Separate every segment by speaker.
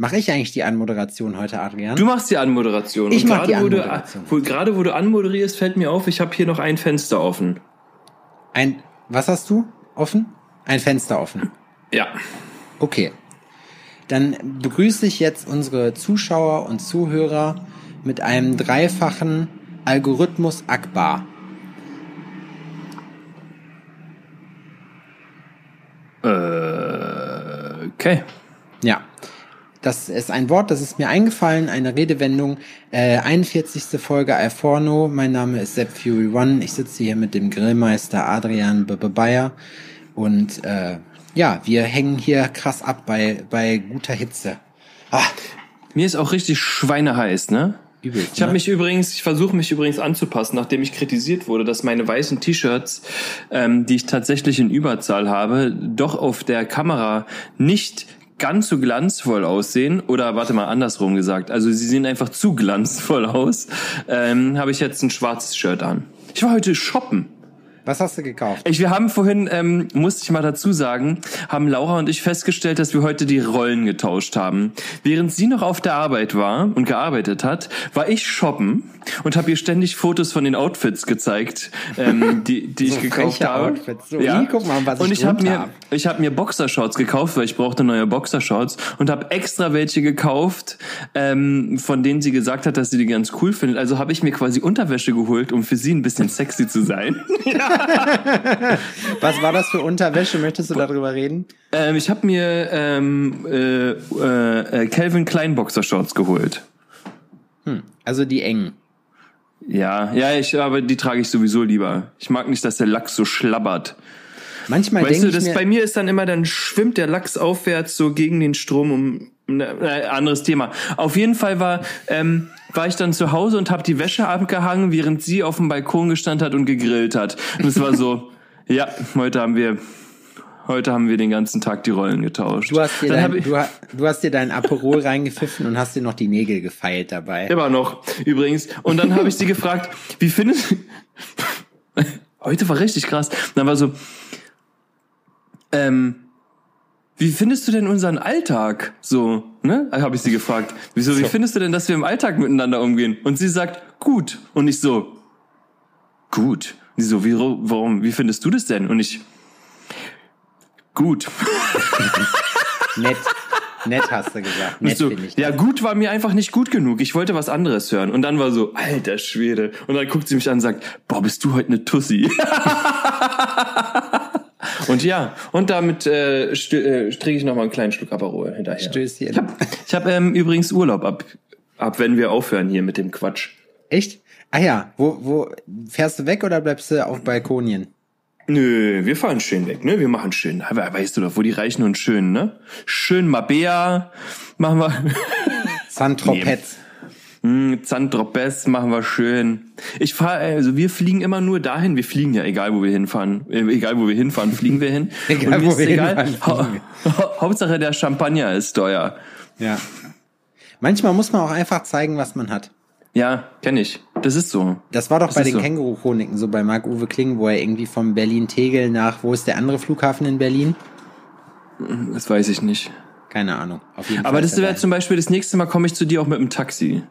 Speaker 1: Mache ich eigentlich die Anmoderation heute, Adrian?
Speaker 2: Du machst die Anmoderation.
Speaker 1: Ich
Speaker 2: Und
Speaker 1: mach die
Speaker 2: gerade, wo du-
Speaker 1: Anmoderation.
Speaker 2: Wo, gerade wo du anmoderierst, fällt mir auf, ich habe hier noch ein Fenster offen.
Speaker 1: Ein, was hast du offen? Ein Fenster offen.
Speaker 2: Ja.
Speaker 1: Okay. Dann begrüße ich jetzt unsere Zuschauer und Zuhörer mit einem dreifachen Algorithmus Akbar.
Speaker 2: Äh, okay.
Speaker 1: Ja. Das ist ein Wort, das ist mir eingefallen, eine Redewendung. Äh, 41. Folge Alforno. Mein Name ist Sepp Fury One. Ich sitze hier mit dem Grillmeister Adrian B -B Bayer. Und äh, ja, wir hängen hier krass ab bei, bei guter Hitze. Ah,
Speaker 2: Mir ist auch richtig schweineheiß, ne?
Speaker 1: übelst.
Speaker 2: Ich habe
Speaker 1: ne?
Speaker 2: mich übrigens, ich versuche mich übrigens anzupassen, nachdem ich kritisiert wurde, dass meine weißen T-Shirts, ähm, die ich tatsächlich in Überzahl habe, doch auf der Kamera nicht ganz so glanzvoll aussehen. Oder warte mal, andersrum gesagt. Also sie sehen einfach zu glanzvoll aus. Ähm, habe ich jetzt ein schwarzes Shirt an. Ich war heute shoppen.
Speaker 1: Was hast du gekauft?
Speaker 2: Ich, wir haben vorhin, ähm, musste ich mal dazu sagen, haben Laura und ich festgestellt, dass wir heute die Rollen getauscht haben. Während sie noch auf der Arbeit war und gearbeitet hat, war ich shoppen und habe ihr ständig Fotos von den Outfits gezeigt, ähm, die, die
Speaker 1: So
Speaker 2: ich gekauft habe.
Speaker 1: Outfits. So, hier, guck mal, was ich
Speaker 2: und ich habe
Speaker 1: drunter
Speaker 2: mir,
Speaker 1: hab.
Speaker 2: ich habe mir Boxershorts gekauft, weil ich brauchte neue Boxershorts und habe extra welche gekauft, ähm, von denen sie gesagt hat, dass sie die ganz cool findet. Also habe ich mir quasi Unterwäsche geholt, um für sie ein bisschen sexy zu sein.
Speaker 1: Was war das für Unterwäsche? Möchtest du darüber reden?
Speaker 2: Ähm, ich habe mir ähm, äh, äh, Calvin Klein Boxershorts geholt.
Speaker 1: Also die engen.
Speaker 2: Ja, ja, ich, aber die trage ich sowieso lieber. Ich mag nicht, dass der Lachs so schlabbert.
Speaker 1: Manchmal
Speaker 2: Weißt du,
Speaker 1: ich
Speaker 2: das
Speaker 1: mir,
Speaker 2: bei mir ist dann immer, dann schwimmt der Lachs aufwärts so gegen den Strom um ne, äh, anderes Thema. Auf jeden Fall war ähm, war ich dann zu Hause und habe die Wäsche abgehangen, während sie auf dem Balkon gestanden hat und gegrillt hat. Und es war so, ja, heute haben wir heute haben wir den ganzen Tag die Rollen getauscht.
Speaker 1: du hast dir dein,
Speaker 2: ich-
Speaker 1: du, du hast dir dein Aperol reingepfiffen und hast dir noch die Nägel gefeilt dabei.
Speaker 2: Immer noch, übrigens. Und dann habe ich sie gefragt, wie findest Heute war richtig krass. Dann war so, ähm, wie findest du denn unseren Alltag? So, ne? Habe ich sie gefragt. Wieso, wie
Speaker 1: So.
Speaker 2: findest du denn, dass wir im Alltag miteinander umgehen? Und sie sagt, gut. Und ich so, gut. Und sie so, wie, warum, wie findest du das denn? Und ich, gut.
Speaker 1: Nett. Nett hast du gesagt. Nett
Speaker 2: so,
Speaker 1: ich.
Speaker 2: ja, gut war mir einfach nicht gut genug. Ich wollte was anderes hören. Und dann war so, alter Schwede. Und dann guckt sie mich an und sagt, boah, bist du heute eine Tussi. und ja, und damit äh, äh, trinke ich noch mal einen kleinen Schluck Aperol hinterher.
Speaker 1: Stößchen.
Speaker 2: Ich habe ich hab, ähm, übrigens Urlaub ab, ab, wenn wir aufhören hier mit dem Quatsch.
Speaker 1: Echt? Ah ja, wo, wo, fährst du weg oder bleibst du auf Balkonien?
Speaker 2: Nö, wir fahren schön weg, ne? Wir machen schön. Weißt du doch, wo die Reichen und Schönen, ne? Schön Mabea machen wir.
Speaker 1: Saint-Tropez.
Speaker 2: Hm, Zandropes machen wir schön. Ich fahre, also wir fliegen immer nur dahin. Wir fliegen ja, egal wo wir hinfahren. Äh, Egal wo wir hinfahren, fliegen wir hin.
Speaker 1: Egal,
Speaker 2: Und mir
Speaker 1: wo
Speaker 2: ist
Speaker 1: wir
Speaker 2: egal.
Speaker 1: hinfahren, fliegen
Speaker 2: Hauptsache der Champagner ist teuer.
Speaker 1: Ja. Manchmal muss man auch einfach zeigen, was man hat.
Speaker 2: Ja, kenne ich. Das ist so.
Speaker 1: Das war doch
Speaker 2: Das
Speaker 1: bei den
Speaker 2: so.
Speaker 1: Känguru-Chroniken so bei Marc-Uwe Kling, wo er irgendwie vom Berlin-Tegel nach, wo ist der andere Flughafen in Berlin?
Speaker 2: Das weiß ich nicht.
Speaker 1: Keine Ahnung.
Speaker 2: Aber das wäre zum Beispiel das nächste Mal komme ich zu dir auch mit dem Taxi.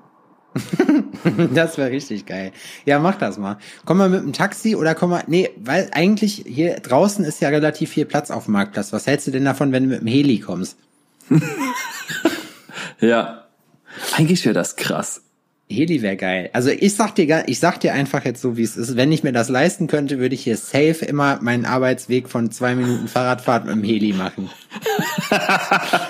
Speaker 1: Das wäre richtig geil. Ja, mach das mal. Komm mal mit dem Taxi oder komm mal, nee, weil eigentlich hier draußen ist ja relativ viel Platz auf dem Marktplatz. Was hältst du denn davon, wenn du mit dem Heli kommst?
Speaker 2: Ja. Eigentlich wäre das krass.
Speaker 1: Heli wäre geil. Also ich sag dir, ich sag dir einfach jetzt so, wie es ist. Wenn ich mir das leisten könnte, würde ich hier safe immer meinen Arbeitsweg von zwei Minuten Fahrradfahrt mit dem Heli machen.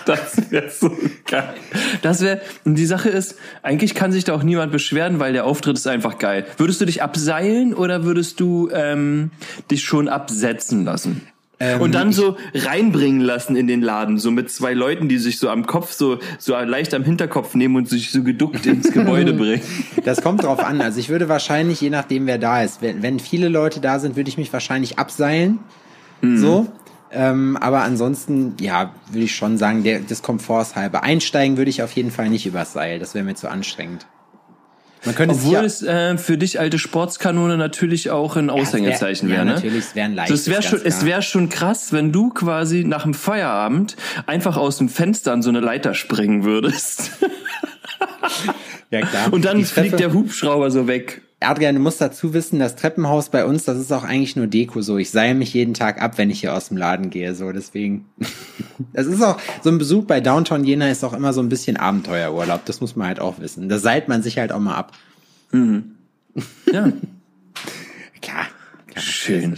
Speaker 2: Das wäre so geil. Das wäre, und die Sache ist, eigentlich kann sich da auch niemand beschweren, weil der Auftritt ist einfach geil. Würdest du dich abseilen oder würdest du ähm, dich schon absetzen lassen?
Speaker 1: Ähm,
Speaker 2: und dann so reinbringen lassen in den Laden, so mit zwei Leuten, die sich so am Kopf, so, so leicht am Hinterkopf nehmen und sich so geduckt ins Gebäude bringen.
Speaker 1: Das kommt drauf an. Also ich würde wahrscheinlich, je nachdem wer da ist, wenn, wenn viele Leute da sind, würde ich mich wahrscheinlich abseilen. So. Ähm, aber ansonsten, ja, würde ich schon sagen, der, des Komforts halber. Einsteigen würde ich auf jeden Fall nicht übers Seil. Das wäre mir zu anstrengend. Man könnte
Speaker 2: Obwohl
Speaker 1: ja,
Speaker 2: es äh, für dich alte Sportskanone natürlich auch ein Aushängeseichen
Speaker 1: ja,
Speaker 2: wäre. Ne?
Speaker 1: natürlich, es wäre ein
Speaker 2: Also es wäre
Speaker 1: leichtes,
Speaker 2: schon, es wäre schon krass, wenn du quasi nach dem Feierabend einfach aus dem Fenster an so eine Leiter springen würdest.
Speaker 1: ja, klar.
Speaker 2: Und dann fliegt der Hubschrauber so weg.
Speaker 1: Adrian, du musst dazu wissen, das Treppenhaus bei uns, das ist auch eigentlich nur Deko so. Ich seile mich jeden Tag ab, wenn ich hier aus dem Laden gehe, so deswegen. Das ist auch, so ein Besuch bei Downtown Jena ist auch immer so ein bisschen Abenteuerurlaub, das muss man halt auch wissen. Da seilt man sich halt auch mal ab.
Speaker 2: Ja.
Speaker 1: Klar. klar
Speaker 2: Schön.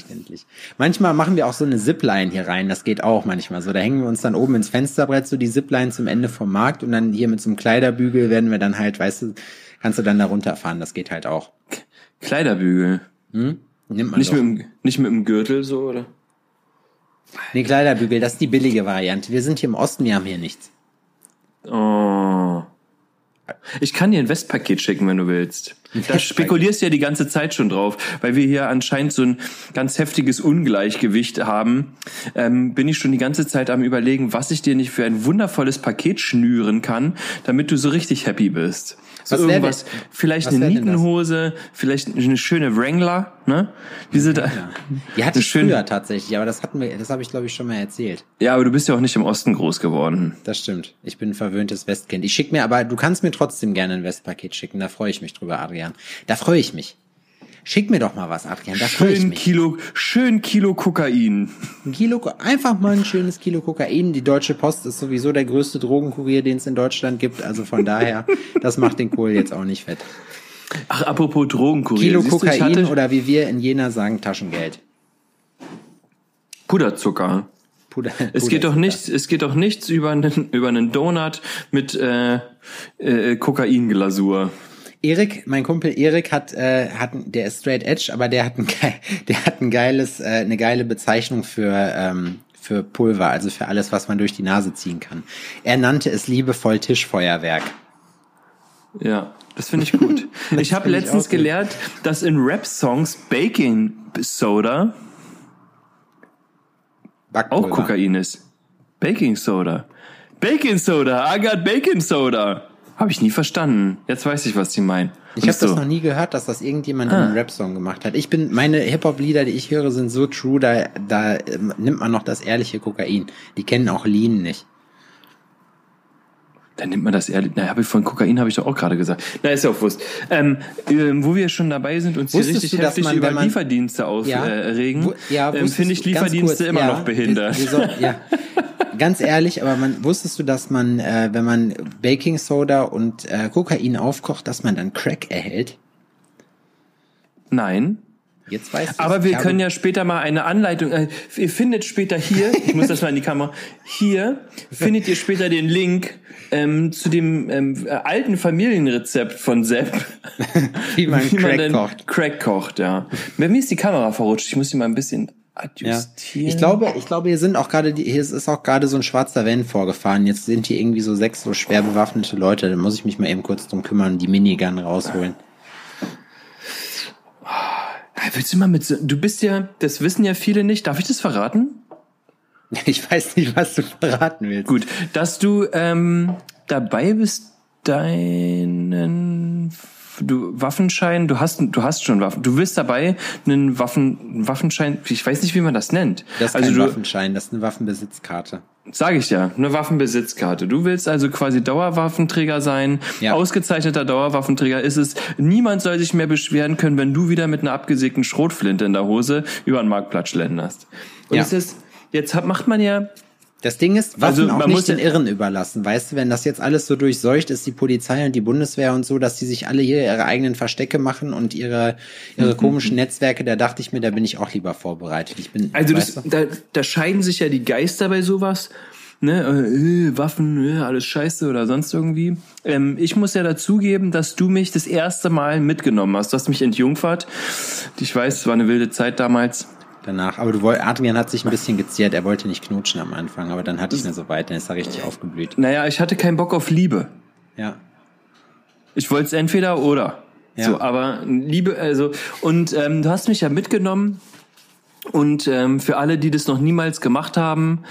Speaker 1: Manchmal machen wir auch so eine Zipline hier rein, das geht auch manchmal so. Da hängen wir uns dann oben ins Fensterbrett, so die Zipline zum Ende vom Markt und dann hier mit so einem Kleiderbügel werden wir dann halt, weißt du, kannst du dann da runterfahren, das geht halt auch.
Speaker 2: Kleiderbügel.
Speaker 1: Hm? Nimmt man
Speaker 2: Nicht
Speaker 1: doch.
Speaker 2: mit, dem, nicht mit dem Gürtel so, oder?
Speaker 1: Nee, Kleiderbügel, das ist die billige Variante. Wir sind hier im Osten, wir haben hier nichts.
Speaker 2: Oh. Ich kann dir ein Westpaket schicken, wenn du willst. Da spekulierst du ja die ganze Zeit schon drauf, weil wir hier anscheinend so ein ganz heftiges Ungleichgewicht haben. Ähm, bin ich schon die ganze Zeit am überlegen, was ich dir nicht für ein wundervolles Paket schnüren kann, damit du so richtig happy bist. So
Speaker 1: Was wär
Speaker 2: irgendwas,
Speaker 1: denn-
Speaker 2: vielleicht
Speaker 1: was
Speaker 2: eine
Speaker 1: wär?
Speaker 2: Nietenhose, vielleicht eine schöne Wrangler, ne? Wie sie da,
Speaker 1: Ja. Die hatte ich früher tatsächlich, aber das hatten wir, das habe ich glaube ich schon mal erzählt.
Speaker 2: Ja, aber du bist ja auch nicht im Osten groß geworden.
Speaker 1: Das stimmt. Ich bin ein verwöhntes Westkind. Ich schick mir aber, du kannst mir trotzdem gerne ein Westpaket schicken. Da freue ich mich drüber, Adrian. Da freue ich mich. Schick mir doch mal was, Adrian. Da
Speaker 2: Schön. Kilo, schön Kilo Kokain.
Speaker 1: Ein Kilo, einfach mal ein schönes Kilo Kokain. Die Deutsche Post ist sowieso der größte Drogenkurier, den es in Deutschland gibt. Also von daher, das macht den Kohl jetzt auch nicht fett.
Speaker 2: Ach, apropos Drogenkurier.
Speaker 1: Kilo
Speaker 2: Siehst du,
Speaker 1: Kokain
Speaker 2: hatte
Speaker 1: oder wie wir in Jena sagen, Taschengeld.
Speaker 2: Puderzucker.
Speaker 1: Puder,
Speaker 2: Es geht doch nichts, es geht doch nichts über einen, über einen Donut mit äh, äh, Kokainglasur.
Speaker 1: Erik, mein Kumpel Erik hat, äh, hat, der ist straight edge, aber der hat ein, der hat ein geiles, äh, eine geile Bezeichnung für, ähm, für Pulver, also für alles, was man durch die Nase ziehen kann. Er nannte es liebevoll Tischfeuerwerk.
Speaker 2: Ja, das finde ich gut. ich habe
Speaker 1: ich
Speaker 2: letztens
Speaker 1: gut.
Speaker 2: gelernt, dass in Rap-Songs Baking Soda
Speaker 1: Backpulver.
Speaker 2: auch Kokain ist. Baking Soda. Baking Soda, I got Baking Soda. Habe ich nie verstanden. Jetzt weiß ich, was sie meinen.
Speaker 1: Ich habe das
Speaker 2: so.
Speaker 1: noch nie gehört, dass das irgendjemand
Speaker 2: Ah.
Speaker 1: in einem Rap-Song gemacht hat. Ich bin, meine Hip-Hop-Lieder, die ich höre, sind so true, da, da ähm, nimmt man noch das ehrliche Kokain. Die kennen auch Lean nicht.
Speaker 2: Dann nimmt man das ehrlich. Na, habe ich von Kokain habe ich doch auch gerade gesagt. Na, ist ja auch wurscht. Ähm, ähm, wo wir schon dabei sind, uns hier
Speaker 1: Wusstest
Speaker 2: richtig
Speaker 1: du,
Speaker 2: heftig
Speaker 1: man,
Speaker 2: über
Speaker 1: man-
Speaker 2: Lieferdienste aufregen,
Speaker 1: Wo- ja,
Speaker 2: ähm, finde ich Lieferdienste
Speaker 1: kurz,
Speaker 2: immer
Speaker 1: ja,
Speaker 2: noch behindert.
Speaker 1: Wir, wir soll, ja. Ganz ehrlich, aber man wusstest du, dass man, äh, wenn man Baking Soda und äh, Kokain aufkocht, dass man dann Crack erhält?
Speaker 2: Nein.
Speaker 1: Jetzt weißt du.
Speaker 2: Aber wir können ja später mal eine Anleitung, äh, ihr findet später hier, ich muss das mal in die Kamera, hier findet ihr später den Link ähm, zu dem ähm, äh, alten Familienrezept von Sepp.
Speaker 1: wie man Crack
Speaker 2: denn
Speaker 1: kocht.
Speaker 2: Crack kocht, ja. Bei mir ist die Kamera verrutscht, ich muss die mal ein bisschen
Speaker 1: Ja.
Speaker 2: adjustieren.
Speaker 1: Ich glaube, ich glaube, hier sind auch gerade, die- hier ist auch gerade so ein schwarzer Van vorgefahren. Jetzt sind hier irgendwie so sechs so schwer bewaffnete Leute. Da muss ich mich mal eben kurz drum kümmern, die Minigun rausholen.
Speaker 2: Ah, Willst du mal mit so, du bist ja, das wissen ja viele nicht, darf ich das verraten?
Speaker 1: Ich weiß nicht, was du verraten willst.
Speaker 2: Gut, dass du ähm, dabei bist, deinen du Waffenschein, du hast du hast schon Waffen, du bist dabei einen Waffen Waffenschein, ich weiß nicht, wie man das nennt.
Speaker 1: Das ist
Speaker 2: also
Speaker 1: kein
Speaker 2: du
Speaker 1: Waffenschein, das ist eine Waffenbesitzkarte.
Speaker 2: sage ich ja, eine Waffenbesitzkarte. Du willst also quasi Dauerwaffenträger sein,
Speaker 1: Ja.
Speaker 2: ausgezeichneter Dauerwaffenträger ist es. Niemand soll sich mehr beschweren können, wenn du wieder mit einer abgesägten Schrotflinte in der Hose über den Marktplatz schlenderst. Und
Speaker 1: Ja.
Speaker 2: es ist jetzt hat, macht man ja
Speaker 1: Das Ding ist, Waffen
Speaker 2: Also,
Speaker 1: auch
Speaker 2: man muss
Speaker 1: nicht den Irren überlassen. Weißt du, wenn das jetzt alles so durchseucht ist, die Polizei und die Bundeswehr und so, dass die sich alle hier ihre eigenen Verstecke machen und ihre,
Speaker 2: Mhm.
Speaker 1: ihre komischen Netzwerke, da dachte ich mir, da bin ich auch lieber vorbereitet. Ich bin,
Speaker 2: Also das, da, da scheiden sich ja die Geister bei sowas. Ne, äh, äh, Waffen, äh, alles scheiße oder sonst irgendwie. Ähm, ich muss ja dazugeben, dass du mich das erste Mal mitgenommen hast. Du hast mich entjungfert. Ich weiß, es war eine wilde Zeit damals.
Speaker 1: Danach. Aber du wolltest, Adrian hat sich ein bisschen geziert, er wollte nicht knutschen am Anfang, aber dann hatte ich ihn so weit, dann ist er richtig aufgeblüht.
Speaker 2: Naja, ich hatte keinen Bock auf Liebe.
Speaker 1: Ja.
Speaker 2: Ich wollte es entweder oder.
Speaker 1: Ja.
Speaker 2: So, aber Liebe, also, und ähm, du hast mich ja mitgenommen Und ähm, für alle, die das noch niemals gemacht haben,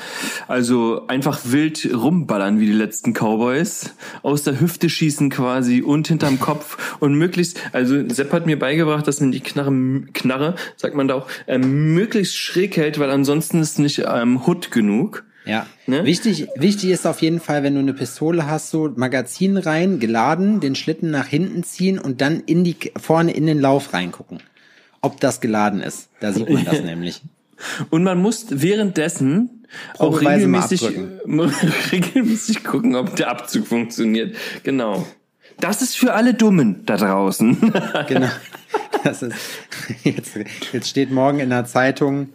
Speaker 2: also einfach wild rumballern wie die letzten Cowboys, aus der Hüfte schießen quasi und hinterm Kopf und möglichst, also Sepp hat mir beigebracht, dass man die Knarre, Knarre, sagt man da auch, ähm, möglichst schräg hält, weil ansonsten ist nicht ähm, Hut genug.
Speaker 1: Ja. Ne? Wichtig, wichtig ist auf jeden Fall, wenn du eine Pistole hast, so Magazin rein, geladen, den Schlitten nach hinten ziehen und dann in die vorne in den Lauf reingucken ob das geladen ist. Da sieht man das nämlich.
Speaker 2: Und man muss währenddessen auch regelmäßig, regelmäßig gucken, ob der Abzug funktioniert. Genau. Das ist für alle Dummen da draußen.
Speaker 1: genau. Das ist, jetzt, jetzt steht morgen in der Zeitung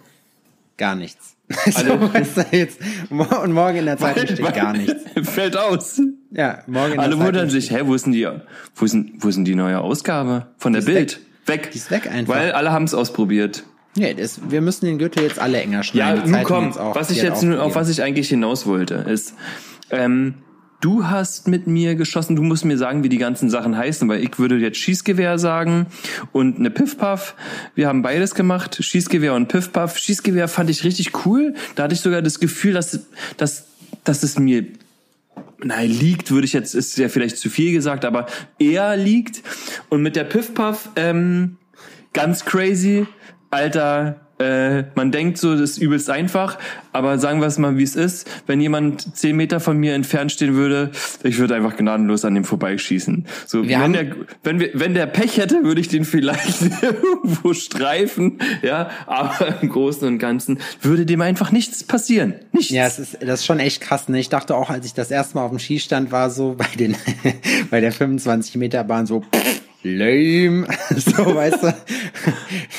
Speaker 1: gar nichts. Alle, so, weißt du, jetzt, und morgen in der Zeitung steht weil, gar nichts.
Speaker 2: Fällt aus.
Speaker 1: Ja, morgen
Speaker 2: in Alle der wundern sich, hä, wo ist denn die, wo ist denn, wo ist denn die neue Ausgabe von der Bild? Weg. Weg.
Speaker 1: Die ist weg einfach.
Speaker 2: Weil alle haben es ausprobiert.
Speaker 1: Nee, das, wir müssen den Gürtel jetzt alle enger schneiden.
Speaker 2: Ja, nun komm, was ich jetzt, auf was ich eigentlich hinaus wollte, ist, ähm, du hast mit mir geschossen, du musst mir sagen, wie die ganzen Sachen heißen, weil ich würde jetzt Schießgewehr sagen und eine Piffpuff. Wir haben beides gemacht, Schießgewehr und Piffpuff. Schießgewehr fand ich richtig cool. Da hatte ich sogar das Gefühl, dass, dass, dass es mir Nein, liegt würde ich jetzt, ist ja vielleicht zu viel gesagt, aber eher liegt. Und mit der Piff-Puff, ähm, ganz crazy, alter äh, man denkt so, das ist übelst einfach, aber sagen wir es mal, wie es ist. Wenn jemand zehn Meter von mir entfernt stehen würde, ich würde einfach gnadenlos an dem vorbeischießen. So, wir wenn der, wenn wir, wenn der Pech hätte, würde ich den vielleicht irgendwo streifen, ja, aber im Großen und Ganzen würde dem einfach nichts passieren. Nichts.
Speaker 1: Ja, es ist, das ist schon echt krass, ne? Ich dachte auch, als ich das erste Mal auf dem Skistand war, so bei den, bei der 25 Meter Bahn so, pff, lame, so weißt du,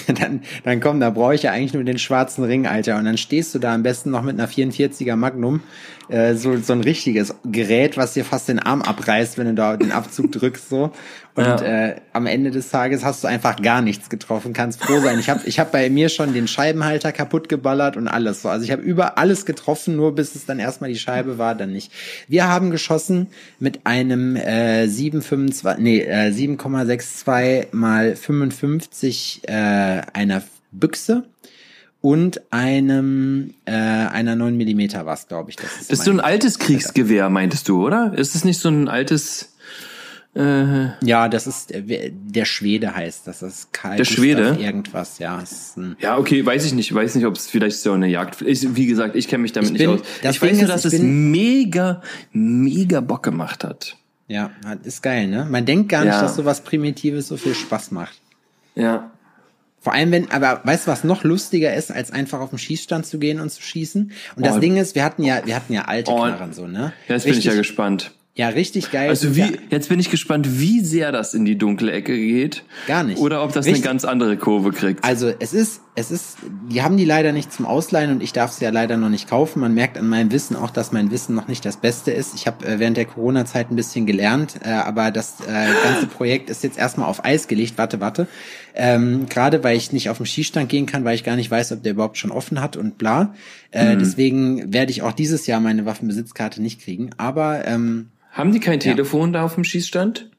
Speaker 1: dann, dann komm, da brauche ich ja eigentlich nur den schwarzen Ring, Alter. Und dann stehst du da am besten noch mit einer 44er Magnum äh, so, so ein richtiges Gerät, was dir fast den Arm abreißt, wenn du da den Abzug drückst so. Und ja. äh, am Ende des Tages hast du einfach gar nichts getroffen, kannst froh sein. Ich habe ich hab bei mir schon den Scheibenhalter kaputt geballert und alles so. Also ich habe über alles getroffen, nur bis es dann erstmal die Scheibe war, dann nicht. Wir haben geschossen mit einem äh, 7,25, nee, äh, 7,62 mal 55 äh, einer Büchse und einem äh, einer 9 Millimeter was, glaube ich.
Speaker 2: Das ist, das ist so ein altes Kriegsgewehr, meintest du, oder? Ist es nicht so ein altes
Speaker 1: äh, Ja, das ist äh, der Schwede heißt das. Das ist
Speaker 2: Karl Der Schwede?
Speaker 1: Irgendwas, ja.
Speaker 2: ja, okay, weiß ich nicht. Weiß nicht, ob es vielleicht so eine Jagd. Ich, wie gesagt, ich kenne mich damit bin, nicht aus. Ich weiß nur, dass es mega, mega Bock gemacht hat.
Speaker 1: Ja, ist geil, ne? Man denkt gar nicht, ja. dass sowas Primitives so viel Spaß macht.
Speaker 2: Ja.
Speaker 1: Vor allem, wenn, aber weißt du, was noch lustiger ist, als einfach auf den Schießstand zu gehen und zu schießen? Und das oh. Ding ist, wir hatten ja, wir hatten ja alte oh. Knarren so, ne?
Speaker 2: Jetzt Richtig, bin ich ja gespannt.
Speaker 1: Ja, richtig geil.
Speaker 2: Also wie, jetzt bin ich gespannt, wie sehr das in die dunkle Ecke geht.
Speaker 1: Gar nicht.
Speaker 2: Oder ob das richtig. eine ganz andere Kurve kriegt.
Speaker 1: Also es ist, es ist, die haben die leider nicht zum Ausleihen und ich darf sie ja leider noch nicht kaufen. Man merkt an meinem Wissen auch, dass mein Wissen noch nicht das Beste ist. Ich habe äh, während der Corona-Zeit ein bisschen gelernt, äh, aber das äh, ganze Projekt ist jetzt erstmal auf Eis gelegt. Warte, warte. Ähm, Gerade weil ich nicht auf den Skistand gehen kann, weil ich gar nicht weiß, ob der überhaupt schon offen hat und bla. Äh, mhm. Deswegen werde ich auch dieses Jahr meine Waffenbesitzkarte nicht kriegen. Aber ähm,
Speaker 2: haben die kein Telefon ja. da auf dem Schießstand?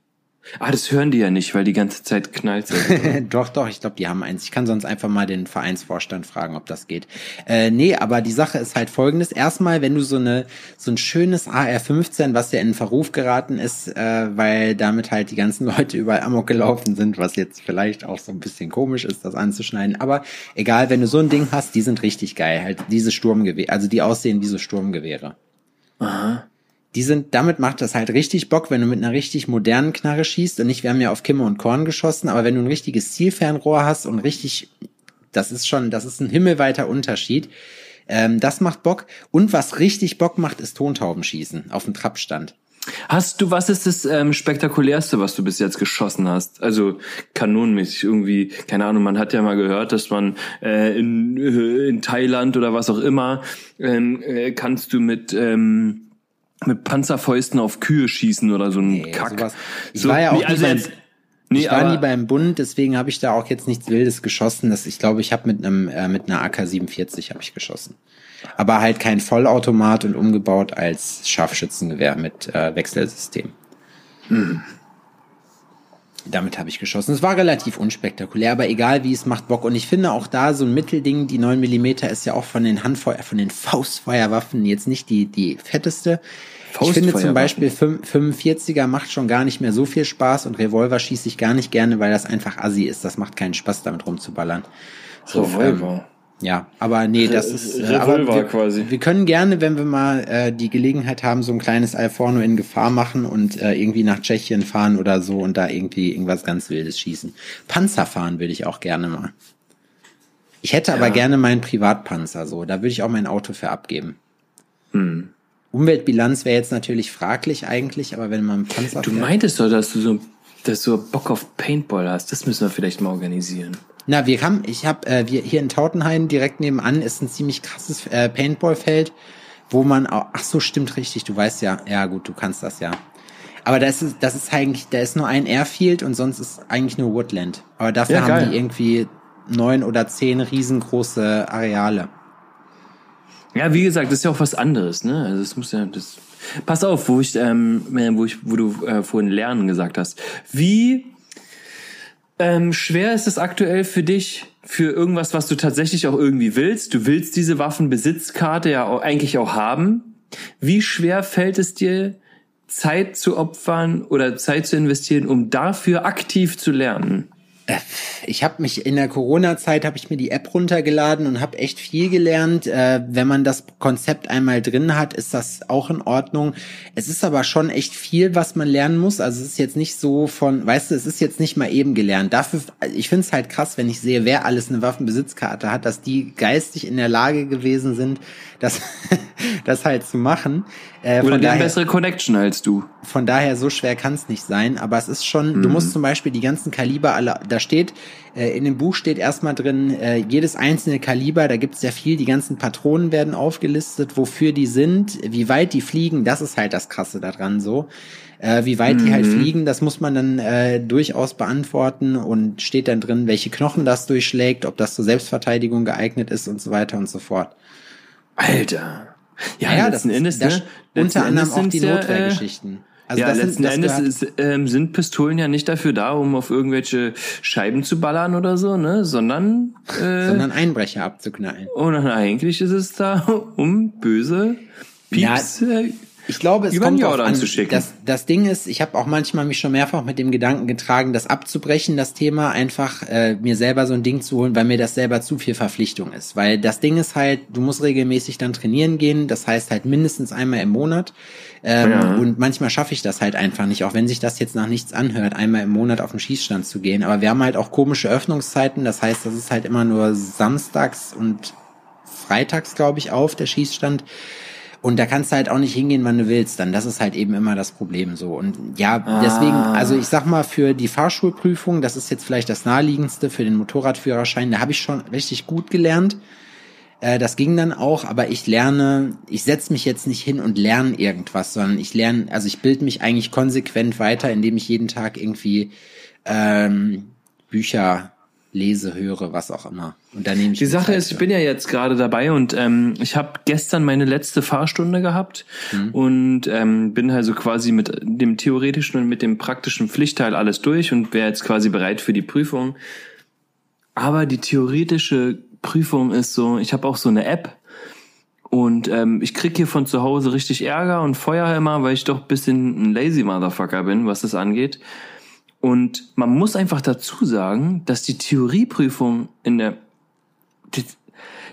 Speaker 2: Ah, das hören die ja nicht, weil die ganze Zeit knallt.
Speaker 1: doch, doch, ich glaube, die haben eins. Ich kann sonst einfach mal den Vereinsvorstand fragen, ob das geht. Äh, nee, aber die Sache ist halt folgendes. Erstmal, wenn du so eine so ein schönes AR-15, was ja in Verruf geraten ist, äh, weil damit halt die ganzen Leute überall amok gelaufen sind, was jetzt vielleicht auch so ein bisschen komisch ist, das anzuschneiden. Aber egal, wenn du so ein Ding hast, die sind richtig geil. Halt diese Sturmgewehre, also die aussehen wie so Sturmgewehre.
Speaker 2: Aha
Speaker 1: die sind, damit macht das halt richtig Bock, wenn du mit einer richtig modernen Knarre schießt und nicht, wir haben ja auf Kimme und Korn geschossen, aber wenn du ein richtiges Zielfernrohr hast und richtig, das ist schon, das ist ein himmelweiter Unterschied. Ähm, das macht Bock. Und was richtig Bock macht, ist Tontaubenschießen auf dem Trappstand.
Speaker 2: Hast du, was ist das ähm, spektakulärste, was du bis jetzt geschossen hast? Also kanonenmäßig irgendwie, keine Ahnung, man hat ja mal gehört, dass man äh, in, äh, in Thailand oder was auch immer, ähm, äh, kannst du mit ähm, mit Panzerfäusten auf Kühe schießen oder so ein nee, Kack. Sowas.
Speaker 1: Ich so, war ja auch nee, also jetzt, nee, ich war nie beim Bund, deswegen habe ich da auch jetzt nichts Wildes geschossen. Das, ich glaube, ich habe mit einem äh, mit einer AK-47 habe ich geschossen, aber halt kein Vollautomat und umgebaut als Scharfschützengewehr mit äh, Wechselsystem. Hm. Damit habe ich geschossen. Es war relativ unspektakulär, aber egal wie, es macht Bock. Und ich finde auch da so ein Mittelding, die 9 Millimeter ist ja auch von den Handfeuer, von den Faustfeuerwaffen jetzt nicht die, die fetteste. Ich finde zum Beispiel 45er macht schon gar nicht mehr so viel Spaß und Revolver schieße ich gar nicht gerne, weil das einfach assi ist. Das macht keinen Spaß, damit rumzuballern. So, Revolver. Ähm, ja, aber nee, das ist äh, aber wir, quasi. Wir können gerne, wenn wir mal äh, die Gelegenheit haben, so ein kleines Alforno in Gefahr machen und äh, irgendwie nach Tschechien fahren oder so und da irgendwie irgendwas ganz Wildes schießen. Panzer fahren würde ich auch gerne mal. Ich hätte ja. aber gerne meinen Privatpanzer so. Da würde ich auch mein Auto für abgeben. Hm. Umweltbilanz wäre jetzt natürlich fraglich eigentlich, aber wenn man
Speaker 2: Panzer. Du meintest doch, dass du so, dass du Bock auf Paintball hast. Das müssen wir vielleicht mal organisieren.
Speaker 1: Na, wir haben, ich habe, äh, wir hier in Tautenhain direkt nebenan ist ein ziemlich krasses äh, Paintballfeld, wo man auch, ach so, stimmt richtig, du weißt ja, ja gut, du kannst das ja. Aber das ist, das ist eigentlich, da ist nur ein Airfield und sonst ist eigentlich nur Woodland. Aber dafür ja, haben die irgendwie neun oder zehn riesengroße Areale.
Speaker 2: Ja, wie gesagt, das ist ja auch was anderes, ne? Also es muss ja das. Pass auf, wo ich, ähm, wo ich, wo du äh, vorhin lernen gesagt hast. Wie ähm, schwer ist es aktuell für dich, für irgendwas, was du tatsächlich auch irgendwie willst? Du willst diese Waffenbesitzkarte ja auch, eigentlich auch haben. Wie schwer fällt es dir, Zeit zu opfern oder Zeit zu investieren, um dafür aktiv zu lernen?
Speaker 1: Äh, ich habe mich in der Corona-Zeit habe ich mir die App runtergeladen und habe echt viel gelernt. Äh, wenn man das Konzept einmal drin hat, ist das auch in Ordnung. Es ist aber schon echt viel, was man lernen muss. Also es ist jetzt nicht so von, weißt du, es ist jetzt nicht mal eben gelernt. Dafür, ich finde es halt krass, wenn ich sehe, wer alles eine Waffenbesitzkarte hat, dass die geistig in der Lage gewesen sind, das, das halt zu machen.
Speaker 2: Äh, Oder die bessere Connection als du.
Speaker 1: Von daher, so schwer kann es nicht sein. Aber es ist schon, mhm. du musst zum Beispiel die ganzen Kaliber alle, da steht, äh, in dem Buch steht erstmal drin, äh, jedes einzelne Kaliber, da gibt es ja viel, die ganzen Patronen werden aufgelistet, wofür die sind, wie weit die fliegen, das ist halt das Krasse daran so. Äh, wie weit mhm. die halt mhm. fliegen, das muss man dann äh, durchaus beantworten und steht dann drin, welche Knochen das durchschlägt, ob das zur Selbstverteidigung geeignet ist und so weiter und so fort.
Speaker 2: Alter. Ja, ja letzten Endes,
Speaker 1: ne? Unter anderem auch die Notwehrgeschichten.
Speaker 2: Äh, also ja, letzten sind, Endes ist, ähm, sind Pistolen ja nicht dafür da, um auf irgendwelche Scheiben zu ballern oder so, ne, sondern
Speaker 1: äh, sondern Einbrecher abzuknallen.
Speaker 2: Und eigentlich ist es da, um böse Pieps ja, äh,
Speaker 1: ich glaube, es kommt auch an, das, das Ding ist, ich habe auch manchmal mich schon mehrfach mit dem Gedanken getragen, das abzubrechen, das Thema, einfach äh, mir selber so ein Ding zu holen, weil mir das selber zu viel Verpflichtung ist. Weil das Ding ist halt, du musst regelmäßig dann trainieren gehen, das heißt halt mindestens einmal im Monat. Ähm, ja. Und manchmal schaffe ich das halt einfach nicht, auch wenn sich das jetzt nach nichts anhört, einmal im Monat auf den Schießstand zu gehen. Aber wir haben halt auch komische Öffnungszeiten, das heißt, das ist halt immer nur samstags und freitags, glaube ich, auf, der Schießstand. Und da kannst du halt auch nicht hingehen, wann du willst. Dann das ist halt eben immer das Problem so. Und ja, ah. deswegen, also ich sag mal, für die Fahrschulprüfung, das ist jetzt vielleicht das naheliegendste für den Motorradführerschein, da habe ich schon richtig gut gelernt. Äh, das ging dann auch, aber ich lerne, ich setze mich jetzt nicht hin und lerne irgendwas, sondern ich lerne, also ich bilde mich eigentlich konsequent weiter, indem ich jeden Tag irgendwie ähm, Bücher lese, höre, was auch immer. Und dann nehme ich
Speaker 2: die Sache Zeit ist, ich bin ja jetzt gerade dabei und ähm, ich habe gestern meine letzte Fahrstunde gehabt mhm. und ähm, bin also quasi mit dem theoretischen und mit dem praktischen Pflichtteil alles durch und wäre jetzt quasi bereit für die Prüfung. Aber die theoretische Prüfung ist so, ich habe auch so eine App und ähm, ich krieg hier von zu Hause richtig Ärger und Feuer immer, weil ich doch bisschen ein lazy Motherfucker bin, was das angeht. Und man muss einfach dazu sagen, dass die Theorieprüfung in der, die,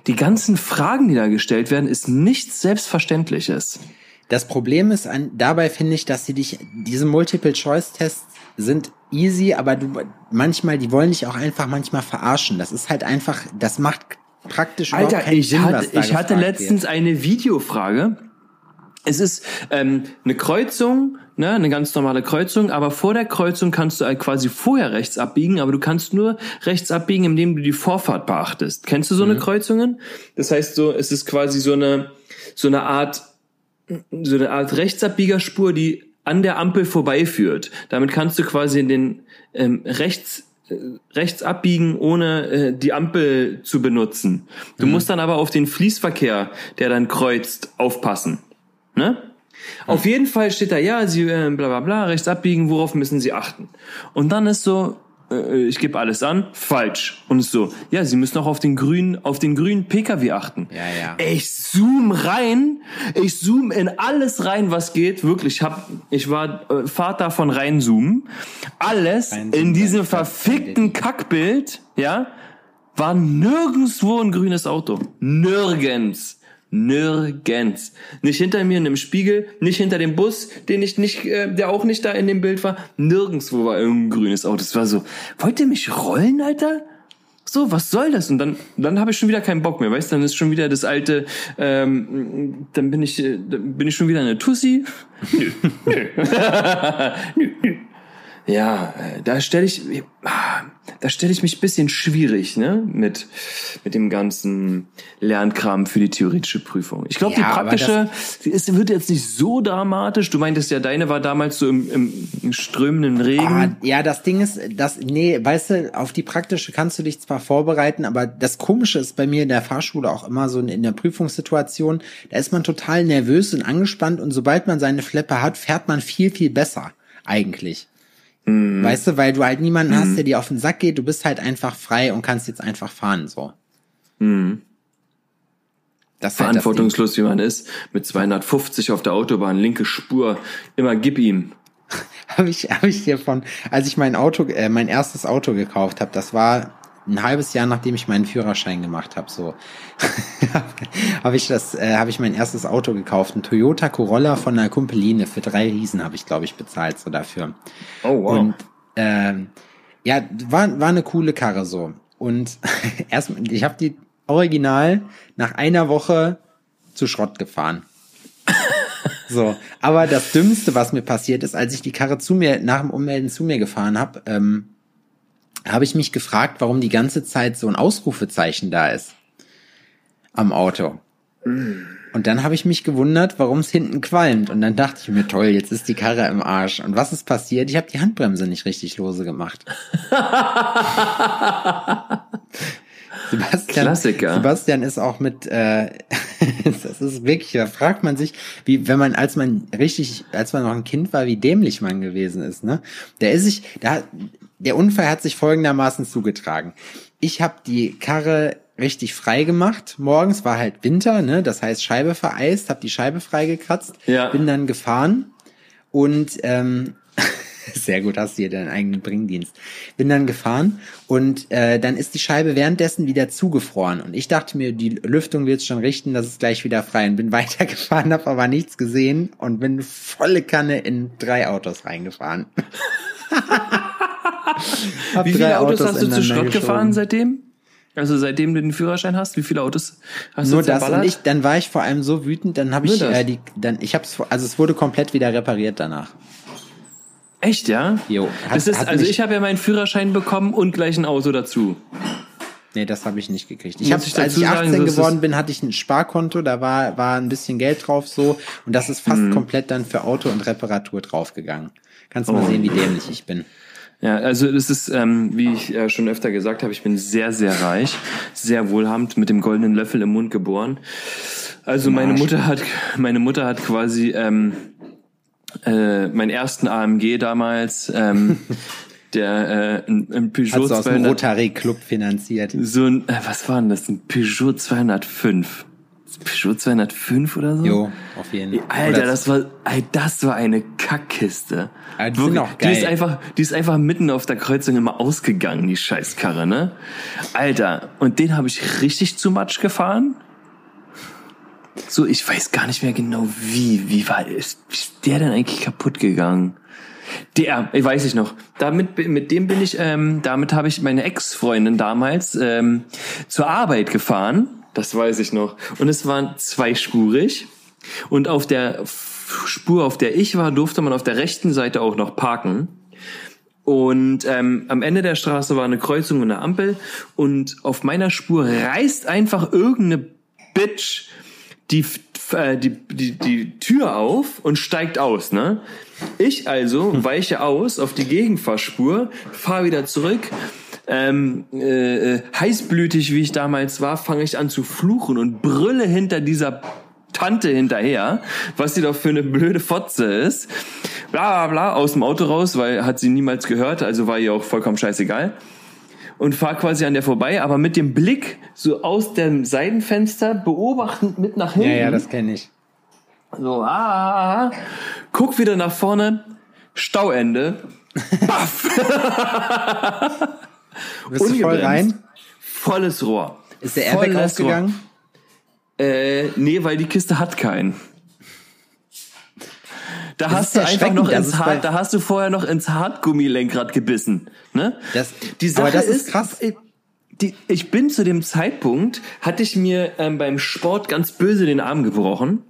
Speaker 2: die ganzen Fragen, die da gestellt werden, ist nichts Selbstverständliches.
Speaker 1: Das Problem ist an, dabei finde ich, dass sie dich, diese Multiple-Choice-Tests sind easy, aber du, manchmal, die wollen dich auch einfach manchmal verarschen. Das ist halt einfach, das macht praktisch
Speaker 2: Alter, überhaupt keinen ich Sinn, hatte, ich hatte letztens wird. eine Videofrage. Es ist ähm, eine Kreuzung ne, eine ganz normale Kreuzung, aber vor der Kreuzung kannst du halt quasi vorher rechts abbiegen, aber du kannst nur rechts abbiegen, indem du die Vorfahrt beachtest. Kennst du so mhm. eine Kreuzungen? Das heißt so, es ist quasi so eine so eine Art so eine Art Rechtsabbiegerspur, die an der Ampel vorbeiführt. Damit kannst du quasi in den ähm, rechts äh, rechts abbiegen, ohne äh, die Ampel zu benutzen. Du mhm. musst dann aber auf den Fließverkehr, der dann kreuzt, aufpassen. Ne? Auf jeden Fall steht da, ja, Sie äh, bla bla bla, rechts abbiegen, worauf müssen Sie achten? Und dann ist so, äh, ich gebe alles an, falsch. Und ist so, ja, Sie müssen auch auf den grünen, auf den grünen PKW achten.
Speaker 1: Ja, ja.
Speaker 2: Ich zoom rein, ich zoom in alles rein, was geht. Wirklich, ich hab, ich war äh, Vater von reinzoomen. Alles
Speaker 1: Reinzoomen,
Speaker 2: in diesem verfickten Kackbild, ja, war nirgendwo ein grünes Auto. Nirgends. Nirgends. Nicht hinter mir in einem Spiegel, nicht hinter dem Bus, den ich nicht, äh, der auch nicht da in dem Bild war. Nirgendswo war irgendein grünes Auto. Es war so, wollt ihr mich rollen, Alter? So, was soll das? Und dann, dann habe ich schon wieder keinen Bock mehr, weißt? Dann ist schon wieder das alte, ähm, dann bin ich, äh, dann bin ich schon wieder eine Tussi. Nö, nö. nö, nö. Ja, äh, da stelle ich, ah, da stelle ich mich bisschen schwierig, ne, mit mit dem ganzen Lernkram für die theoretische Prüfung. Ich glaube,
Speaker 1: Ja,
Speaker 2: die praktische, es wird jetzt nicht so dramatisch. Du meintest ja, deine war damals so im, im, im strömenden Regen.
Speaker 1: Ah, ja, das Ding ist, das, nee, weißt du, auf die praktische kannst du dich zwar vorbereiten, aber das Komische ist bei mir in der Fahrschule auch immer so in der Prüfungssituation, da ist man total nervös und angespannt und sobald man seine Fleppe hat, fährt man viel, viel besser. Eigentlich.
Speaker 2: Mhm.
Speaker 1: Weißt du, weil du halt niemanden hast, der dir auf den Sack geht, du bist halt einfach frei und kannst jetzt einfach fahren, so.
Speaker 2: Mhm.
Speaker 1: Das ist halt das.
Speaker 2: Verantwortungslos wie man ist, mit 250 auf der Autobahn, linke Spur, immer gib ihm.
Speaker 1: habe ich, hab ich dir von, als ich mein Auto, äh, mein erstes Auto gekauft habe, das war ein halbes Jahr nachdem ich meinen Führerschein gemacht habe, so habe ich das, äh, habe ich mein erstes Auto gekauft, ein Toyota Corolla von einer Kumpeline für drei Riesen habe ich glaube ich bezahlt so dafür.
Speaker 2: Oh wow.
Speaker 1: Und ähm, ja, war war eine coole Karre so. Und erst, ich habe die original nach einer Woche zu Schrott gefahren. So, aber das Dümmste, was mir passiert ist, als ich die Karre zu mir nach dem Ummelden zu mir gefahren habe, ähm, habe ich mich gefragt, warum die ganze Zeit so ein Ausrufezeichen da ist am Auto. Und dann habe ich mich gewundert, warum es hinten qualmt. Und dann dachte ich mir, toll, jetzt ist die Karre im Arsch. Und was ist passiert? Ich habe die Handbremse nicht richtig lose gemacht. Sebastian,
Speaker 2: Klassiker.
Speaker 1: Sebastian ist auch mit, äh, das ist wirklich, da fragt man sich, wie, wenn man, als man richtig, als man noch ein Kind war, wie dämlich man gewesen ist, ne? Der ist sich, da, der Unfall hat sich folgendermaßen zugetragen. Ich habe die Karre richtig frei gemacht. Morgens war halt Winter, ne? Das heißt Scheibe vereist, habe die Scheibe freigekratzt,
Speaker 2: Ja.
Speaker 1: bin dann gefahren und ähm, sehr gut, hast du hier deinen eigenen Bringdienst. Bin dann gefahren und äh, dann ist die Scheibe währenddessen wieder zugefroren und ich dachte mir, die Lüftung wird schon richten, dass es gleich wieder frei und bin weitergefahren, habe aber nichts gesehen und bin volle Kanne in drei Autos reingefahren.
Speaker 2: Wie viele Autos, hast du zu Schrott gefahren seitdem? Also seitdem du den Führerschein hast, wie viele Autos hast
Speaker 1: Nur
Speaker 2: du
Speaker 1: das und
Speaker 2: zerballert?
Speaker 1: ich, dann war ich vor allem so wütend, dann habe ich
Speaker 2: das?
Speaker 1: äh, die, dann ich hab's, also es wurde komplett wieder repariert danach.
Speaker 2: Echt, ja?
Speaker 1: Jo, hat-
Speaker 2: das ist,
Speaker 1: hat
Speaker 2: also ich habe ja meinen Führerschein bekommen und gleich ein Auto dazu.
Speaker 1: Nee, das habe ich nicht gekriegt. Ich habe, als ich
Speaker 2: sagen,
Speaker 1: 18
Speaker 2: so ist
Speaker 1: geworden bin, hatte ich ein Sparkonto, da war, war ein bisschen Geld drauf so und das ist fast
Speaker 2: Mhm.
Speaker 1: komplett dann für Auto und Reparatur draufgegangen. Kannst du mal
Speaker 2: Oh.
Speaker 1: sehen, wie dämlich ich bin.
Speaker 2: Ja, also das ist, ähm, wie ich äh, schon öfter gesagt habe, ich bin sehr, sehr reich, sehr wohlhabend, mit dem goldenen Löffel im Mund geboren. Also meine. Mutter hat, meine Mutter hat quasi ähm, äh, meinen ersten AMG damals, ähm, der äh, ein, ein Peugeot
Speaker 1: du aus dem
Speaker 2: 200,
Speaker 1: Rotary Club finanziert.
Speaker 2: so ein, äh, was war denn das, ein Peugeot 205. Peugeot 205 oder so?
Speaker 1: Jo, auf jeden Fall.
Speaker 2: Alter,
Speaker 1: Oder-
Speaker 2: das war, ey, das war eine Kackkiste.
Speaker 1: Aber die sind auch
Speaker 2: Die ist
Speaker 1: geil.
Speaker 2: einfach, die ist einfach mitten auf der Kreuzung immer ausgegangen, die Scheißkarre, ne? Alter, und den habe ich richtig zu Matsch gefahren. So, ich weiß gar nicht mehr genau wie, wie war, ist, ist der denn eigentlich kaputt gegangen? Der, ich weiß ich noch. Damit, mit dem bin ich, ähm, damit habe ich meine Ex-Freundin damals ähm, zur Arbeit gefahren. Das weiß ich noch. Und es waren zweispurig. Und auf der Spur, auf der ich war, durfte man auf der rechten Seite auch noch parken. Und ähm, am Ende der Straße war eine Kreuzung und eine Ampel. Und auf meiner Spur reißt einfach irgendeine Bitch die, äh, die, die, die Tür auf und steigt aus, ne? Ich also weiche aus auf die Gegenfahrspur, fahre wieder zurück. Ähm, äh, äh, heißblütig, wie ich damals war, fange ich an zu fluchen und brülle hinter dieser Tante hinterher, was sie doch für eine blöde Fotze ist. Bla bla bla, aus dem Auto raus, weil hat sie niemals gehört, also war ihr auch vollkommen scheißegal. Und fahr quasi an der vorbei, aber mit dem Blick so aus dem Seitenfenster beobachtend mit nach hinten.
Speaker 1: Ja, ja, das kenne ich.
Speaker 2: So, ah, guck wieder nach vorne, Stauende. Baff.
Speaker 1: Bist du voll rein?
Speaker 2: Volles Rohr.
Speaker 1: Ist der Airbag
Speaker 2: Volles
Speaker 1: aufgegangen?
Speaker 2: Rohr. Äh, nee, weil die Kiste hat keinen. Da
Speaker 1: Das
Speaker 2: hast du einfach noch ins Hart, da hast du vorher noch ins Hartgummilenkrad gebissen. Ne?
Speaker 1: Das,
Speaker 2: Die Sache
Speaker 1: aber das
Speaker 2: ist,
Speaker 1: ist krass.
Speaker 2: ich- Die, ich bin zu dem Zeitpunkt, hatte ich mir ähm, beim Sport ganz böse den Arm gebrochen.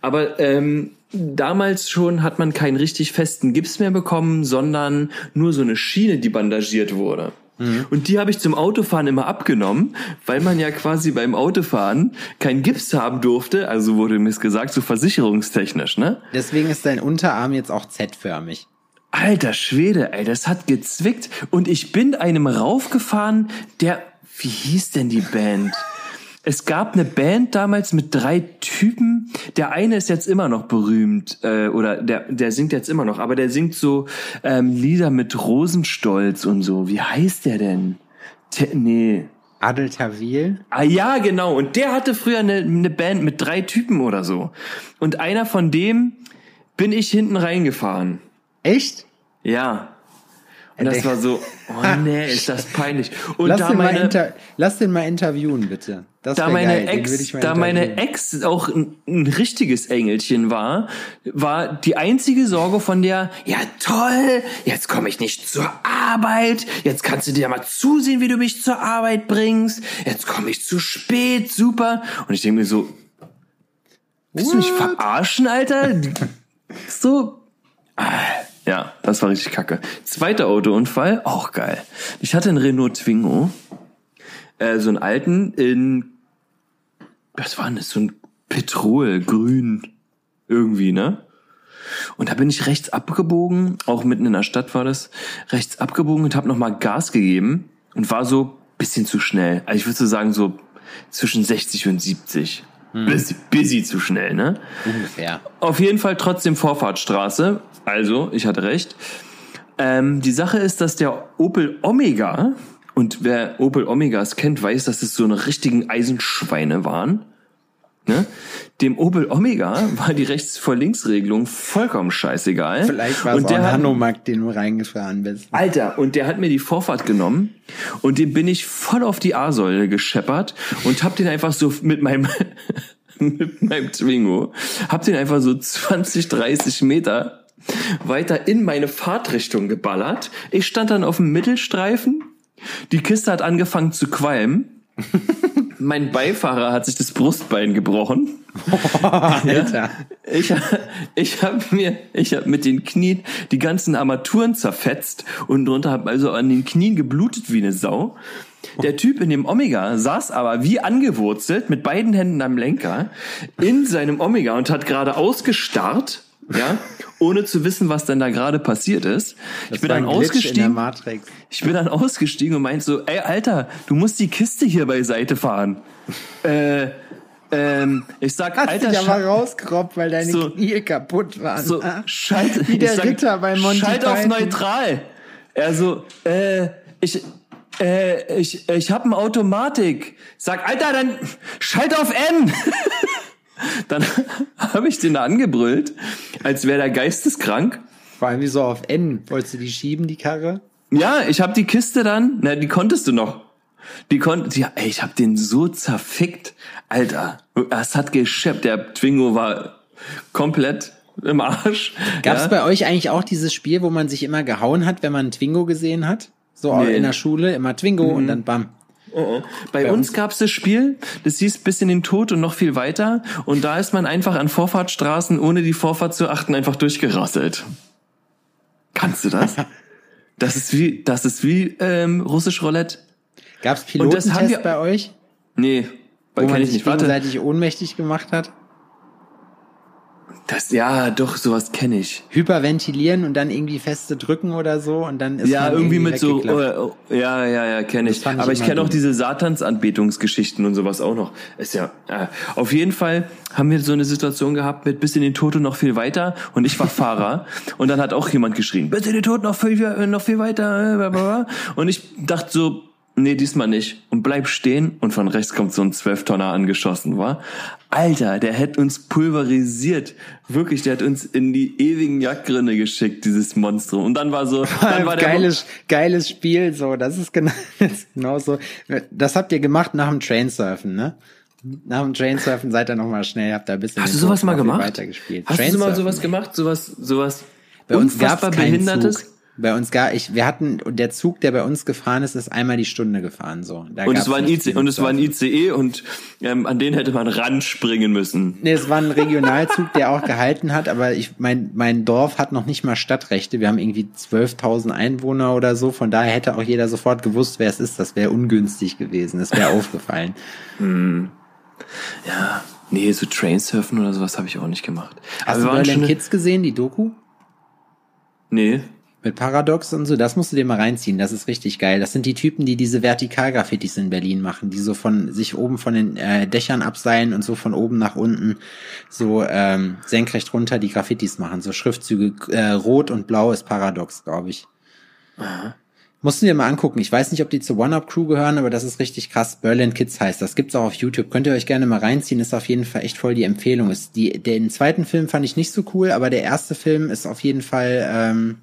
Speaker 2: Aber ähm, damals schon hat man keinen richtig festen Gips mehr bekommen, sondern nur so eine Schiene, die bandagiert wurde. Und die habe ich zum Autofahren immer abgenommen, weil man ja quasi beim Autofahren keinen Gips haben durfte, also wurde mir gesagt, so versicherungstechnisch, ne?
Speaker 1: Deswegen ist dein Unterarm jetzt auch Z-förmig.
Speaker 2: Alter Schwede, ey, das hat gezwickt. Und ich bin einem raufgefahren, der, wie hieß denn die Band? Es gab eine Band damals mit drei Typen. Der eine ist jetzt immer noch berühmt, äh, oder der, der singt jetzt immer noch, aber der singt so ähm, Lieder mit Rosenstolz und so. Wie heißt der denn? Te nee.
Speaker 1: Adel Tawil?
Speaker 2: Ah ja, genau. Und der hatte früher eine, eine Band mit drei Typen oder so. Und einer von dem bin ich hinten reingefahren.
Speaker 1: Echt?
Speaker 2: Ja. Und das
Speaker 1: Der-
Speaker 2: war so, oh nee, ist das peinlich. Und
Speaker 1: Lass
Speaker 2: da
Speaker 1: den, mal
Speaker 2: meine,
Speaker 1: inter lass den mal interviewen, bitte. Das
Speaker 2: da meine
Speaker 1: geil.
Speaker 2: Ex,
Speaker 1: mal
Speaker 2: da meine. Ex auch ein, ein richtiges Engelchen war, war die einzige Sorge von der, ja toll, jetzt komme ich nicht zur Arbeit, jetzt kannst du dir mal zusehen, wie du mich zur Arbeit bringst, jetzt komme ich zu spät, super. Und ich denke mir so, willst du mich
Speaker 1: What?
Speaker 2: verarschen, Alter? so, Ah, ja, das war richtig kacke. Zweiter Autounfall, auch geil. Ich hatte einen Renault Twingo, äh, so einen alten in, was war denn das, so ein Petrol, grün, irgendwie, ne? Und da bin ich rechts abgebogen, auch mitten in der Stadt war das, rechts abgebogen und habe nochmal Gas gegeben und war so bisschen zu schnell. Also ich würde so sagen, so zwischen 60 und 70. Busy, busy zu schnell, ne?
Speaker 1: Ungefähr.
Speaker 2: Auf jeden Fall trotzdem Vorfahrtsstraße. Also, ich hatte recht. Ähm, die Sache ist, dass der Opel Omega, und wer Opel Omegas kennt, weiß, dass es so eine richtigen Eisenschweine waren. Ne? Dem Opel Omega war die Rechts- vor Links-Regelung vollkommen scheißegal.
Speaker 1: Vielleicht war es
Speaker 2: und
Speaker 1: auch
Speaker 2: der
Speaker 1: ein Hanomag, den du reingefahren bist.
Speaker 2: Alter, und der hat mir die Vorfahrt genommen und dem bin ich voll auf die A-Säule gescheppert und hab den einfach so mit meinem mit meinem Twingo, hab den einfach so 20, 30 Meter weiter in meine Fahrtrichtung geballert. Ich stand dann auf dem Mittelstreifen. Die Kiste hat angefangen zu qualmen. mein Beifahrer hat sich das Brustbein gebrochen.
Speaker 1: Alter.
Speaker 2: Ich, ich habe mir, ich habe mit den Knien die ganzen Armaturen zerfetzt und drunter habe also an den Knien geblutet wie eine Sau. Der Typ in dem Omega saß aber wie angewurzelt mit beiden Händen am Lenker in seinem Omega und hat gerade ausgestarrt, ja, ohne zu wissen, was denn da gerade passiert ist. ich bin dann
Speaker 1: ein
Speaker 2: ausgestiegen. Ich bin dann ausgestiegen und meinte so, ey Alter, du musst die Kiste hier beiseite fahren. Äh, ähm, ich sag,
Speaker 1: Hast
Speaker 2: Alter,
Speaker 1: dich aber rausgerobbt, weil deine
Speaker 2: So.
Speaker 1: Knie kaputt waren.
Speaker 2: so,
Speaker 1: Ah.
Speaker 2: schalt,
Speaker 1: Wie der
Speaker 2: sag,
Speaker 1: Ritter bei Monty
Speaker 2: Schalt auf
Speaker 1: Python.
Speaker 2: neutral. Er so, äh, ich, äh, ich, ich hab eine Automatik. Sag, Alter, dann schalt auf N. dann habe ich den da angebrüllt, als wäre der geisteskrank.
Speaker 1: Vor allem wie so auf N. Wolltest du die schieben, die Karre?
Speaker 2: Ja, ich hab die Kiste dann, na, die konntest du noch. Die konnte, ja, ey, ich hab den so zerfickt. Alter, es hat gescheppt. Der Twingo war komplett im Arsch.
Speaker 1: Gab es
Speaker 2: ja.
Speaker 1: bei euch eigentlich auch dieses Spiel, wo man sich immer gehauen hat, wenn man einen Twingo gesehen hat? So
Speaker 2: Nee.
Speaker 1: in der Schule, immer Twingo und dann bam.
Speaker 2: Bei, uns gab's das Spiel, das hieß bis in den Tod und noch viel weiter. Und da ist man einfach an Vorfahrtsstraßen, ohne die Vorfahrt zu achten, einfach durchgerasselt. Kannst du das? Das ist wie, das ist wie ähm, russisch Roulette.
Speaker 1: Gab es
Speaker 2: Und das haben
Speaker 1: Pilotentest
Speaker 2: wir-
Speaker 1: bei euch,
Speaker 2: Nee, weil
Speaker 1: man
Speaker 2: kann ich
Speaker 1: sich
Speaker 2: nicht. Warte.
Speaker 1: ohnmächtig gemacht hat?
Speaker 2: Das, ja, doch, sowas kenne ich.
Speaker 1: Hyperventilieren und dann irgendwie feste drücken oder so und dann ist
Speaker 2: Ja,
Speaker 1: man
Speaker 2: irgendwie mit so, oh, oh, ja, ja, ja, kenne ich.
Speaker 1: ich
Speaker 2: Aber ich kenne auch diese Satansanbetungsgeschichten und sowas auch noch. Ist ja, äh, auf jeden Fall haben wir so eine Situation gehabt mit bis in den Tod und noch viel weiter und ich war Fahrer und dann hat auch jemand geschrien, bis in den Tod noch viel, äh, noch viel weiter, äh, bla, bla, bla. und ich dachte so, nee, diesmal nicht und bleib stehen und von rechts kommt so ein Zwölftonner angeschossen, war. Alter, der hätte uns pulverisiert. Wirklich, der hat uns in die ewigen Jagdgründe geschickt, dieses Monstrum. Und dann war so, dann war der
Speaker 1: geiles, geiles Spiel, so, das ist genau, das ist genau so. Das habt ihr gemacht nach dem Trainsurfen, ne? Nach dem Trainsurfen seid ihr nochmal schnell, habt da ein bisschen
Speaker 2: Hast du sowas mal gemacht?
Speaker 1: Weitergespielt.
Speaker 2: Hast du mal sowas gemacht? Sowas, sowas
Speaker 1: Bei uns
Speaker 2: unfassbar
Speaker 1: keinen
Speaker 2: behindertes?
Speaker 1: Zug. Bei uns gar, ich, wir hatten, und der Zug, der bei uns gefahren ist, ist einmal die Stunde gefahren, so. Da
Speaker 2: Und es war ein
Speaker 1: nicht
Speaker 2: IC,
Speaker 1: viel
Speaker 2: und es war ein. ICE und ähm, an den hätte man ranspringen müssen.
Speaker 1: Nee, es war ein Regionalzug, der auch gehalten hat, aber ich, mein, mein Dorf hat noch nicht mal Stadtrechte. Wir haben irgendwie 12.000 Einwohner oder so, von daher hätte auch jeder sofort gewusst, wer es ist. Das wäre ungünstig gewesen, das wäre aufgefallen.
Speaker 2: Ja, nee, so Trainsurfen oder sowas habe ich auch nicht gemacht.
Speaker 1: Hast
Speaker 2: wir
Speaker 1: du Berlin
Speaker 2: schon-
Speaker 1: Kids gesehen, die Doku?
Speaker 2: Nee.
Speaker 1: Mit Paradox und so, das musst du dir mal reinziehen, das ist richtig geil. Das sind die Typen, die diese Vertikalgraffitis in Berlin machen, die so von sich oben von den äh, Dächern abseilen und so von oben nach unten so ähm, senkrecht runter die Graffitis machen. So Schriftzüge, äh, rot und blau ist Paradox, glaube ich. Musst du dir mal angucken. Ich weiß nicht, ob die zur One-Up-Crew gehören, aber das ist richtig krass. Berlin Kids heißt das. Gibt's auch auf YouTube. Könnt ihr euch gerne mal reinziehen. Ist auf jeden Fall echt voll die Empfehlung. Ist die, den zweiten Film fand ich nicht so cool, aber der erste Film ist auf jeden Fall, ähm,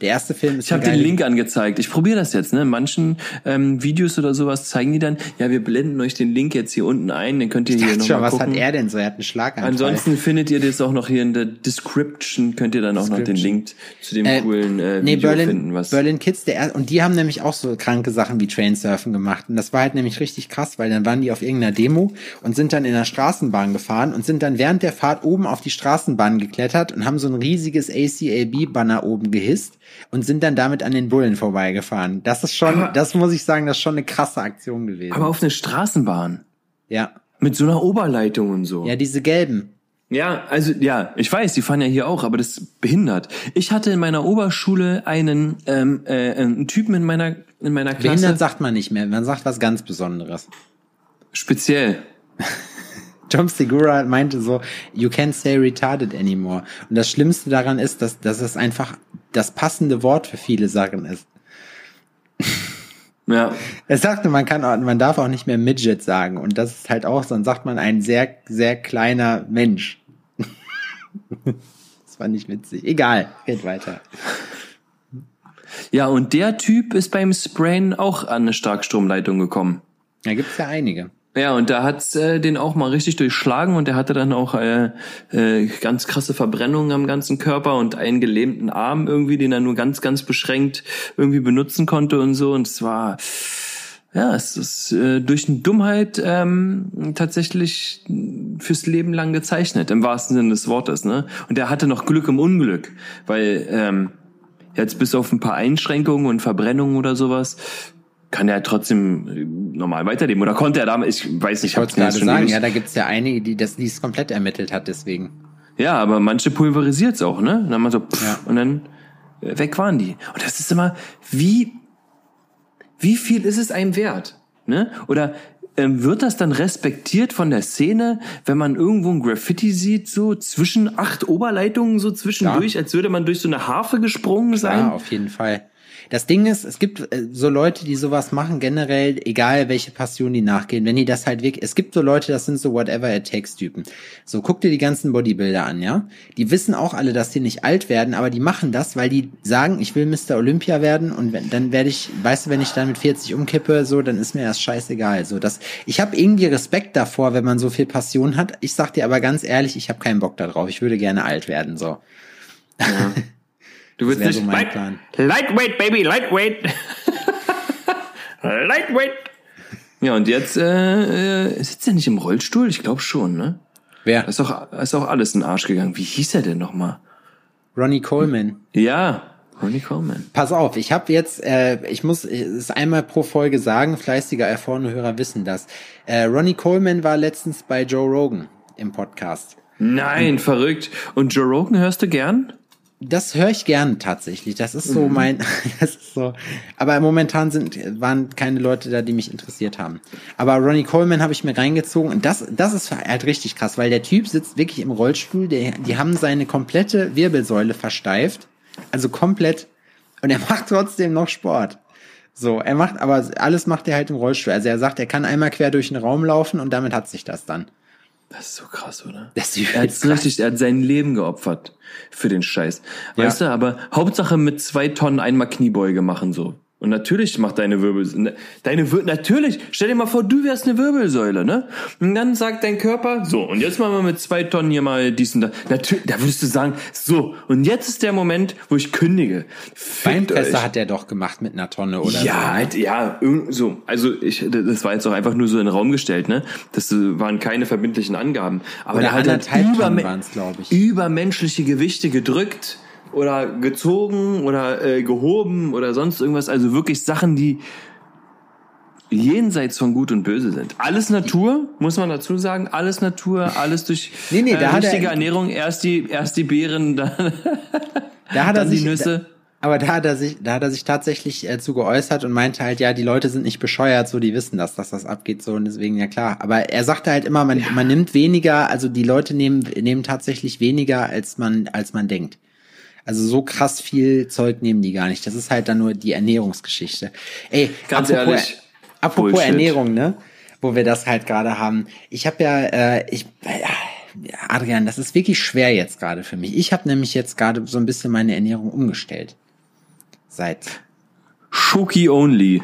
Speaker 1: der erste Film ist
Speaker 2: Ich habe den Link angezeigt. Ich probiere das jetzt. Ne? In manchen ähm, Videos oder sowas zeigen die dann, ja, wir blenden euch den Link jetzt hier unten ein, den könnt ihr
Speaker 1: Ich
Speaker 2: hier nochmal
Speaker 1: was
Speaker 2: gucken.
Speaker 1: hat er denn so? Er hat einen Schlaganfall.
Speaker 2: Ansonsten findet ihr das auch noch hier in der Description, könnt ihr dann auch noch den. Link zu dem
Speaker 1: Äh,
Speaker 2: coolen äh,
Speaker 1: nee,
Speaker 2: Video
Speaker 1: Berlin,
Speaker 2: finden. Was
Speaker 1: Berlin Kids, der er und die haben nämlich auch so kranke Sachen wie Trainsurfen gemacht. Und das war halt nämlich richtig krass, weil dann waren die auf irgendeiner Demo und sind dann in der Straßenbahn gefahren und sind dann während der Fahrt oben auf die Straßenbahn geklettert und haben so ein riesiges ACAB-Banner oben gehisst und sind dann damit an den Bullen vorbeigefahren. Das ist schon,
Speaker 2: Aber-
Speaker 1: das muss ich sagen, das ist schon eine krasse Aktion gewesen.
Speaker 2: aber auf eine Straßenbahn.
Speaker 1: ja.
Speaker 2: Mit so einer Oberleitung und so.
Speaker 1: Ja, diese gelben.
Speaker 2: Ja, also ja, ich weiß, die fahren ja hier auch, aber das ist behindert. Ich hatte in meiner Oberschule einen ähm, äh, einen Typen in meiner in meiner Klasse
Speaker 1: Behindert sagt man nicht mehr, man sagt was ganz Besonderes.
Speaker 2: speziell.
Speaker 1: Tom Segura meinte so, you can't say retarded anymore. Und das Schlimmste daran ist, dass, dass es einfach das passende Wort für viele Sachen ist.
Speaker 2: Ja,
Speaker 1: Er sagte, man kann, man darf auch nicht mehr Midget sagen. Und das ist halt auch, dann sagt man ein sehr, sehr kleiner Mensch. das war nicht witzig. Egal, geht weiter.
Speaker 2: ja und der Typ ist beim Sprayen auch an eine Starkstromleitung gekommen.
Speaker 1: Da gibt's ja einige.
Speaker 2: Ja, und da hat's äh, den auch mal richtig durchschlagen und der hatte dann auch äh, äh, ganz krasse Verbrennungen am ganzen Körper und einen gelähmten Arm irgendwie, den er nur ganz, ganz beschränkt irgendwie benutzen konnte und so. Und es war, ja, es ist äh, durch eine Dummheit ähm, tatsächlich fürs Leben lang gezeichnet, im wahrsten Sinne des Wortes. Ne? Und der hatte noch Glück im Unglück, weil ähm, jetzt bis auf ein paar Einschränkungen und Verbrennungen oder sowas kann er trotzdem äh, normal weiterleben. Oder konnte er damals, ich weiß nicht,
Speaker 1: Ich wollte gerade sagen, ja, da gibt's ja einige, die das, es komplett ermittelt hat, deswegen.
Speaker 2: Ja, aber manche pulverisiert's auch, ne? Und dann mal so, pff,
Speaker 1: Ja.
Speaker 2: und dann äh, weg waren die. Und das ist immer, wie, wie viel ist es einem wert? Ne? Oder ähm, wird das dann respektiert von der Szene, wenn man irgendwo ein Graffiti sieht, so zwischen acht Oberleitungen, so zwischendurch, als würde man durch so eine Harfe gesprungen sein?
Speaker 1: Ja, auf jeden Fall. Das Ding ist, es gibt äh, so Leute, die sowas machen, generell, egal welche Passion die nachgehen, wenn die das halt wirklich, es gibt so Leute, das sind so whatever it takes Typen. So, guck dir die ganzen Bodybuilder an, ja? Die wissen auch alle, dass die nicht alt werden, aber die machen das, weil die sagen, ich will Mr. Olympia werden und wenn, dann werde ich, weißt du, wenn ich dann mit 40 umkippe, so, dann ist mir das scheißegal. So, das, ich habe irgendwie Respekt davor, wenn man so viel Passion hat. Ich sag dir aber ganz ehrlich, ich habe keinen Bock darauf. Ich würde gerne alt werden, so.
Speaker 2: Du willst nicht
Speaker 1: so mein
Speaker 2: light,
Speaker 1: Plan.
Speaker 2: Lightweight, Baby, lightweight. lightweight. Ja, und jetzt äh, äh, sitzt er nicht im Rollstuhl? Ich glaube schon, ne?
Speaker 1: Wer?
Speaker 2: Ist auch, ist auch alles in den Arsch gegangen. Wie hieß er denn nochmal?
Speaker 1: Ronnie Coleman.
Speaker 2: Ja, Ronnie Coleman.
Speaker 1: Pass auf, ich habe jetzt, äh, ich muss es einmal pro Folge sagen, fleißiger erfahrene Hörer wissen das. Äh, Ronnie Coleman war letztens bei Joe Rogan im Podcast.
Speaker 2: Nein, verrückt. Und Joe Rogan hörst du gern?
Speaker 1: Das höre ich gern tatsächlich. Das ist so mein, das ist so. Aber momentan sind, waren keine Leute da, die mich interessiert haben. Aber Ronnie Coleman habe ich mir reingezogen und das, das ist halt richtig krass, weil der Typ sitzt wirklich im Rollstuhl, der, die haben seine komplette Wirbelsäule versteift. Also komplett. Und er macht trotzdem noch Sport. So, er macht, aber alles macht er halt im Rollstuhl. Also er sagt, er kann einmal quer durch den Raum laufen und damit hat sich das dann.
Speaker 2: Das ist so krass, oder?
Speaker 1: Das ist
Speaker 2: er, hat richtig, er hat sein Leben geopfert für den Scheiß. Weißt ja. du, aber Hauptsache mit zwei Tonnen einmal Kniebeuge machen so. Und natürlich macht deine Wirbelsäule, deine Wir natürlich, stell dir mal vor, du wärst eine Wirbelsäule, ne? Und dann sagt dein Körper, so, und jetzt machen wir mit zwei Tonnen hier mal dies und das. Natürlich, da würdest du sagen, so, und jetzt ist der Moment, wo ich kündige.
Speaker 1: Beinpresse hat er doch gemacht mit einer Tonne, oder?
Speaker 2: Ja, so. halt, ja, so. Also ich, das war jetzt auch einfach nur so in den Raum gestellt, ne? Das waren keine verbindlichen Angaben. Aber
Speaker 1: oder
Speaker 2: der hat halt
Speaker 1: überme
Speaker 2: übermenschliche Gewichte gedrückt oder gezogen oder äh, gehoben oder sonst irgendwas. Also wirklich Sachen, die jenseits von Gut und Böse sind. Alles Natur, muss man dazu sagen. Alles Natur, alles durch
Speaker 1: nee, nee,
Speaker 2: äh, richtige
Speaker 1: er,
Speaker 2: Ernährung. Erst die, erst die Beeren, dann,
Speaker 1: da hat er
Speaker 2: dann
Speaker 1: sich,
Speaker 2: die Nüsse.
Speaker 1: Da, aber da hat er sich, da hat er sich tatsächlich äh, zu geäußert und meinte halt, ja, die Leute sind nicht bescheuert, so die wissen das, dass das abgeht, so und deswegen ja klar. Aber er sagte halt immer, man, ja. man nimmt weniger, also die Leute nehmen nehmen tatsächlich weniger, als man als man denkt. Also so krass viel Zeug nehmen die gar nicht. Das ist halt dann nur die Ernährungsgeschichte. Ey,
Speaker 2: ganz
Speaker 1: apropos,
Speaker 2: ehrlich.
Speaker 1: Apropos Bullshit. Ernährung, ne? Wo wir das halt gerade haben. Ich habe ja, äh, ich, äh, Adrian, das ist wirklich schwer jetzt gerade für mich. Ich habe nämlich jetzt gerade so ein bisschen meine Ernährung umgestellt. Seit
Speaker 2: Schoki only.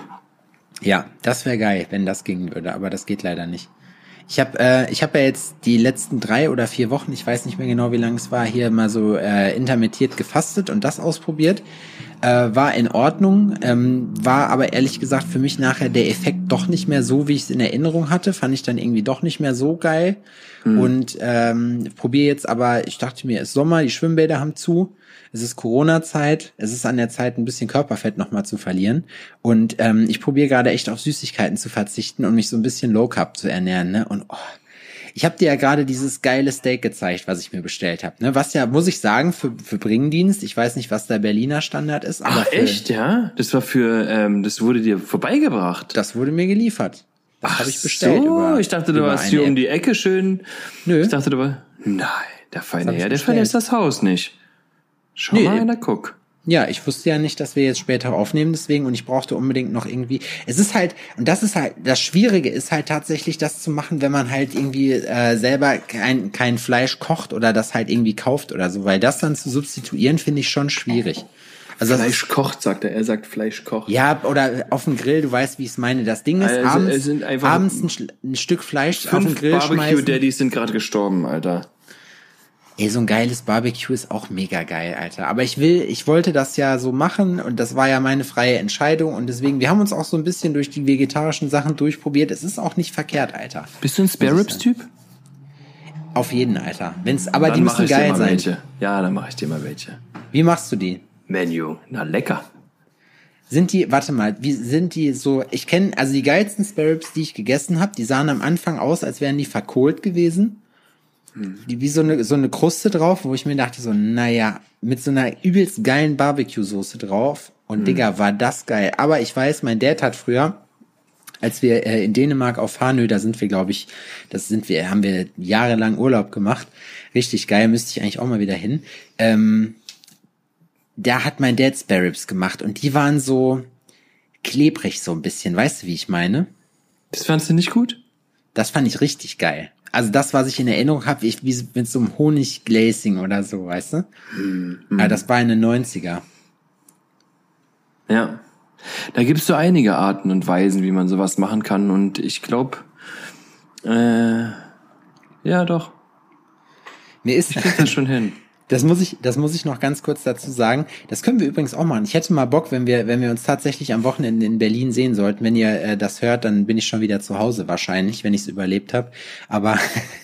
Speaker 1: Ja, das wäre geil, wenn das gingen würde, aber das geht leider nicht. Ich habe äh, ich hab ja jetzt die letzten drei oder vier Wochen, ich weiß nicht mehr genau, wie lange es war, hier mal so äh, intermittiert gefastet und das ausprobiert. Äh, war in Ordnung, ähm, war aber ehrlich gesagt für mich nachher der Effekt doch nicht mehr so, wie ich es in Erinnerung hatte. Fand ich dann irgendwie doch nicht mehr so geil. Mhm. Und ähm, probiere jetzt aber, ich dachte mir, es ist Sommer, die Schwimmbäder haben zu es ist Corona-Zeit, es ist an der Zeit, ein bisschen Körperfett nochmal zu verlieren. Und ähm, ich probiere gerade echt auf Süßigkeiten zu verzichten und mich so ein bisschen Low Carb zu ernähren. Ne? Und oh, ich habe dir ja gerade dieses geile Steak gezeigt, was ich mir bestellt habe. Ne? Was ja, muss ich sagen, für, für Bringdienst, ich weiß nicht, was der Berliner Standard ist.
Speaker 2: Aber Ach,
Speaker 1: für,
Speaker 2: echt, ja? Das war für, ähm, das wurde dir vorbeigebracht.
Speaker 1: Das wurde mir geliefert. Das habe ich bestellt.
Speaker 2: So, über, ich dachte, du warst hier um die Ecke schön.
Speaker 1: Nö.
Speaker 2: Ich dachte, du warst. Nein, der feine Herr, der verlässt das Haus nicht. Schau nee, mal einer, guck.
Speaker 1: Ja, ich wusste ja nicht, dass wir jetzt später aufnehmen, deswegen und ich brauchte unbedingt noch irgendwie. Es ist halt und das ist halt das Schwierige ist halt tatsächlich das zu machen, wenn man halt irgendwie äh, selber kein kein Fleisch kocht oder das halt irgendwie kauft oder so, weil das dann zu substituieren finde ich schon schwierig.
Speaker 2: Also Fleisch kocht, sagt er. Er sagt Fleisch kocht.
Speaker 1: Ja, oder auf dem Grill, du weißt, wie ich es meine. Das Ding ist, also, abends, abends ein, ein, Stück Fleisch auf den Grill
Speaker 2: Barbecue
Speaker 1: schmeißen.
Speaker 2: Daddies sind gerade gestorben, Alter.
Speaker 1: Ey, so ein geiles Barbecue ist auch mega geil, Alter. Aber ich will, ich wollte das ja so machen und das war ja meine freie Entscheidung und deswegen, wir haben uns auch so ein bisschen durch die vegetarischen Sachen durchprobiert. Es ist auch nicht verkehrt, Alter.
Speaker 2: Bist du ein Spare Ribs Typ?
Speaker 1: Auf jeden, Alter. Wenn's, aber dann die müssen geil sein.
Speaker 2: Welche. Ja, dann mache ich dir mal welche.
Speaker 1: Wie machst du die?
Speaker 2: Menu. Na, lecker.
Speaker 1: Sind die, warte mal, wie sind die so, ich kenne, also die geilsten Spare Ribs, die ich gegessen habe, die sahen am Anfang aus, als wären die verkohlt gewesen wie so eine, so eine Kruste drauf, wo ich mir dachte so, naja, mit so einer übelst geilen Barbecue-Soße drauf. Und mhm. Digga, war das geil. Aber ich weiß, mein Dad hat früher, als wir äh, in Dänemark auf Hanö, da sind wir, glaube ich, das sind wir, haben wir jahrelang Urlaub gemacht. Richtig geil, müsste ich eigentlich auch mal wieder hin. Ähm, da hat mein Dad Spare Ribs gemacht und die waren so klebrig so ein bisschen. Weißt du, wie ich meine?
Speaker 2: Das fandst du nicht gut?
Speaker 1: Das fand ich richtig geil also das, was ich in Erinnerung habe, ich, wie mit so einem Honigglazing oder so, weißt du? Mhm. Ja, das war in den 90er.
Speaker 2: Ja. Da gibt's so einige Arten und Weisen, wie man sowas machen kann. Und ich glaube, äh, ja doch.
Speaker 1: Mir ist
Speaker 2: ich krieg das schon hin.
Speaker 1: Das muss ich, das muss ich noch ganz kurz dazu sagen. Das können wir übrigens auch machen. Ich hätte mal Bock, wenn wir, wenn wir uns tatsächlich am Wochenende in Berlin sehen sollten. Wenn ihr äh, das hört, dann bin ich schon wieder zu Hause wahrscheinlich, wenn ich es überlebt habe. Aber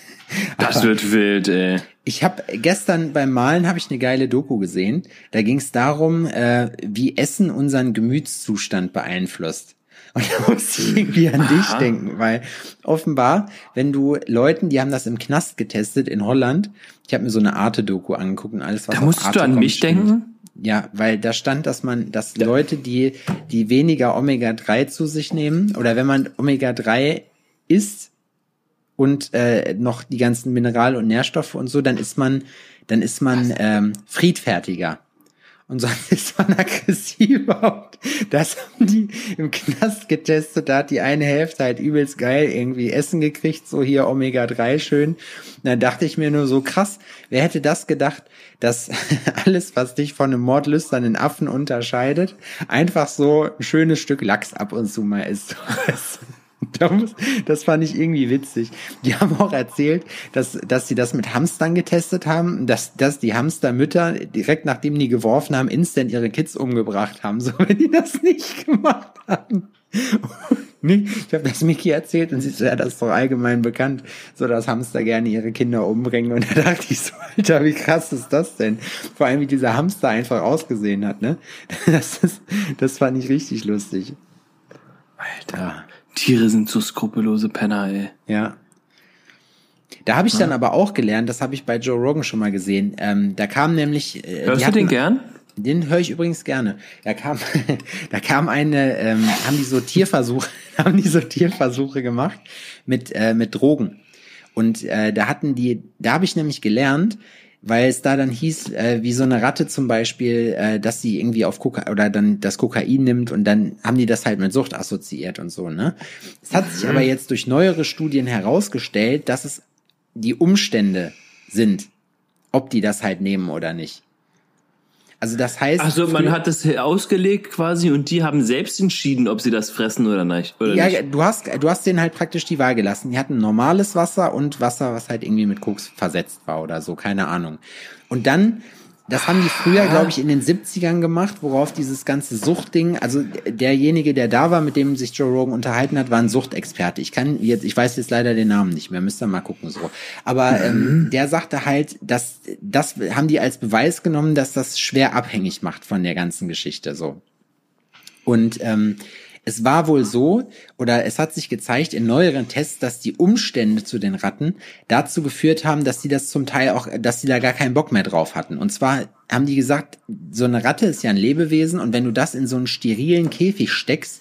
Speaker 2: das aber, wird wild, ey.
Speaker 1: Ich habe gestern beim Malen habe ich eine geile Doku gesehen. Da ging es darum, äh, wie Essen unseren Gemütszustand beeinflusst. Und da musste ich irgendwie an dich denken, weil offenbar, wenn du Leuten, die haben das im Knast getestet in Holland, ich habe mir so eine Arte-Doku angeguckt und alles, was
Speaker 2: Da musstest
Speaker 1: Arte
Speaker 2: du an mich
Speaker 1: stimmt.
Speaker 2: denken?
Speaker 1: Ja, weil da stand, dass man, dass Leute, die, die weniger Omega-3 zu sich nehmen, oder wenn man Omega-3 isst und äh, noch die ganzen Mineral- und Nährstoffe und so, dann ist man, dann ist man ähm, friedfertiger. Und sonst ist man aggressiver. Und das haben die im Knast getestet. Da hat die eine Hälfte halt übelst geil irgendwie Essen gekriegt, so hier Omega-3 schön. Und dann dachte ich mir nur so krass, wer hätte das gedacht, dass alles, was dich von einem mordlüsternen Affen unterscheidet, einfach so ein schönes Stück Lachs ab und zu mal ist. Das fand ich irgendwie witzig. Die haben auch erzählt, dass, dass sie das mit Hamstern getestet haben, dass, dass die Hamstermütter direkt nachdem die geworfen haben, instant ihre Kids umgebracht haben, so wenn die das nicht gemacht haben. Ich habe das Miki erzählt und sie so, ja, das ist doch allgemein bekannt, so dass Hamster gerne ihre Kinder umbringen. Und da dachte ich so, Alter, wie krass ist das denn? Vor allem, wie dieser Hamster einfach ausgesehen hat, ne? Das, ist, das fand ich richtig lustig.
Speaker 2: Alter. Tiere sind so skrupellose Penner, ey.
Speaker 1: Ja. Da habe ich dann aber auch gelernt, das habe ich bei Joe Rogan schon mal gesehen. Ähm, da kam nämlich. Äh,
Speaker 2: Hörst du den
Speaker 1: hatten-
Speaker 2: gern?
Speaker 1: Den höre ich übrigens gerne. Da kam, da kam eine, ähm, haben die so Tierversuche, haben die so Tierversuche gemacht mit äh, mit Drogen. Und äh, da hatten die, da habe ich nämlich gelernt, weil es da dann hieß, äh, wie so eine Ratte zum Beispiel, äh, dass sie irgendwie auf Koka oder dann das Kokain nimmt und dann haben die das halt mit Sucht assoziiert und so, ne? Es hat sich aber jetzt durch neuere Studien herausgestellt, dass es die Umstände sind, ob die das halt nehmen oder nicht. Also das heißt,
Speaker 2: Also man hat das ausgelegt quasi und die haben selbst entschieden, ob sie das fressen oder nicht. Oder
Speaker 1: ja,
Speaker 2: nicht.
Speaker 1: du hast, du hast denen halt praktisch die Wahl gelassen. Die hatten normales Wasser und Wasser, was halt irgendwie mit Koks versetzt war oder so, keine Ahnung. Und dann, das haben die früher, glaube ich, in den 70ern gemacht, worauf dieses ganze Suchtding, also derjenige, der da war, mit dem sich Joe Rogan unterhalten hat, war ein Suchtexperte. Ich kann jetzt, ich weiß jetzt leider den Namen nicht mehr, müsst ihr mal gucken so. Aber ähm, der sagte halt, dass das haben die als Beweis genommen, dass das schwer abhängig macht von der ganzen Geschichte so. Und ähm, es war wohl so, oder es hat sich gezeigt in neueren Tests, dass die Umstände zu den Ratten dazu geführt haben, dass die das zum Teil auch, dass die da gar keinen Bock mehr drauf hatten. Und zwar haben die gesagt, so eine Ratte ist ja ein Lebewesen und wenn du das in so einen sterilen Käfig steckst,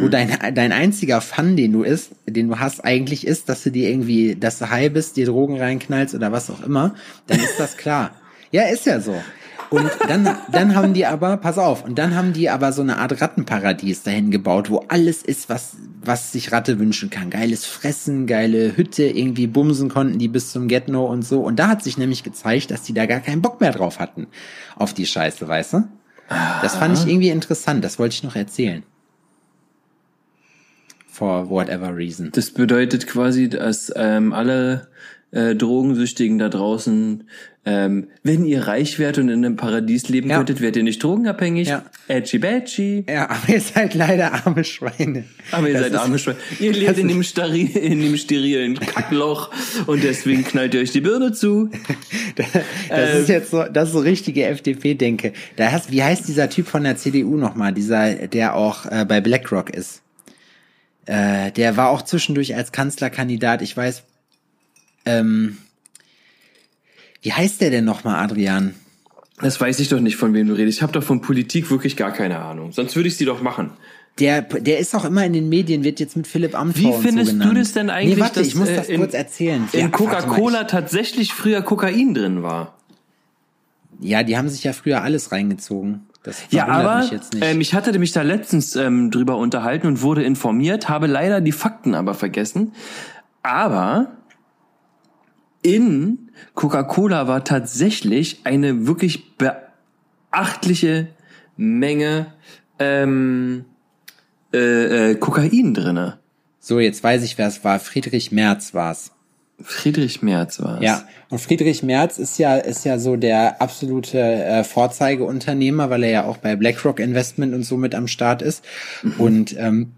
Speaker 1: wo dein, dein einziger Fun, den du isst, den du hast, eigentlich ist, dass du dir irgendwie, dass du high bist, dir Drogen reinknallst oder was auch immer, dann ist das klar. Ja, ist ja so. Und dann, dann haben die aber, pass auf, und dann haben die aber so eine Art Rattenparadies dahin gebaut, wo alles ist, was, was sich Ratte wünschen kann. Geiles Fressen, geile Hütte, irgendwie bumsen konnten die bis zum Get-No und so. Und da hat sich nämlich gezeigt, dass die da gar keinen Bock mehr drauf hatten. Auf die Scheiße, weißt du? Das fand ich irgendwie interessant, das wollte ich noch erzählen. For whatever reason.
Speaker 2: Das bedeutet quasi, dass ähm, alle äh, Drogensüchtigen da draußen, ähm, wenn ihr reich wärt und in einem Paradies leben
Speaker 1: Ja.
Speaker 2: könntet, wärt ihr nicht drogenabhängig.
Speaker 1: Ja.
Speaker 2: Edgy badgy.
Speaker 1: Ja, aber ihr seid leider arme Schweine.
Speaker 2: Aber ihr
Speaker 1: Das
Speaker 2: seid
Speaker 1: ist-
Speaker 2: arme Schweine. Ihr lebt
Speaker 1: das
Speaker 2: in dem, steri in dem sterilen Kackloch und deswegen knallt ihr euch die Birne zu.
Speaker 1: Das ist jetzt so, das ist so richtige FDP-Denke. Da hast, wie heißt dieser Typ von der CDU nochmal, dieser, der auch äh, bei BlackRock ist? Äh, der war auch zwischendurch als Kanzlerkandidat, ich weiß, ähm, wie heißt der denn nochmal, Adrian?
Speaker 2: Das weiß ich doch nicht, von wem du redest. Ich habe doch von Politik wirklich gar keine Ahnung. Sonst würde ich sie doch machen.
Speaker 1: Der, der ist auch immer in den Medien, wird jetzt mit Philipp Amthor
Speaker 2: Wie
Speaker 1: und
Speaker 2: findest
Speaker 1: so
Speaker 2: du das denn eigentlich,
Speaker 1: Nee, warte,
Speaker 2: dass
Speaker 1: ich muss
Speaker 2: äh,
Speaker 1: das
Speaker 2: in,
Speaker 1: kurz erzählen.
Speaker 2: in
Speaker 1: Ja,
Speaker 2: Coca-Cola tatsächlich früher Kokain drin war?
Speaker 1: Ja, die haben sich ja früher alles reingezogen. Das
Speaker 2: Ja, aber
Speaker 1: mich jetzt nicht.
Speaker 2: ähm, ich hatte mich da letztens ähm, drüber unterhalten und wurde informiert, habe leider die Fakten aber vergessen. Aber in Coca-Cola war tatsächlich eine wirklich beachtliche Menge ähm, äh, äh, Kokain drinne.
Speaker 1: so, jetzt weiß ich, wer es war. Friedrich Merz war's.
Speaker 2: Friedrich Merz war es.
Speaker 1: Ja, und Friedrich Merz ist ja ist ja so der absolute äh, Vorzeigeunternehmer, weil er ja auch bei BlackRock Investment und so mit am Start ist. Und ähm,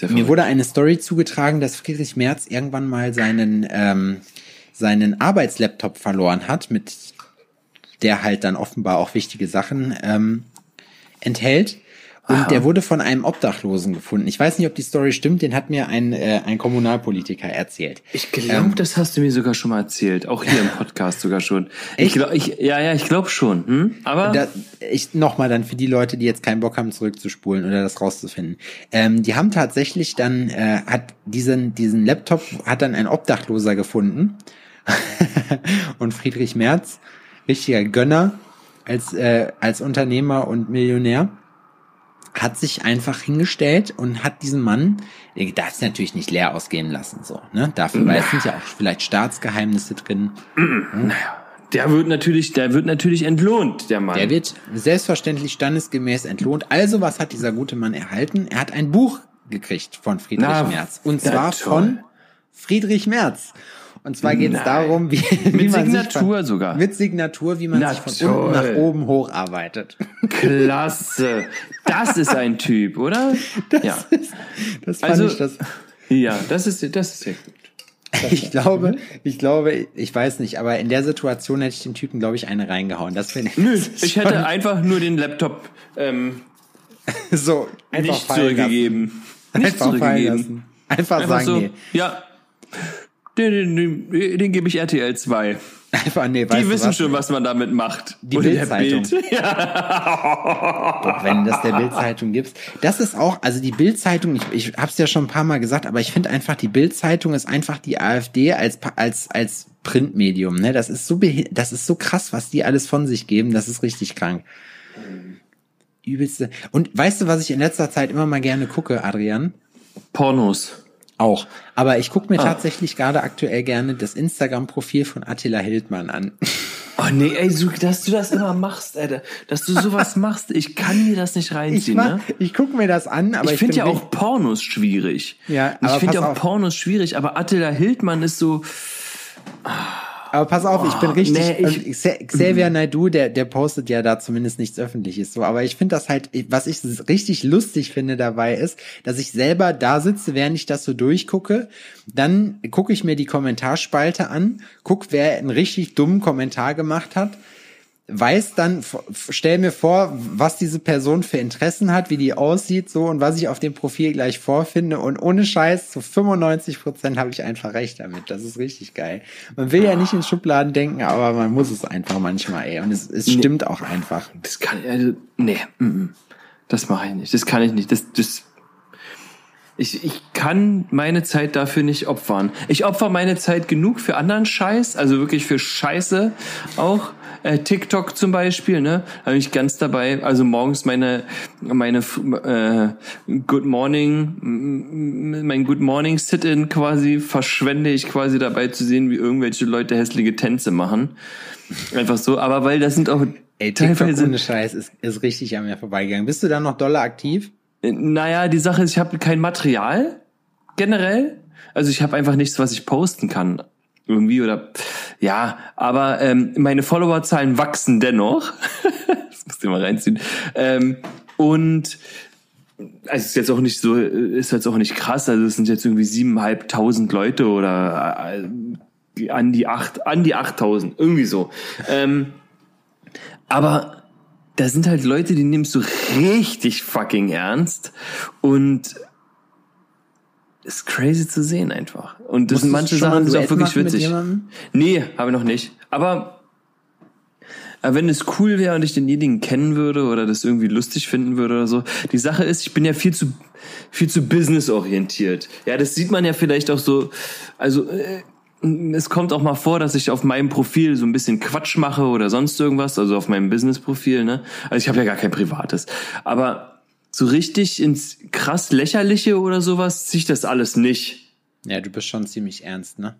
Speaker 2: ja
Speaker 1: mir wurde eine Story zugetragen, dass Friedrich Merz irgendwann mal seinen ähm, seinen Arbeitslaptop verloren hat, mit der halt dann offenbar auch wichtige Sachen ähm, enthält. Und
Speaker 2: Aha.
Speaker 1: der wurde von einem Obdachlosen gefunden. Ich weiß nicht, ob die Story stimmt, den hat mir ein, äh, ein Kommunalpolitiker erzählt.
Speaker 2: Ich glaube, das hast du mir sogar schon mal erzählt. Auch hier im Podcast sogar schon. Ich glaub, ich, ja, ja, ich glaube schon. Hm? Aber
Speaker 1: Da, ich nochmal dann für die Leute, die jetzt keinen Bock haben, zurückzuspulen oder das rauszufinden. Ähm, die haben tatsächlich dann, äh, hat diesen, diesen Laptop hat dann ein Obdachloser gefunden. und Friedrich Merz, richtiger Gönner als, äh, als Unternehmer und Millionär, hat sich einfach hingestellt und hat diesen Mann, der darf es natürlich nicht leer ausgehen lassen, so, ne? Dafür, weil es sind ja auch vielleicht Staatsgeheimnisse drin.
Speaker 2: der wird natürlich, der wird natürlich entlohnt, der Mann.
Speaker 1: Der wird selbstverständlich standesgemäß entlohnt. Also, was hat dieser gute Mann erhalten? Er hat ein Buch gekriegt von Friedrich
Speaker 2: Na,
Speaker 1: Merz. Und zwar
Speaker 2: toll.
Speaker 1: von Friedrich Merz. Und zwar geht es darum, wie, wie
Speaker 2: Mit
Speaker 1: man
Speaker 2: Signatur
Speaker 1: sich von,
Speaker 2: sogar.
Speaker 1: Mit Signatur, wie man
Speaker 2: Na
Speaker 1: sich von
Speaker 2: toll.
Speaker 1: unten nach oben hocharbeitet.
Speaker 2: Klasse. Das ist ein Typ, oder? ja.
Speaker 1: Das fand
Speaker 2: Also-
Speaker 1: ich das.
Speaker 2: Ja, das ist, das ist sehr gut.
Speaker 1: Ich glaube, ich glaube, ich weiß nicht, aber in der Situation hätte ich dem Typen, glaube ich, eine reingehauen. Das finde ich.
Speaker 2: Nö,
Speaker 1: das ist
Speaker 2: ich hätte einfach nur den Laptop ähm,
Speaker 1: so einfach
Speaker 2: nicht zurückgegeben.
Speaker 1: Lassen.
Speaker 2: Nicht
Speaker 1: Einfach
Speaker 2: zurückgegeben.
Speaker 1: Einfach,
Speaker 2: Einfach
Speaker 1: sagen,
Speaker 2: so,
Speaker 1: nee.
Speaker 2: ja, den, den, den, den gebe ich RTL 2.
Speaker 1: Einfach, nee,
Speaker 2: Die wissen
Speaker 1: was?
Speaker 2: schon, was man damit macht.
Speaker 1: Die Bild-Zeitung.
Speaker 2: Bild. Ja.
Speaker 1: Wenn das der Bild-Zeitung gibst. Das ist auch, also die Bild-Zeitung, ich, ich habe es ja schon ein paar Mal gesagt, aber ich finde einfach, die Bild-Zeitung ist einfach die AfD als als als Printmedium. Ne, das ist so das ist so krass, was die alles von sich geben. Das ist richtig krank. Übelste. Und weißt du, was ich in letzter Zeit immer mal gerne gucke, Adrian?
Speaker 2: Pornos.
Speaker 1: Auch. Aber ich gucke mir
Speaker 2: Ah.
Speaker 1: tatsächlich gerade aktuell gerne das Instagram-Profil von Attila Hildmann an.
Speaker 2: Oh nee, ey, so, dass du das immer machst, Alter. Dass du sowas machst, ich kann mir das nicht
Speaker 1: Ich,
Speaker 2: reinziehen,
Speaker 1: mach,
Speaker 2: ne?
Speaker 1: ich gucke mir das an, aber
Speaker 2: Ich,
Speaker 1: ich,
Speaker 2: finde ja auch Pornos schwierig.
Speaker 1: Ja,
Speaker 2: ich
Speaker 1: aber
Speaker 2: finde ja auch
Speaker 1: auf.
Speaker 2: Pornos schwierig, aber Attila Hildmann ist so,
Speaker 1: Aber pass auf, ich bin richtig.
Speaker 2: nee, ich-
Speaker 1: und Xa- Xavier Naidoo, der, der postet ja da zumindest nichts Öffentliches so. Aber ich finde das halt, was ich richtig lustig finde dabei ist, dass ich selber da sitze, während ich das so durchgucke. Dann gucke ich mir die Kommentarspalte an, guck, wer einen richtig dummen Kommentar gemacht hat. Weiß dann, stell mir vor, was diese Person für Interessen hat, wie die aussieht, so und was ich auf dem Profil gleich vorfinde. Und ohne Scheiß, zu 95 Prozent habe ich einfach recht damit. Das ist richtig geil. Man will ja nicht in Schubladen denken, aber man muss es einfach manchmal, ey. Und es, es stimmt auch einfach.
Speaker 2: das kann ich, also, nee, mm, mm. das mache ich nicht, das kann ich nicht, das, das, ich, ich kann meine Zeit dafür nicht opfern. Ich opfer meine Zeit genug für anderen Scheiß, also wirklich für Scheiße auch. Äh, TikTok zum Beispiel, ne, habe ich ganz dabei. Also morgens meine meine äh, Good Morning, mein Good Morning Sit-in quasi verschwende ich quasi dabei zu sehen, wie irgendwelche Leute hässliche Tänze machen. Einfach so, aber weil das sind auch
Speaker 1: Ey, TikTok ohne Scheiß ist, ist richtig an mir vorbeigegangen. Bist du da noch doller aktiv?
Speaker 2: Naja, die Sache ist, ich habe kein Material generell. Also ich habe einfach nichts, was ich posten kann. Irgendwie oder ja, aber ähm, meine Followerzahlen wachsen dennoch. das musst du mal reinziehen. Ähm, und also ist jetzt auch nicht so, ist jetzt auch nicht krass. Also es sind jetzt irgendwie siebeneinhalbtausend Leute oder äh, an die acht, an die achttausend, irgendwie so. Ähm, aber da sind halt Leute, die nimmst du richtig fucking ernst und ist crazy zu sehen einfach. Und das sind manche Sachen, sind auch wirklich witzig. Nee, habe ich noch nicht. Aber, aber wenn es cool wäre und ich denjenigen kennen würde oder das irgendwie lustig finden würde oder so. Die Sache ist, ich bin ja viel zu viel zu businessorientiert. Ja, das sieht man ja vielleicht auch so. Also äh, es kommt auch mal vor, dass ich auf meinem Profil so ein bisschen Quatsch mache oder sonst irgendwas, also auf meinem Business-Profil. Ne? Also ich habe ja gar kein privates. Aber so richtig ins krass lächerliche oder sowas ziehe ich das alles nicht.
Speaker 1: Ja, du bist schon ziemlich ernst, ne?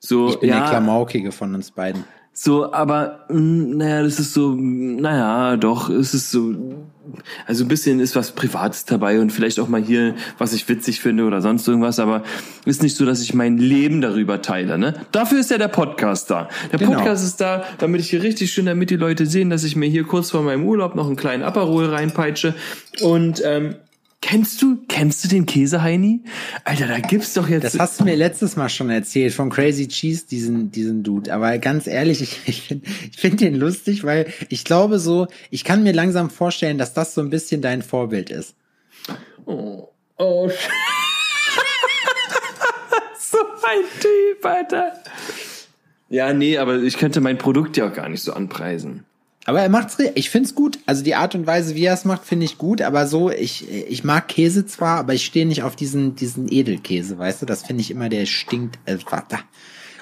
Speaker 2: So,
Speaker 1: Ich bin
Speaker 2: ja,
Speaker 1: der Klamaukige von uns beiden.
Speaker 2: So, aber mh, naja, das ist so, mh, naja, doch, es ist so, also ein bisschen ist was Privates dabei und vielleicht auch mal hier, was ich witzig finde oder sonst irgendwas, aber ist nicht so, dass ich mein Leben darüber teile, ne? Dafür ist ja der Podcast da. Der
Speaker 1: Genau.
Speaker 2: Podcast ist da, damit ich hier richtig schön, damit die Leute sehen, dass ich mir hier kurz vor meinem Urlaub noch einen kleinen Aperol reinpeitsche und ähm, Kennst du, kennst du den Käse, Heini? Alter, da gibt's doch jetzt.
Speaker 1: Das hast du mir letztes Mal schon erzählt, von Crazy Cheese, diesen, diesen Dude. Aber ganz ehrlich, ich, ich finde ich find den lustig, weil ich glaube so, ich kann mir langsam vorstellen, dass das so ein bisschen dein Vorbild ist.
Speaker 2: Oh, oh. so ein Typ, Alter. Ja, nee, aber ich könnte mein Produkt ja auch gar nicht so anpreisen.
Speaker 1: Aber er macht's, ich find's gut. Also die Art und Weise, wie er es macht, finde ich gut. Aber so, ich, ich mag Käse zwar, aber ich stehe nicht auf diesen, diesen Edelkäse, weißt du? Das finde ich immer, der stinkt. Äh, warte. Und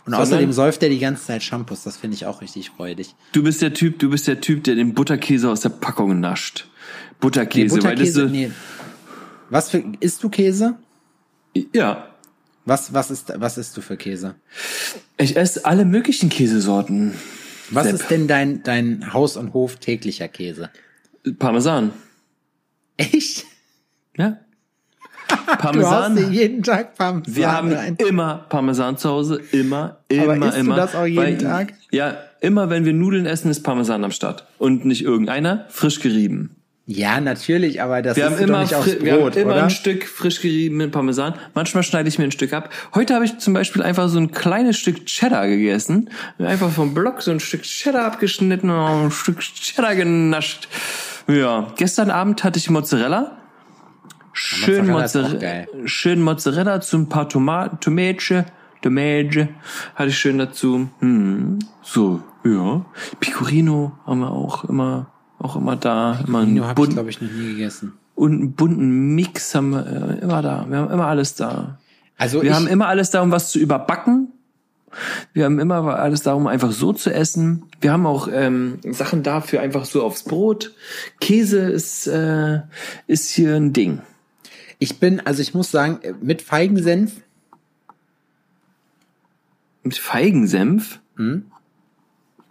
Speaker 2: Sondern-
Speaker 1: außerdem säuft er die ganze Zeit Shampoos. Das finde ich auch richtig freudig.
Speaker 2: Du bist der Typ, du bist der Typ, der den Butterkäse aus der Packung nascht. Butterkäse, weil das
Speaker 1: nee. Was für, isst du Käse?
Speaker 2: ja.
Speaker 1: Was, was ist, was isst du für Käse?
Speaker 2: Ich esse alle möglichen Käsesorten.
Speaker 1: Was
Speaker 2: Sepp.
Speaker 1: ist denn dein, dein Haus- und Hof täglicher Käse?
Speaker 2: Parmesan.
Speaker 1: Echt?
Speaker 2: Ja.
Speaker 1: Du haust dir
Speaker 2: Parmesan.
Speaker 1: jeden Tag Parmesan
Speaker 2: Wir haben
Speaker 1: rein.
Speaker 2: immer Parmesan zu Hause, immer, immer,
Speaker 1: Aber isst du
Speaker 2: immer.
Speaker 1: das auch jeden
Speaker 2: Weil-
Speaker 1: Tag?
Speaker 2: Ja, immer wenn wir Nudeln essen, ist Parmesan am Start. Und nicht irgendeiner, frisch gerieben.
Speaker 1: Ja, natürlich, aber das
Speaker 2: Wir
Speaker 1: isst
Speaker 2: haben immer,
Speaker 1: nicht aufs
Speaker 2: fri- wir haben
Speaker 1: Brot,
Speaker 2: immer
Speaker 1: oder?
Speaker 2: ein Stück frisch geriebenen Parmesan. Manchmal schneide ich mir ein Stück ab. Heute habe ich zum Beispiel einfach so ein kleines Stück Cheddar gegessen. Einfach vom Block so ein Stück Cheddar abgeschnitten und ein Stück Cheddar genascht. Ja, gestern Abend hatte ich Mozzarella. Schön
Speaker 1: Mozzarella ist
Speaker 2: schön Mozzarella zu ein paar Tomaten, Tomätchen, Tomätchen hatte ich schön dazu. Hm, so, ja. Pecorino haben wir auch immer, auch immer da. Immer
Speaker 1: Nino habe ich, glaube ich, noch nie gegessen.
Speaker 2: und einen bunten Mix haben wir äh, immer da. Wir haben immer alles da.
Speaker 1: Also
Speaker 2: Wir haben immer alles da, um was zu überbacken. Wir haben immer alles da, um einfach so zu essen. Wir haben auch ähm, Sachen dafür einfach so aufs Brot. Käse ist, äh, ist hier ein Ding.
Speaker 1: ich bin, also ich muss sagen, mit Feigensenf,
Speaker 2: Mit Feigensenf.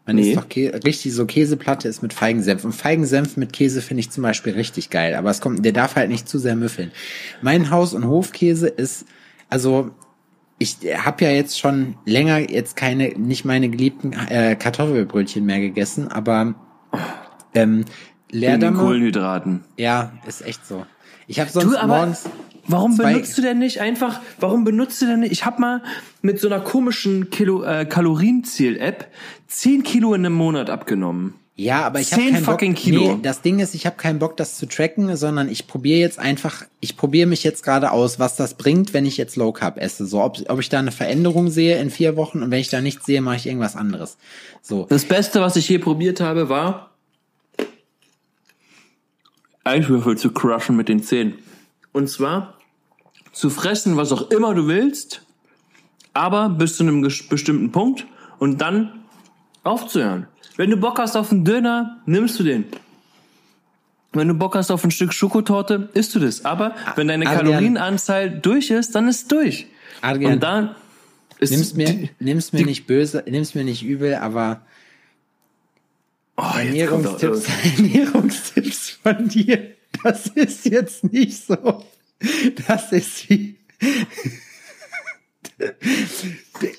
Speaker 1: Man
Speaker 2: Nee.
Speaker 1: ist doch Kä richtig so Käseplatte ist mit Feigensenf. Und Feigensenf mit Käse finde ich zum Beispiel richtig geil. Aber es kommt, der darf halt nicht zu sehr müffeln. Mein Haus- und Hofkäse ist, also ich habe ja jetzt schon länger jetzt keine, nicht meine geliebten äh, Kartoffelbrötchen mehr gegessen, aber ähm, Leerdammer,
Speaker 2: Kohlenhydraten.
Speaker 1: ja, ist echt so. Ich habe sonst
Speaker 2: Du, aber
Speaker 1: morgens
Speaker 2: warum
Speaker 1: zwei-
Speaker 2: benutzt du denn nicht einfach, warum benutzt du denn nicht, ich habe mal mit so einer komischen Kilo, äh, Kalorienzähl-App 10 Kilo in einem Monat abgenommen.
Speaker 1: Ja, aber ich habe
Speaker 2: 10
Speaker 1: keinen Bock.
Speaker 2: fucking Kilo.
Speaker 1: Nee, das Ding ist, ich habe keinen Bock, das zu tracken, sondern ich probiere jetzt einfach, ich probiere mich jetzt gerade aus, was das bringt, wenn ich jetzt Low Carb esse. So, ob, ob ich da eine Veränderung sehe in vier Wochen und wenn ich da nichts sehe, mache ich irgendwas anderes. So,
Speaker 2: Das Beste, was ich je probiert habe, war Eiswürfel zu crushen mit den Zähnen. Und zwar zu fressen, was auch immer du willst, aber bis zu einem bestimmten Punkt und dann aufzuhören. Wenn du Bock hast auf einen Döner, nimmst du den. Wenn du Bock hast auf ein Stück Schokotorte, isst du das. Aber wenn deine
Speaker 1: Adrian.
Speaker 2: Kalorienanzahl durch ist, dann ist es durch.
Speaker 1: Adrian,
Speaker 2: Und dann ist
Speaker 1: nimm's mir,
Speaker 2: die-
Speaker 1: nimm's mir nicht böse, nimm's mir nicht übel, aber
Speaker 2: oh,
Speaker 1: Ernährungstipps, Ernährungstipps von dir, das ist jetzt nicht so. Das ist wie.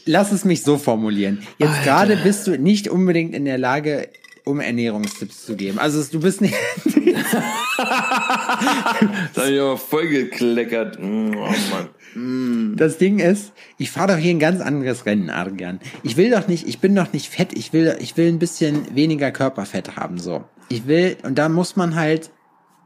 Speaker 1: Lass es mich so formulieren. Jetzt gerade bist du nicht unbedingt in der Lage, um Ernährungstipps zu geben. Also du bist nicht.
Speaker 2: Da hab ich aber voll gekleckert. Mm, Oh Mann.
Speaker 1: Das Ding ist, ich fahre doch hier ein ganz anderes Rennen, Adrian. Ich will doch nicht, ich bin doch nicht fett. Ich will, ich will ein bisschen weniger Körperfett haben. So, ich will und da muss man halt.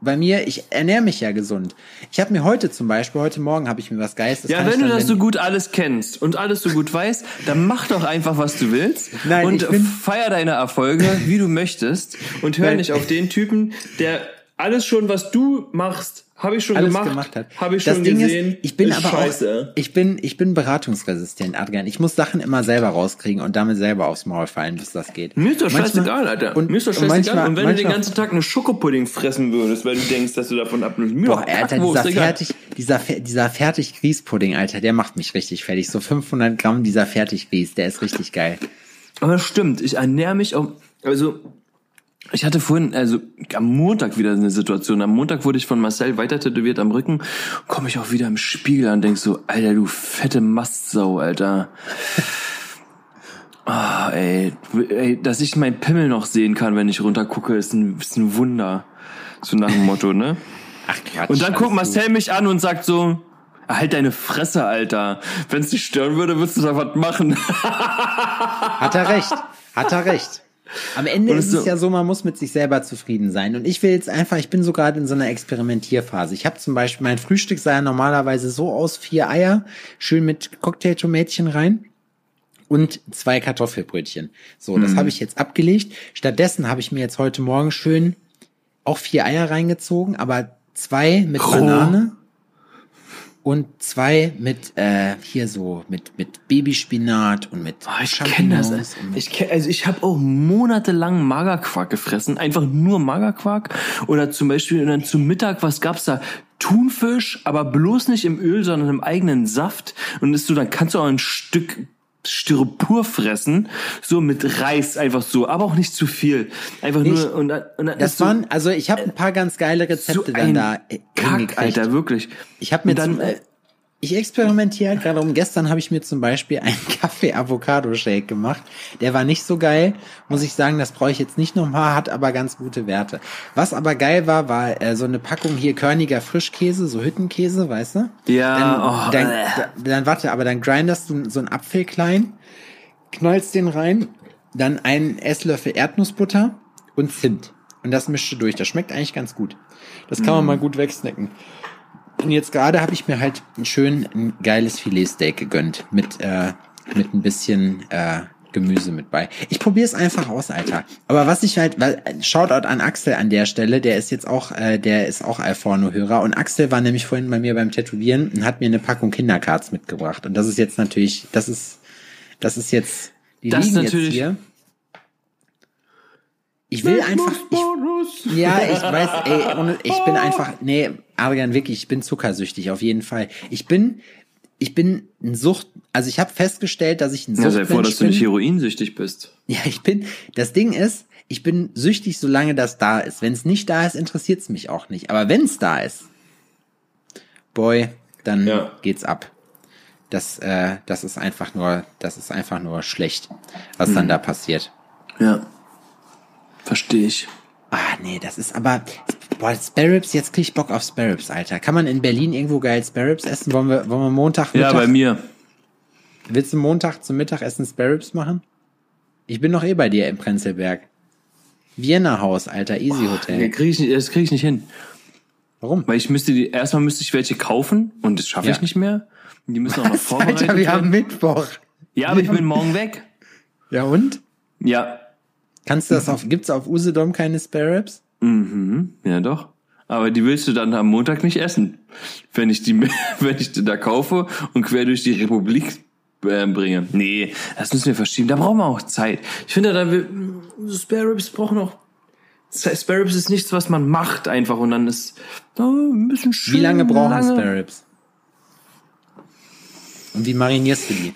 Speaker 1: Bei mir, ich ernähre mich ja gesund. Ich habe mir heute zum Beispiel, heute Morgen habe ich mir was Geistes.
Speaker 2: Ja, wenn du das so gut alles kennst und alles so gut weißt, dann mach doch einfach, was du willst
Speaker 1: Nein,
Speaker 2: und feier deine Erfolge, wie du möchtest und hör nicht auf den Typen, der alles schon, was du machst, habe ich schon
Speaker 1: alles
Speaker 2: gemacht,
Speaker 1: gemacht
Speaker 2: habe ich
Speaker 1: das
Speaker 2: schon
Speaker 1: Ding
Speaker 2: gesehen.
Speaker 1: Ist, ich bin aber
Speaker 2: scheiße.
Speaker 1: auch, ich bin, ich bin beratungsresistent, Adrian. Ich muss Sachen immer selber rauskriegen und damit selber aufs Maul fallen, bis das geht.
Speaker 2: Mir ist doch
Speaker 1: Manchmal-
Speaker 2: scheißegal, Alter.
Speaker 1: Und,
Speaker 2: mir ist doch
Speaker 1: und
Speaker 2: scheißegal.
Speaker 1: manchmal,
Speaker 2: und wenn du den
Speaker 1: manchmal-
Speaker 2: ganzen Tag eine Schokopudding fressen würdest, weil du denkst, dass du davon abnimmst, mir
Speaker 1: Boah,
Speaker 2: doch
Speaker 1: Alter, dieser
Speaker 2: egal.
Speaker 1: fertig, dieser, dieser fertig Grießpudding, Alter, der macht mich richtig fertig. So 500 Gramm dieser fertig Grieß, der ist richtig geil.
Speaker 2: Aber das stimmt, ich ernähre mich auch, also ich hatte vorhin, also am Montag wieder eine Situation. Am Montag wurde ich von Marcel weiter tätowiert am Rücken. Komme ich auch wieder im Spiegel an und denk so, Alter, du fette Mastsau, Alter. Ah, ey, ey, dass ich meinen Pimmel noch sehen kann, wenn ich runtergucke, ist ein, ist ein Wunder. So nach dem Motto, ne?
Speaker 1: Ach Quatsch.
Speaker 2: Und dann guckt Marcel
Speaker 1: gut.
Speaker 2: mich an und sagt so, halt deine Fresse, Alter. Wenn es dich stören würde, würdest du da was machen.
Speaker 1: Hat er recht. Hat er recht. Am Ende ist
Speaker 2: es
Speaker 1: es
Speaker 2: so-
Speaker 1: ja so, man muss mit sich selber zufrieden sein. Und ich will jetzt einfach, ich bin so gerade in so einer Experimentierphase. Ich habe zum Beispiel, mein Frühstück sah ja normalerweise so aus, vier Eier, schön mit Cocktailtomätchen rein und zwei Kartoffelbrötchen. So,
Speaker 2: Mhm.
Speaker 1: das habe ich jetzt abgelegt. Stattdessen habe ich mir jetzt heute Morgen schön auch vier Eier reingezogen, aber zwei mit
Speaker 2: Roh.
Speaker 1: Banane und zwei mit äh, hier so mit mit Babyspinat und mit
Speaker 2: Ah, ich kenne das.
Speaker 1: Und
Speaker 2: Ich kenn, also ich habe auch monatelang Magerquark gefressen, einfach nur Magerquark. Oder zum Beispiel dann zum Mittag, was gab's da? Thunfisch, aber bloß nicht im Öl, sondern im eigenen Saft. Und ist so, dann kannst du auch ein Stück Styropor fressen, so mit Reis einfach so, aber auch nicht zu viel. Einfach
Speaker 1: Ich-
Speaker 2: nur und dann, und
Speaker 1: Das
Speaker 2: so,
Speaker 1: waren, also ich habe ein paar ganz geile Rezepte
Speaker 2: so
Speaker 1: dann da
Speaker 2: Kack. Alter, wirklich.
Speaker 1: Ich habe mir
Speaker 2: dann,
Speaker 1: zum, äh, ich experimentiere halt gerade um. Gestern habe ich mir zum Beispiel einen Kaffee-Avocado-Shake gemacht. Der war nicht so geil, muss ich sagen. Das brauche ich jetzt nicht nochmal, hat aber ganz gute Werte. Was aber geil war, war äh, so eine Packung hier körniger Frischkäse, so Hüttenkäse, weißt du?
Speaker 2: Ja,
Speaker 1: Dann,
Speaker 2: oh,
Speaker 1: dann,
Speaker 2: äh.
Speaker 1: dann, warte, aber dann grindest du so einen Apfel klein, knallst den rein, dann einen Esslöffel Erdnussbutter und Zimt. Und das mischt du durch. Das schmeckt eigentlich ganz gut. Das kann man mal gut wegsnacken. Und jetzt gerade habe ich mir halt ein schön ein geiles Filetsteak gegönnt mit äh, mit ein bisschen äh, Gemüse mit bei. Ich probiere es einfach aus, Alter. Aber was ich halt, weil Shoutout an Axel an der Stelle, der ist jetzt auch, äh, der ist auch Alforno-Hörer und Axel war nämlich vorhin bei mir beim Tätowieren und hat mir eine Packung Kindercards mitgebracht und das ist jetzt natürlich, das ist, das ist jetzt, die
Speaker 2: Das
Speaker 1: liegen
Speaker 2: natürlich-
Speaker 1: jetzt hier. Ich will einfach, ich, ja, ich weiß, ey, ohne, ich bin einfach, nee, Adrian, wirklich, ich bin zuckersüchtig, auf jeden Fall. Ich bin, ich bin ein Sucht, also ich habe festgestellt, dass ich ein
Speaker 2: Ja, sei froh, dass du nicht
Speaker 1: bin.
Speaker 2: heroinsüchtig bist.
Speaker 1: Ja, ich bin, das Ding ist, ich bin süchtig, solange das da ist. Wenn es nicht da ist, interessiert es mich auch nicht. Aber wenn es da ist, boy, dann
Speaker 2: Ja.
Speaker 1: geht's ab. Das, äh, das ist einfach nur, das ist einfach nur schlecht, was dann da passiert.
Speaker 2: Ja. Verstehe ich.
Speaker 1: Ah, nee, das ist aber. Boah, Sparrows, jetzt krieg ich Bock auf Sparrows, Alter. Kann man in Berlin irgendwo geil Sparrows essen? Wollen wir, wollen wir Montag
Speaker 2: Ja,
Speaker 1: Mittag,
Speaker 2: bei mir.
Speaker 1: Willst du Montag zum Mittagessen Sparrows machen? Ich bin noch eh bei dir im Prenzlberg. Vienna Haus, Alter, Easy
Speaker 2: Nee,
Speaker 1: Hotel.
Speaker 2: krieg ich nicht, das kriege ich nicht hin.
Speaker 1: Warum?
Speaker 2: Weil ich müsste die, erstmal müsste ich welche kaufen und das schaffe
Speaker 1: Ja.
Speaker 2: ich nicht mehr. Die müssen auch noch vorbereitet
Speaker 1: Alter, wir haben
Speaker 2: werden.
Speaker 1: Mittwoch.
Speaker 2: Ja, aber ich bin morgen weg.
Speaker 1: Ja und?
Speaker 2: Ja.
Speaker 1: Kannst du das auf, gibt's auf Usedom keine Sparrows?
Speaker 2: Mhm. Ja, doch. Aber die willst du dann am Montag nicht essen. Wenn ich die, wenn ich die da kaufe und quer durch die Republik äh, bringe. Nee, das müssen wir verschieben. Da brauchen wir auch Zeit. Ich finde, da wir, Spare Ribs brauchen auch, Spare Ribs ist nichts, was man macht einfach und dann ist oh, ein bisschen schön.
Speaker 1: Wie lange brauchen
Speaker 2: lange.
Speaker 1: Sparrows? Und wie marinierst du die?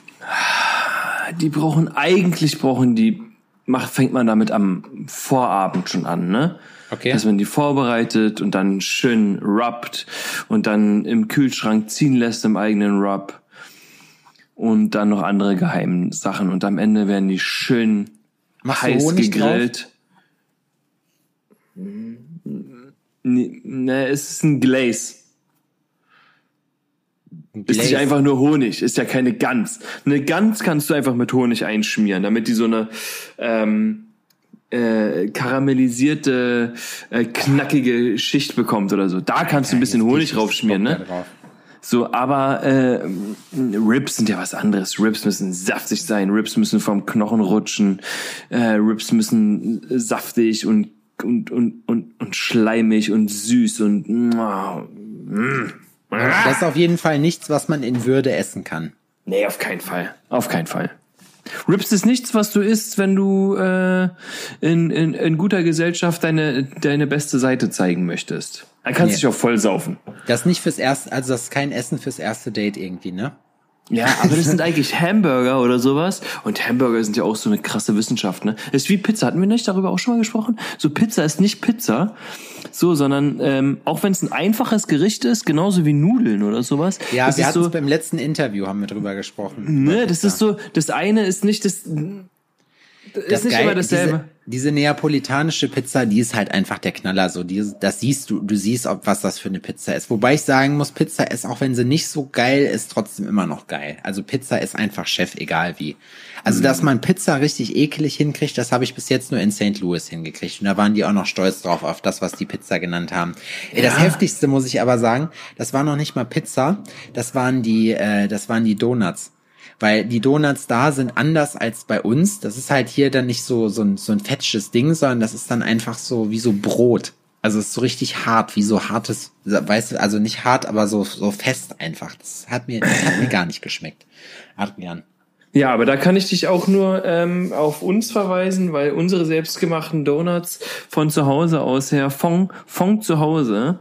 Speaker 2: Die brauchen, eigentlich brauchen die, macht, fängt man damit am Vorabend schon an, ne?
Speaker 1: Okay.
Speaker 2: Dass man die vorbereitet und dann schön rubbt und dann im Kühlschrank ziehen lässt im eigenen Rub. Und dann noch andere geheimen Sachen. Und am Ende werden die schön
Speaker 1: Machst du
Speaker 2: heiß gegrillt. Nee, ne, es ist ein Glaze. Ist nicht einfach nur Honig, ist ja keine Gans. Eine Gans kannst du einfach mit Honig einschmieren, damit die so eine ähm, äh, karamellisierte, äh, knackige Schicht bekommt oder so. Da kannst du ein bisschen Honig raufschmieren, ne?
Speaker 1: drauf.
Speaker 2: So, aber äh, Ribs sind ja was anderes. Ribs müssen saftig sein, Ribs müssen vom Knochen rutschen, äh, Ribs müssen saftig und und und und, und schleimig und süß und mm.
Speaker 1: Das ist auf jeden Fall nichts, was man in Würde essen kann.
Speaker 2: Nee, auf keinen Fall. Auf keinen Fall. Rips ist nichts, was du isst, wenn du äh, in, in, in guter Gesellschaft deine, deine beste Seite zeigen möchtest. Dann kannst du
Speaker 1: Nee.
Speaker 2: dich auch voll saufen.
Speaker 1: Das ist nicht fürs erste, also das ist kein Essen fürs erste Date irgendwie, ne?
Speaker 2: Ja, aber das sind eigentlich Hamburger oder sowas. Und Hamburger sind ja auch so eine krasse Wissenschaft, ne? Das ist wie Pizza. Hatten wir nicht darüber auch schon mal gesprochen? So Pizza ist nicht Pizza, so, sondern ähm, auch wenn es ein einfaches Gericht ist, genauso wie Nudeln oder sowas.
Speaker 1: Ja,
Speaker 2: das
Speaker 1: wir hatten
Speaker 2: so,
Speaker 1: beim letzten Interview, haben wir drüber gesprochen.
Speaker 2: Ne, das ist so, das eine ist nicht das, das, ist nicht
Speaker 1: Geil-
Speaker 2: immer dasselbe.
Speaker 1: Diese neapolitanische Pizza, die ist halt einfach der Knaller. So, die, das siehst du, du siehst, ob was das für eine Pizza ist. Wobei ich sagen muss, Pizza ist, auch wenn sie nicht so geil ist, trotzdem immer noch geil. Also Pizza ist einfach Chef, egal wie. Also, dass man Pizza richtig ekelig hinkriegt, das habe ich bis jetzt nur in St. Louis hingekriegt. Und da waren die auch noch stolz drauf, auf das, was die Pizza genannt haben. Ey, Das
Speaker 2: Ja.
Speaker 1: heftigste muss ich aber sagen, das war noch nicht mal Pizza, das waren die, äh, das waren die Donuts. Weil die Donuts da sind anders als bei uns. Das ist halt hier dann nicht so, so ein, so ein fetsches Ding, sondern das ist dann einfach so wie so Brot. Also es ist so richtig hart, wie so hartes, weißt du, also nicht hart, aber so, so fest einfach. Das hat mir, das hat mir gar nicht geschmeckt. Adrian.
Speaker 2: Ja, aber da kann ich dich auch nur ähm, auf uns verweisen, weil unsere selbstgemachten Donuts von zu Hause aus her, von, von zu Hause,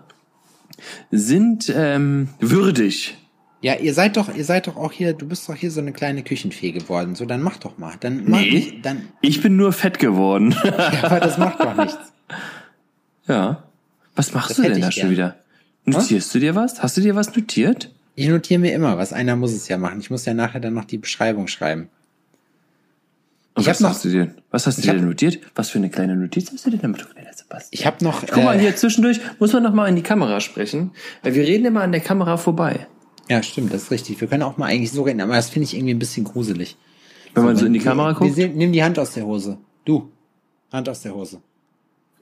Speaker 2: sind ähm, würdig.
Speaker 1: Ja, ihr seid doch, ihr seid doch auch hier, du bist doch hier so eine kleine Küchenfee geworden. So, dann mach doch mal. Dann mach
Speaker 2: Nee.
Speaker 1: nicht, dann,
Speaker 2: Ich bin nur fett geworden.
Speaker 1: ja, aber das macht doch nichts.
Speaker 2: ja. Was machst
Speaker 1: Das
Speaker 2: du denn da
Speaker 1: ich
Speaker 2: schon wieder? Notierst du dir was? Hast du dir was notiert?
Speaker 1: Ich notiere mir immer was. Einer muss es ja machen. Ich muss ja nachher dann noch die Beschreibung schreiben.
Speaker 2: Und
Speaker 1: Ich
Speaker 2: was
Speaker 1: noch-
Speaker 2: hast du dir, was hast du
Speaker 1: ich
Speaker 2: dir
Speaker 1: hab-
Speaker 2: denn notiert? Was für eine kleine Notiz hast du dir damit Sebastian?
Speaker 1: Ich habe noch.
Speaker 2: Guck mal
Speaker 1: äh,
Speaker 2: hier zwischendurch, muss man noch mal in die Kamera sprechen, weil wir reden immer an der Kamera vorbei.
Speaker 1: Ja, stimmt, das ist richtig. Wir können auch mal eigentlich so reden, aber das finde ich irgendwie ein bisschen gruselig.
Speaker 2: Wenn man so in die Kamera guckt.
Speaker 1: Wir sehen, nimm die Hand aus der Hose. Du. Hand aus der Hose.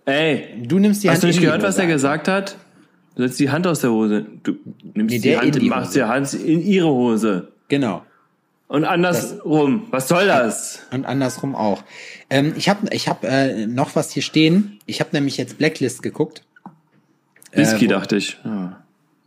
Speaker 2: Ey,
Speaker 1: Du nimmst die
Speaker 2: hast
Speaker 1: Hand
Speaker 2: du nicht gehört, was er gesagt hat? Du setzt die Hand aus der Hose. Du nimmst
Speaker 1: Nee,
Speaker 2: die Hand,
Speaker 1: die
Speaker 2: machst die Hand in ihre Hose.
Speaker 1: Genau.
Speaker 2: Und andersrum. Was soll das?
Speaker 1: Und andersrum auch. Ähm, ich habe ich hab, äh, noch was hier stehen. Ich habe nämlich jetzt Blacklist geguckt.
Speaker 2: Whisky,
Speaker 1: wo-
Speaker 2: dachte ich. Ja.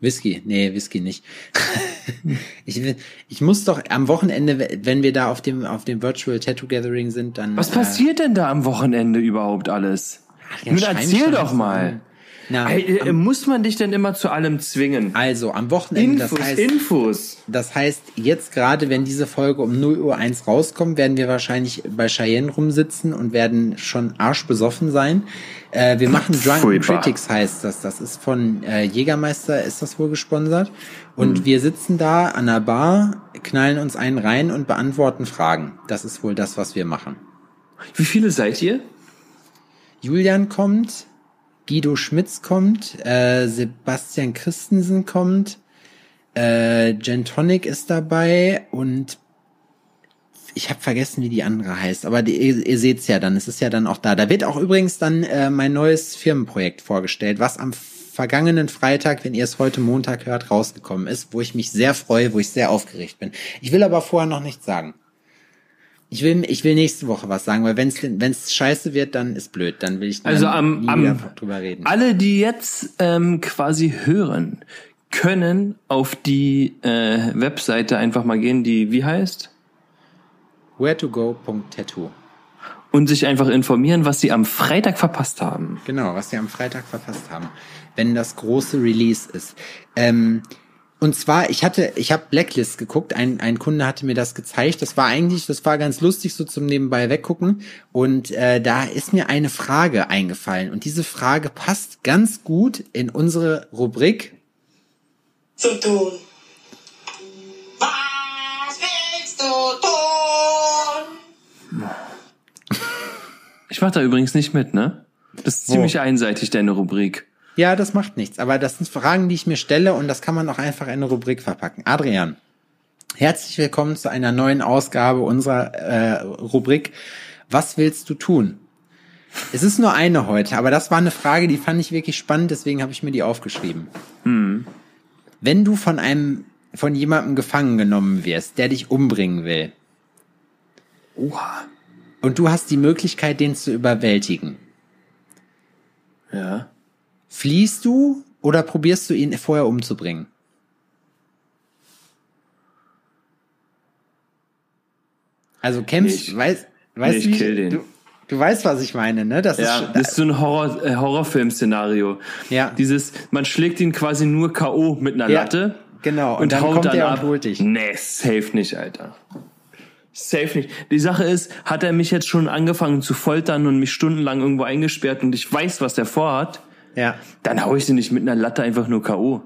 Speaker 1: Whisky, nee, Whisky nicht. ich, will- ich muss doch am Wochenende, wenn wir da auf dem auf dem Virtual Tattoo Gathering sind, dann
Speaker 2: Was passiert denn da am Wochenende überhaupt alles?
Speaker 1: ja,
Speaker 2: Nun erzähl
Speaker 1: doch
Speaker 2: mal.
Speaker 1: Na,
Speaker 2: Ey, äh, muss man dich denn immer zu allem zwingen?
Speaker 1: also am Wochenende,
Speaker 2: Infos,
Speaker 1: das heißt,
Speaker 2: Infos.
Speaker 1: das heißt jetzt gerade, wenn diese Folge um 0 Uhr 1 rauskommt, werden wir wahrscheinlich bei Cheyenne rumsitzen und werden schon arschbesoffen sein. Äh, wir machen Drunken. Critics heißt das. Das ist von äh, Jägermeister, ist das wohl gesponsert. Und wir sitzen da an der Bar, knallen uns einen rein und beantworten Fragen. Das ist wohl das, was wir machen.
Speaker 2: Wie viele seid ihr?
Speaker 1: Julian kommt, Guido Schmitz kommt, äh, Sebastian Christensen kommt, äh, Gentonic ist dabei und ich habe vergessen, wie die andere heißt, aber die, ihr, ihr seht's ja dann, es ist ja dann auch da. Da wird auch übrigens dann äh, mein neues Firmenprojekt vorgestellt, was am vergangenen Freitag, wenn ihr es heute Montag hört, rausgekommen ist, wo ich mich sehr freue, wo ich sehr aufgeregt bin. Ich will aber vorher noch nichts sagen. Ich will, ich will nächste Woche was sagen, weil wenn es scheiße wird, dann ist blöd. Dann will ich dann
Speaker 2: Also am, am
Speaker 1: drüber reden.
Speaker 2: alle, die jetzt ähm, quasi hören, können auf die äh, Webseite einfach mal gehen, die wie heißt,
Speaker 1: Where to go.tattoo.
Speaker 2: und sich einfach informieren, was sie am Freitag verpasst haben.
Speaker 1: Genau, was wir am Freitag verfasst haben, wenn das große Release ist. Ähm, und zwar, ich hatte, ich habe Blacklist geguckt, ein, ein Kunde hatte mir das gezeigt. Das war eigentlich, das war ganz lustig so zum nebenbei weggucken. Und äh, da ist mir eine Frage eingefallen. Und diese Frage passt ganz gut in unsere Rubrik
Speaker 3: zu tun.
Speaker 2: Ich mache da übrigens nicht mit, ne? Das ist ziemlich einseitig, deine Rubrik.
Speaker 1: Ja, das macht nichts. Aber das sind Fragen, die ich mir stelle und das kann man auch einfach in eine Rubrik verpacken. Adrian, herzlich willkommen zu einer neuen Ausgabe unserer äh, Rubrik Was willst du tun? Es ist nur eine heute, aber das war eine Frage, die fand ich wirklich spannend, deswegen habe ich mir die aufgeschrieben. Wenn du von einem, von jemandem gefangen genommen wirst, der dich umbringen will,
Speaker 2: Oha.
Speaker 1: und du hast die Möglichkeit, den zu überwältigen,
Speaker 2: Ja.
Speaker 1: Fliehst du oder probierst du ihn vorher umzubringen? Also kämpfst,
Speaker 2: Nee, ich-
Speaker 1: weißt, weißt
Speaker 2: nee,
Speaker 1: du,
Speaker 2: ich
Speaker 1: wie-
Speaker 2: kill den.
Speaker 1: du, du weißt, was ich meine, ne? Das
Speaker 2: Ja,
Speaker 1: ist,
Speaker 2: das ist so ein Horror, äh, Horrorfilm-Szenario.
Speaker 1: Ja.
Speaker 2: Dieses, man schlägt ihn quasi nur K.O. mit einer
Speaker 1: Ja,
Speaker 2: Latte.
Speaker 1: genau. Und
Speaker 2: Und,
Speaker 1: dann
Speaker 2: haut
Speaker 1: kommt
Speaker 2: dann
Speaker 1: er und
Speaker 2: ab.
Speaker 1: holt dich.
Speaker 2: Nee, safe nicht, Alter. Safe nicht. Die Sache ist, hat er mich jetzt schon angefangen zu foltern und mich stundenlang irgendwo eingesperrt und ich weiß, was der vorhat,
Speaker 1: ja.
Speaker 2: dann hau ich den nicht mit einer Latte einfach nur K.O.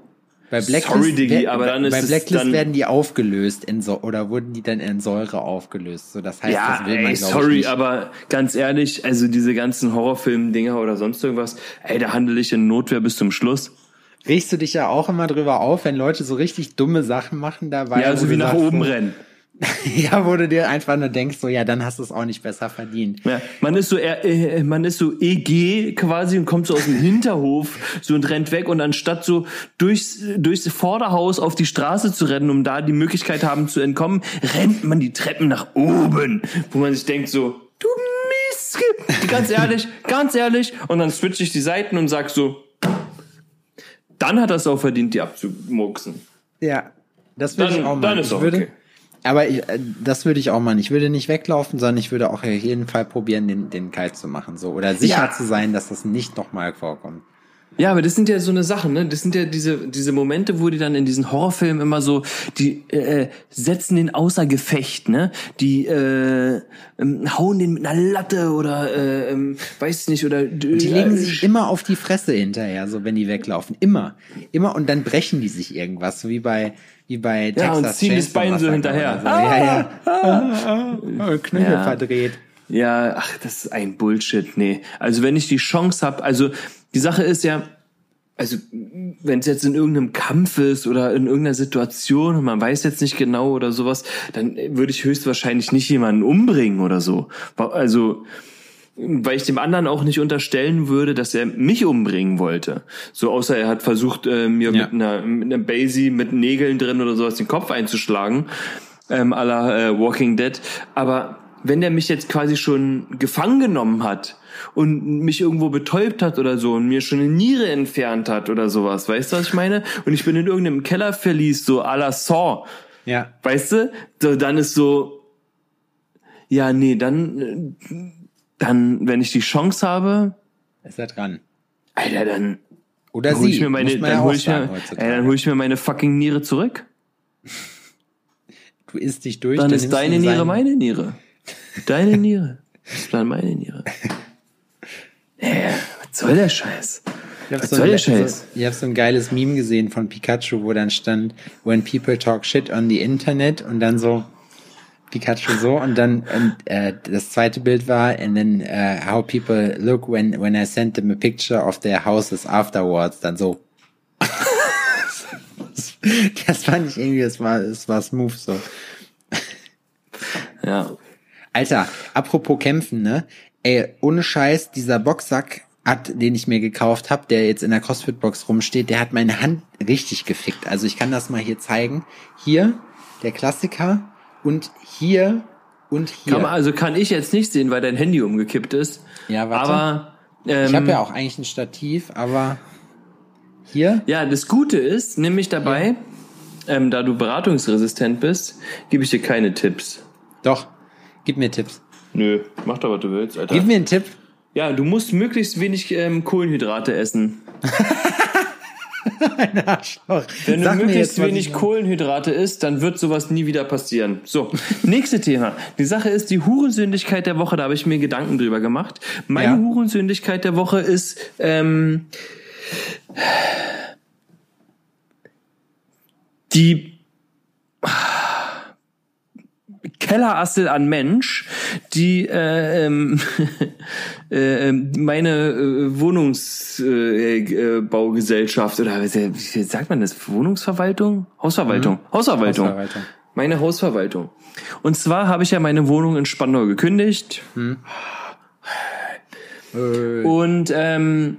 Speaker 1: Bei Blacklist,
Speaker 2: Sorry, Diggi, aber dann ist
Speaker 1: bei Blacklist
Speaker 2: dann-
Speaker 1: werden die aufgelöst in so oder wurden die dann in Säure aufgelöst. So, das heißt,
Speaker 2: Ja,
Speaker 1: das will man
Speaker 2: ey, sorry,
Speaker 1: ich nicht.
Speaker 2: aber ganz ehrlich, also diese ganzen Horrorfilm-Dinger oder sonst irgendwas, ey, da handle ich in Notwehr bis zum Schluss.
Speaker 1: Regst du dich ja auch immer drüber auf, wenn Leute so richtig dumme Sachen machen dabei?
Speaker 2: Ja,
Speaker 1: wo
Speaker 2: so
Speaker 1: du
Speaker 2: wie nach oben rennen.
Speaker 1: Ja, wo du dir einfach nur denkst, so ja, dann hast du es auch nicht besser verdient.
Speaker 2: Ja, man ist so äh, man ist so EG quasi und kommt so aus dem Hinterhof so und rennt weg und anstatt so durchs durchs Vorderhaus auf die Straße zu rennen, um da die Möglichkeit haben zu entkommen, rennt man die Treppen nach oben, wo man sich denkt so, du Mist, ganz ehrlich, ganz ehrlich und dann switche ich die Seiten und sag so, dann hat es auch verdient, die abzumurksen.
Speaker 1: Ja, das würde
Speaker 2: Dann-
Speaker 1: ich auch mal.
Speaker 2: dann ist
Speaker 1: ich
Speaker 2: auch okay.
Speaker 1: Aber ich, äh, das würde ich auch machen. Ich würde nicht weglaufen, sondern ich würde auch auf jeden Fall probieren, den, den kalt zu machen. So. Oder sicher
Speaker 2: Ja.
Speaker 1: zu sein, dass das nicht nochmal vorkommt.
Speaker 2: Ja, aber das sind ja so eine Sachen, ne? Das sind ja diese diese Momente, wo die dann in diesen Horrorfilmen immer so, die äh, setzen den außer Gefecht, ne? Die äh, ähm, hauen den mit einer Latte oder äh, ähm, weiß nicht oder
Speaker 1: Die legen sich immer auf die Fresse hinterher, so wenn die weglaufen. Immer. Immer und dann brechen die sich irgendwas, so wie bei wie bei
Speaker 2: Ja,
Speaker 1: Texas
Speaker 2: und ziehen das Bein so hinterher.
Speaker 1: So. Ja, ja. Ah, ah, Knöchel
Speaker 2: Ja.
Speaker 1: verdreht.
Speaker 2: Ja, ach, das ist ein Bullshit. Nee. Also wenn ich die Chance habe, also die Sache ist ja, also wenn es jetzt in irgendeinem Kampf ist oder in irgendeiner Situation und man weiß jetzt nicht genau oder sowas, dann würde ich höchstwahrscheinlich nicht jemanden umbringen oder so. Also weil ich dem anderen auch nicht unterstellen würde, dass er mich umbringen wollte. So außer er hat versucht, äh, mir
Speaker 1: Ja.
Speaker 2: mit einer mit einer Basie mit Nägeln drin oder sowas den Kopf einzuschlagen, ähm, à la äh, Walking Dead. Aber wenn der mich jetzt quasi schon gefangen genommen hat und mich irgendwo betäubt hat oder so und mir schon eine Niere entfernt hat oder sowas, weißt du, was ich meine? Und ich bin in irgendeinem Keller verließ, so à la Saw,
Speaker 1: Ja.
Speaker 2: weißt du? So, dann ist so, ja, nee, dann, äh, dann, wenn ich die Chance habe,
Speaker 1: Ist er dran.
Speaker 2: Alter, dann
Speaker 1: Oder
Speaker 2: hol
Speaker 1: sie.
Speaker 2: ich mir meine,
Speaker 1: ja
Speaker 2: dann
Speaker 1: auch
Speaker 2: hol ich mir, ey, dann hol ich mir meine fucking Niere zurück.
Speaker 1: Du isst dich durch.
Speaker 2: Dann ist
Speaker 1: nimmst du
Speaker 2: deine Niere meine Niere. Deine Niere ist dann meine Niere. Äh, was soll der Scheiß?
Speaker 1: Ich habe
Speaker 2: Was
Speaker 1: so,
Speaker 2: soll
Speaker 1: ein-
Speaker 2: der Scheiß?
Speaker 1: so, ich hab so ein geiles Meme gesehen von Pikachu, wo dann stand, when people talk shit on the internet und dann so Pikachu so und dann und, äh, das zweite Bild war and then uh, how people look when when I send them a picture of their houses afterwards dann so das fand ich irgendwie das war das war smooth so
Speaker 2: Ja.
Speaker 1: Alter, apropos kämpfen, ne? Ey, ohne Scheiß, dieser Boxsack hat, den ich mir gekauft habe, der jetzt in der CrossFit-Box rumsteht, der hat meine Hand richtig gefickt. Also ich kann das mal hier zeigen. Hier, der Klassiker und hier und hier.
Speaker 2: Kann man, also kann ich jetzt nicht sehen, weil dein Handy umgekippt ist.
Speaker 1: Ja, warte.
Speaker 2: Aber ähm,
Speaker 1: ich habe ja auch eigentlich ein Stativ, aber hier,
Speaker 2: Ja, das Gute ist, nämlich dabei, ähm, da du beratungsresistent bist, gebe ich dir keine Tipps.
Speaker 1: doch, gib mir Tipps.
Speaker 2: Nö, mach doch, was du willst, Alter.
Speaker 1: Gib mir einen Tipp.
Speaker 2: ja, du musst möglichst wenig ähm, Kohlenhydrate essen.
Speaker 1: Arschloch.
Speaker 2: Wenn
Speaker 1: Sag
Speaker 2: du möglichst
Speaker 1: jetzt,
Speaker 2: wenig Kohlenhydrate isst, dann wird sowas nie wieder passieren. So, nächste Thema. Die Sache ist die Hurensündigkeit der Woche. Da habe ich mir Gedanken drüber gemacht. Meine
Speaker 1: Ja.
Speaker 2: Hurensündigkeit der Woche ist ähm, die Kellerassel an Mensch, die äh, ähm, äh, ähm, meine äh, Wohnungsbaugesellschaft äh, äh, Baugesellschaft oder wie wie sagt man das? Wohnungsverwaltung? Hausverwaltung. Hausverwaltung.
Speaker 1: Hausverwaltung.
Speaker 2: Meine Hausverwaltung. Und zwar habe ich ja meine Wohnung in Spandau gekündigt.
Speaker 1: Äh,
Speaker 2: Und ähm,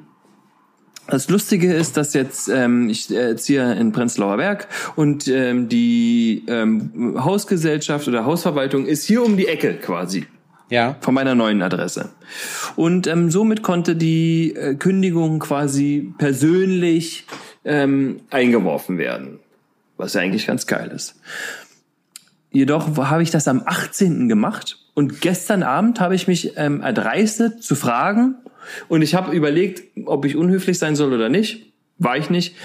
Speaker 2: das Lustige ist, dass jetzt ähm, ich äh, ziehe in Prenzlauer Berg und ähm, die ähm, Hausgesellschaft oder Hausverwaltung ist hier um die Ecke quasi
Speaker 1: ja,
Speaker 2: von meiner neuen Adresse. Und ähm, somit konnte die äh, Kündigung quasi persönlich ähm, eingeworfen werden, was ja eigentlich ganz geil ist. Jedoch habe ich das am 18. gemacht und gestern Abend habe ich mich ähm, erdreistet zu fragen und ich habe überlegt, ob ich unhöflich sein soll oder nicht. War ich nicht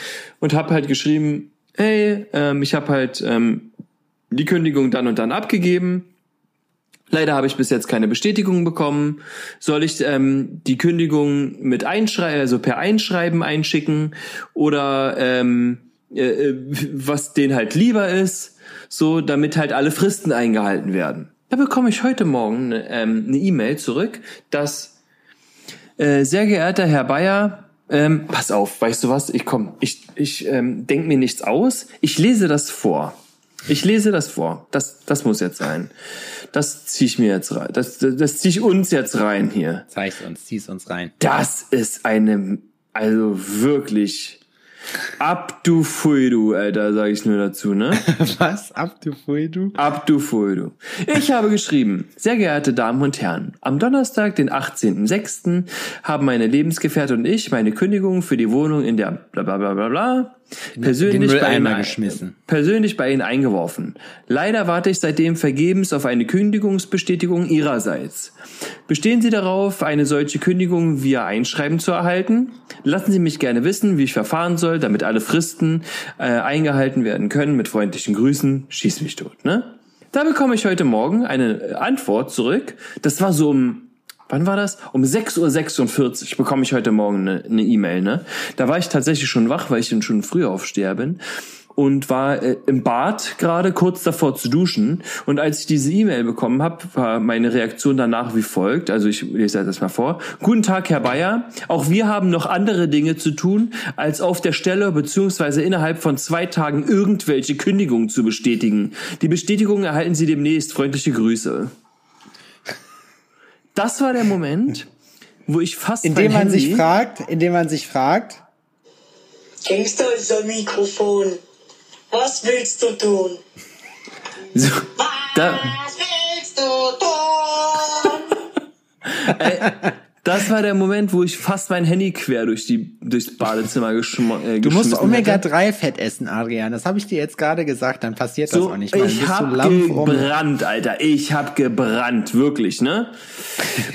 Speaker 2: und habe halt geschrieben, hey, ähm, ich habe halt ähm, die Kündigung dann und dann abgegeben. Leider habe ich bis jetzt keine Bestätigung bekommen. Soll ich ähm, die Kündigung mit Einschreiben, also per Einschreiben einschicken oder ähm, äh, äh, was denen halt lieber ist, so damit halt alle Fristen eingehalten werden. Da bekomme ich heute Morgen ähm, eine E-Mail zurück, dass äh, sehr geehrter Herr Bayer, ähm, pass auf, weißt du was? Ich komm, ich ich ähm, denk mir nichts aus. Ich lese das vor. Ich lese das vor. Das das muss jetzt sein. Das ziehe ich mir jetzt rein. Das das, das ziehe ich uns jetzt rein hier.
Speaker 1: Zeig's uns, zieh's uns rein.
Speaker 2: Das ist eine, also wirklich ab du Pfui du, Alter, sage ich nur dazu, ne?
Speaker 1: Was? Ab du Pfui, du?
Speaker 2: Ab du Pfui du. Ich habe geschrieben, sehr geehrte Damen und Herren, am Donnerstag, den 18.06. haben meine Lebensgefährte und ich meine Kündigung für die Wohnung in der bla bla bla bla bla persönlich bei,
Speaker 1: geschmissen.
Speaker 2: persönlich bei Ihnen eingeworfen. Leider warte ich seitdem vergebens auf eine Kündigungsbestätigung Ihrerseits. Bestehen Sie darauf, eine solche Kündigung via Einschreiben zu erhalten? Lassen Sie mich gerne wissen, wie ich verfahren soll, damit alle Fristen äh, eingehalten werden können. Mit freundlichen Grüßen, schieß mich tot, ne? Da bekomme ich heute Morgen eine Antwort zurück. Das war so um Wann war das? Um 6.46 Uhr bekomme ich heute Morgen eine E-Mail, ne? Da war ich tatsächlich schon wach, weil ich schon früh aufsteher bin und war äh, im Bad gerade kurz davor zu duschen. Und als ich diese E-Mail bekommen habe, war meine Reaktion danach wie folgt. Also ich lese das mal vor. Guten Tag, Herr Bayer. Auch wir haben noch andere Dinge zu tun, als auf der Stelle beziehungsweise innerhalb von zwei Tagen irgendwelche Kündigungen zu bestätigen. Die Bestätigung erhalten Sie demnächst. Freundliche Grüße. Das war der Moment, wo ich fast
Speaker 1: Indem man sich
Speaker 2: Handy-
Speaker 1: fragt, indem man sich fragt,
Speaker 3: Gangster ist am Mikrofon. Was willst du tun?
Speaker 2: so, da,
Speaker 3: Was willst du tun?
Speaker 2: Das war der Moment, wo ich fast mein Handy quer durch die durchs Badezimmer geschm äh,
Speaker 1: du musst
Speaker 2: geschmissen hätte.
Speaker 1: Omega-3-Fett essen, Adrian. Das habe ich dir jetzt gerade gesagt, dann passiert das
Speaker 2: So,
Speaker 1: auch nicht mehr.
Speaker 2: Ich
Speaker 1: bist du
Speaker 2: hab
Speaker 1: lampfrum.
Speaker 2: gebrannt, Alter. Ich hab gebrannt, wirklich, ne?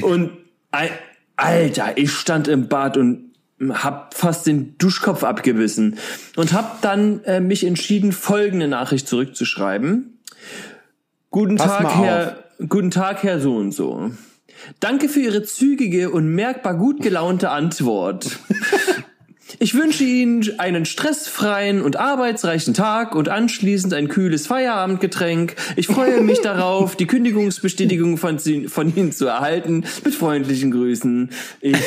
Speaker 2: Und Al- Alter, ich stand im Bad und hab fast den Duschkopf abgebissen und hab dann äh, mich entschieden, folgende Nachricht zurückzuschreiben. Guten
Speaker 1: Pass
Speaker 2: Tag, Herr, guten Tag, Herr so und so. Danke für Ihre zügige und merkbar gut gelaunte Antwort. Ich wünsche Ihnen einen stressfreien und arbeitsreichen Tag und anschließend ein kühles Feierabendgetränk. Ich freue mich darauf, die Kündigungsbestätigung von, von Ihnen zu erhalten. Mit freundlichen Grüßen. Ich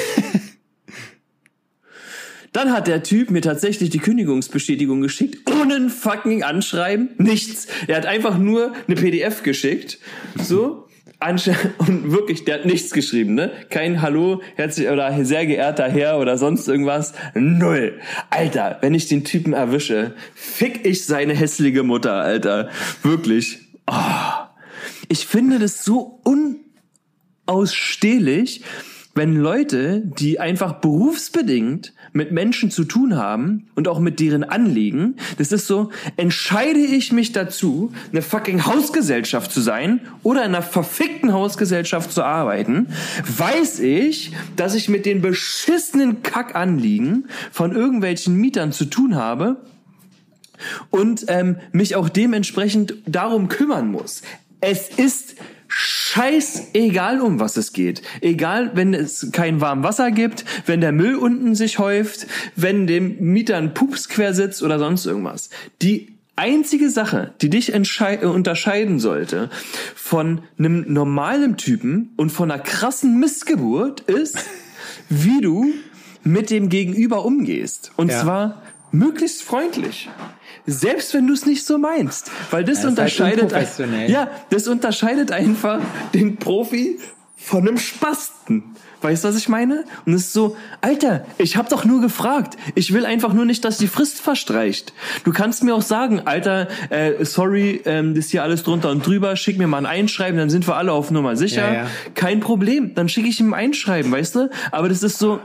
Speaker 2: dann hat der Typ mir tatsächlich die Kündigungsbestätigung geschickt, ohne ein fucking Anschreiben, nichts. Er hat einfach nur eine PDF geschickt, so. Und wirklich, der hat nichts geschrieben, ne? Kein Hallo, herzlich oder sehr geehrter Herr oder sonst irgendwas. Null. Alter, wenn ich den Typen erwische, fick ich seine hässliche Mutter, Alter. Wirklich. Oh. Ich finde das so unausstehlich, wenn Leute, die einfach berufsbedingt mit Menschen zu tun haben und auch mit deren Anliegen, das ist so, entscheide ich mich dazu, eine fucking Hausgesellschaft zu sein oder in einer verfickten Hausgesellschaft zu arbeiten, weiß ich, dass ich mit den beschissenen Kackanliegen von irgendwelchen Mietern zu tun habe und ähm, mich auch dementsprechend darum kümmern muss. Es ist scheißegal, um was es geht. Egal, wenn es kein warm Wasser gibt, wenn der Müll unten sich häuft, wenn dem Mieter ein Pups quer sitzt oder sonst irgendwas. Die einzige Sache, die dich äh, unterscheiden sollte von einem normalen Typen und von einer krassen Missgeburt ist, wie du mit dem Gegenüber umgehst. Und
Speaker 1: Ja.
Speaker 2: zwar möglichst freundlich. Selbst wenn du es nicht so meinst. Weil das
Speaker 1: Ja, halt
Speaker 2: unterscheidet.
Speaker 1: unprofessionell.
Speaker 2: ja, das unterscheidet einfach den Profi von einem Spasten. Weißt du, was ich meine? Und es ist so, Alter, ich hab doch nur gefragt. Ich will einfach nur nicht, dass die Frist verstreicht. Du kannst mir auch sagen, Alter, äh, sorry, ähm, das ist hier alles drunter und drüber, schick mir mal ein Einschreiben, dann sind wir alle auf Nummer sicher.
Speaker 1: Ja, ja.
Speaker 2: Kein Problem, dann schicke ich ihm ein Einschreiben, weißt du? Aber das ist so,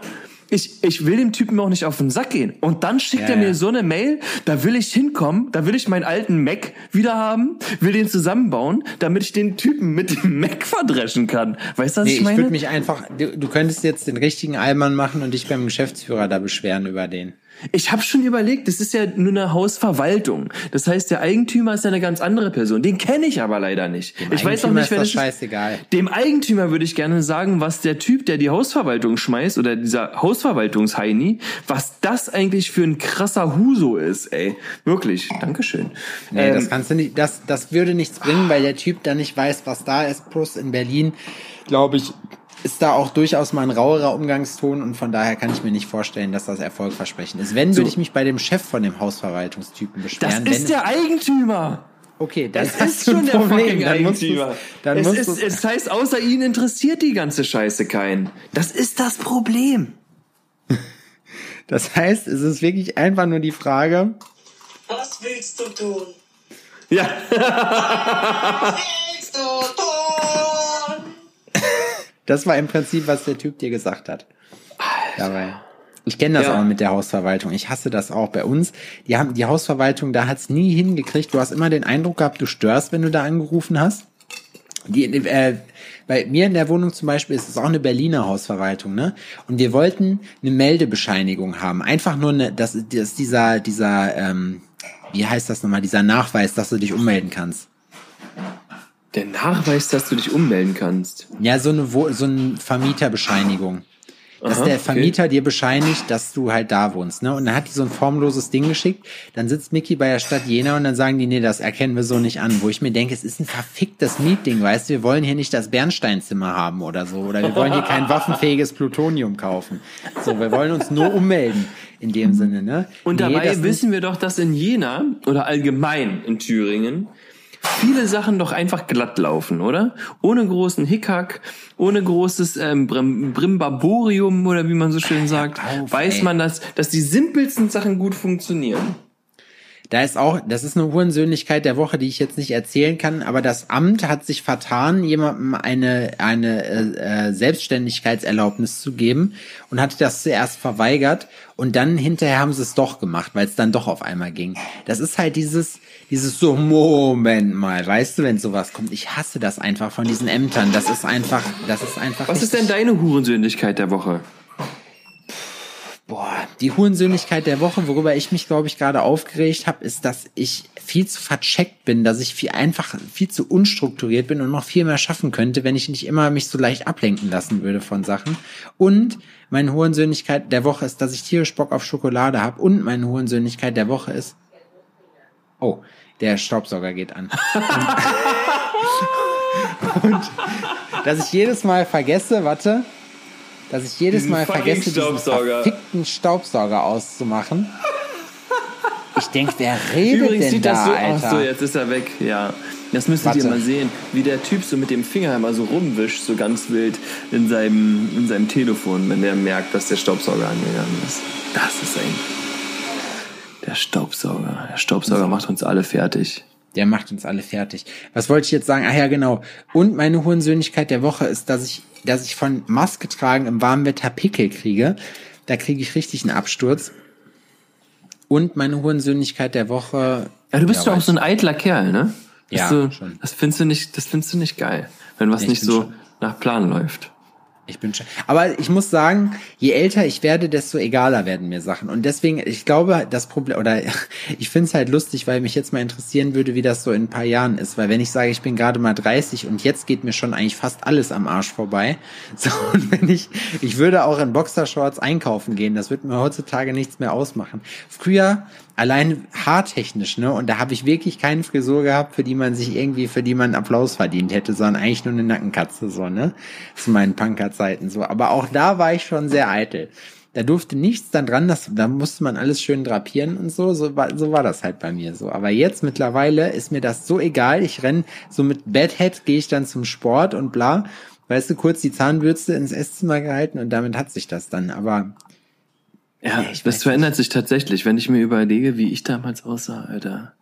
Speaker 2: ich, ich will dem Typen auch nicht auf den Sack gehen. Und dann schickt
Speaker 1: Ja,
Speaker 2: er mir
Speaker 1: ja.
Speaker 2: so eine Mail, da will ich hinkommen, da will ich meinen alten Mac wieder haben, will den zusammenbauen, damit ich den Typen mit dem Mac verdreschen kann. Weißt du, was
Speaker 1: Nee,
Speaker 2: ich
Speaker 1: ich
Speaker 2: meine?
Speaker 1: würde mich einfach, du, du könntest jetzt den richtigen Allmann machen und dich beim Geschäftsführer da beschweren über den.
Speaker 2: Ich habe schon überlegt, das ist ja nur eine Hausverwaltung. Das heißt, der Eigentümer ist ja eine ganz andere Person. Den kenne ich aber leider nicht.
Speaker 1: Dem
Speaker 2: ich weiß auch
Speaker 1: Eigentümer
Speaker 2: nicht,
Speaker 1: ist
Speaker 2: wer
Speaker 1: das
Speaker 2: das ist. Dem Eigentümer würde ich gerne sagen, was der Typ, der die Hausverwaltung schmeißt, oder dieser Hausverwaltungsheini, was das eigentlich für ein krasser Huso ist, ey. Wirklich. Dankeschön.
Speaker 1: Nee,
Speaker 2: Ähm,
Speaker 1: das kannst du nicht, das, das würde nichts bringen, weil der Typ da nicht weiß, was da ist. Plus in Berlin, glaube ich, ist da auch durchaus mal ein rauerer Umgangston und von daher kann ich mir nicht vorstellen, dass das erfolgversprechend ist. Wenn,
Speaker 2: So.
Speaker 1: würde ich mich bei dem Chef von dem Hausverwaltungstypen
Speaker 2: das
Speaker 1: beschweren. wenn
Speaker 2: ist der Eigentümer.
Speaker 1: okay, das,
Speaker 2: Das ist schon der fucking
Speaker 1: Dann musst. Dann
Speaker 2: es,
Speaker 1: musst
Speaker 2: ist, es heißt, außer ihn interessiert die ganze Scheiße keinen. Das ist das Problem.
Speaker 1: das heißt, es ist wirklich einfach nur die Frage,
Speaker 3: Was willst du tun?
Speaker 2: Ja.
Speaker 3: Was willst du tun?
Speaker 1: Das war im Prinzip, was der Typ dir gesagt hat. Dabei. Ich kenne das
Speaker 2: Ja.
Speaker 1: auch mit der Hausverwaltung. Ich hasse das auch bei uns. Die haben die Hausverwaltung, da hat's nie hingekriegt. Du hast immer den Eindruck gehabt, du störst, wenn du da angerufen hast. Die, äh, bei mir in der Wohnung zum Beispiel ist es auch eine Berliner Hausverwaltung, ne? Und wir wollten eine Meldebescheinigung haben. Einfach nur eine, das, das dieser, dieser, ähm, wie heißt das nochmal, dieser Nachweis, dass du dich ummelden kannst.
Speaker 2: Der Nachweis, dass du dich ummelden kannst.
Speaker 1: Ja, so eine, so eine Vermieterbescheinigung. Dass
Speaker 2: Aha,
Speaker 1: der
Speaker 2: okay.
Speaker 1: Vermieter dir bescheinigt, dass du halt da wohnst, ne? Und dann hat die so ein formloses Ding geschickt. Dann sitzt Mickey bei der Stadt Jena und dann sagen die, nee, das erkennen wir so nicht an. Wo ich mir denke, es ist ein verficktes Meeting, weißt du? Wir wollen hier nicht das Bernsteinzimmer haben oder so. Oder wir wollen hier kein waffenfähiges Plutonium kaufen. So, wir wollen uns nur ummelden. In dem Sinne, ne?
Speaker 2: Und
Speaker 1: Nee,
Speaker 2: dabei wissen wir doch, dass in Jena oder allgemein in Thüringen viele Sachen doch einfach glatt laufen, oder? Ohne großen Hickhack, ohne großes ähm, Brim Brimbaborium oder wie man so schön sagt,
Speaker 1: auf,
Speaker 2: weiß man, dass, dass die simpelsten Sachen gut funktionieren.
Speaker 1: Da ist auch, das ist eine Hurensöhnlichkeit der Woche, die ich jetzt nicht erzählen kann, aber das Amt hat sich vertan, jemandem eine, eine äh, äh, Selbstständigkeitserlaubnis zu geben und hatte das zuerst verweigert und dann hinterher haben sie es doch gemacht, weil es dann doch auf einmal ging. Das ist halt dieses, dieses so, Moment mal, weißt du, wenn sowas kommt. Ich hasse das einfach von diesen Ämtern. Das ist einfach, das ist einfach.
Speaker 2: Was ist denn deine Hurensöhnlichkeit der Woche?
Speaker 1: Boah, die Hurensöhnlichkeit der Woche, worüber ich mich, glaube ich, gerade aufgeregt habe, ist, dass ich viel zu vercheckt bin, dass ich viel einfach viel zu unstrukturiert bin und noch viel mehr schaffen könnte, wenn ich nicht immer mich so leicht ablenken lassen würde von Sachen. Und meine Hurensöhnlichkeit der Woche ist, dass ich tierisch Bock auf Schokolade habe. Und meine Hurensöhnlichkeit der Woche ist. Oh, der Staubsauger geht an. und, und dass ich jedes Mal vergesse, warte, dass ich jedes
Speaker 2: Diesen
Speaker 1: Mal vergesse, diesen
Speaker 2: Staubsauger.
Speaker 1: verfickten Staubsauger auszumachen. Ich denke, wer redet
Speaker 2: Übrigens
Speaker 1: denn
Speaker 2: sieht
Speaker 1: da,
Speaker 2: das so,
Speaker 1: Alter?
Speaker 2: ach so, jetzt ist er weg, ja. Das müsstet
Speaker 1: Warte.
Speaker 2: ihr mal sehen, wie der Typ so mit dem Finger immer so rumwischt, so ganz wild in seinem, in seinem Telefon, wenn der merkt, dass der Staubsauger angegangen ist. Das ist ein, der Staubsauger. Der Staubsauger macht uns alle fertig.
Speaker 1: Der macht uns alle fertig. Was wollte ich jetzt sagen? Ach ja, genau. Und meine Hurensöhnlichkeit der Woche ist, dass ich, dass ich von Maske tragen im warmen Wetter Pickel kriege. Da kriege ich richtig einen Absturz. Und meine Hurensöhnlichkeit der Woche.
Speaker 2: Ja, du bist ja, auch so ein eitler Kerl, ne?
Speaker 1: Ja,
Speaker 2: du,
Speaker 1: schon.
Speaker 2: Das findest du nicht, das findest du nicht geil, wenn was
Speaker 1: Ich
Speaker 2: nicht so nach Plan läuft.
Speaker 1: Ich bin schon. Aber ich muss sagen, je älter ich werde, desto egaler werden mir Sachen. Und deswegen, ich glaube, das Problem, oder ich finde es halt lustig, weil mich jetzt mal interessieren würde, wie das so in ein paar Jahren ist. Weil wenn ich sage, ich bin gerade mal 30 und jetzt geht mir schon eigentlich fast alles am Arsch vorbei. So, und wenn ich, ich würde auch in Boxershorts einkaufen gehen, das wird mir heutzutage nichts mehr ausmachen. Früher allein haartechnisch, ne? Und da habe ich wirklich keine Frisur gehabt, für die man sich irgendwie, für die man Applaus verdient hätte, sondern eigentlich nur eine Nackenkatze, so, ne? Zu meinen Punkerzeiten so. Aber auch da war ich schon sehr eitel. Da durfte nichts dann dran, das, da musste man alles schön drapieren und so, so war, so war das halt bei mir so. Aber jetzt mittlerweile ist mir das so egal. Ich renn so mit Bedhead, gehe ich dann zum Sport und bla. Weißt du, kurz die Zahnbürste ins Esszimmer gehalten und damit hat sich das dann. Aber
Speaker 2: Ja,
Speaker 1: ich
Speaker 2: das verändert sich tatsächlich, wenn ich mir überlege, wie ich damals aussah, Alter.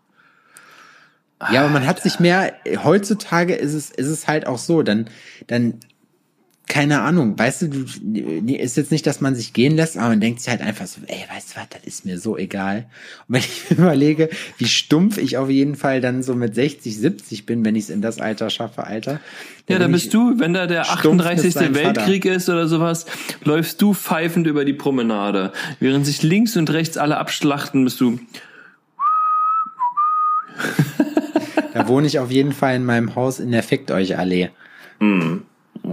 Speaker 1: Ja, aber man hat sich mehr, heutzutage ist es, ist es halt auch so, dann, dann keine Ahnung, weißt du, du, ist jetzt nicht, dass man sich gehen lässt, aber man denkt sich halt einfach so, ey, weißt du was, das ist mir so egal. Und wenn ich mir überlege, wie stumpf ich auf jeden Fall dann so mit 60, 70 bin, wenn ich es in das Alter schaffe, Alter.
Speaker 2: Ja, da bist du, wenn da der
Speaker 1: stumpf mit
Speaker 2: 38.
Speaker 1: seinem
Speaker 2: Weltkrieg ist oder sowas, läufst du pfeifend über die Promenade. Während sich links und rechts alle abschlachten, bist du,
Speaker 1: Da wohne ich auf jeden Fall in meinem Haus in der Fickt euch Allee.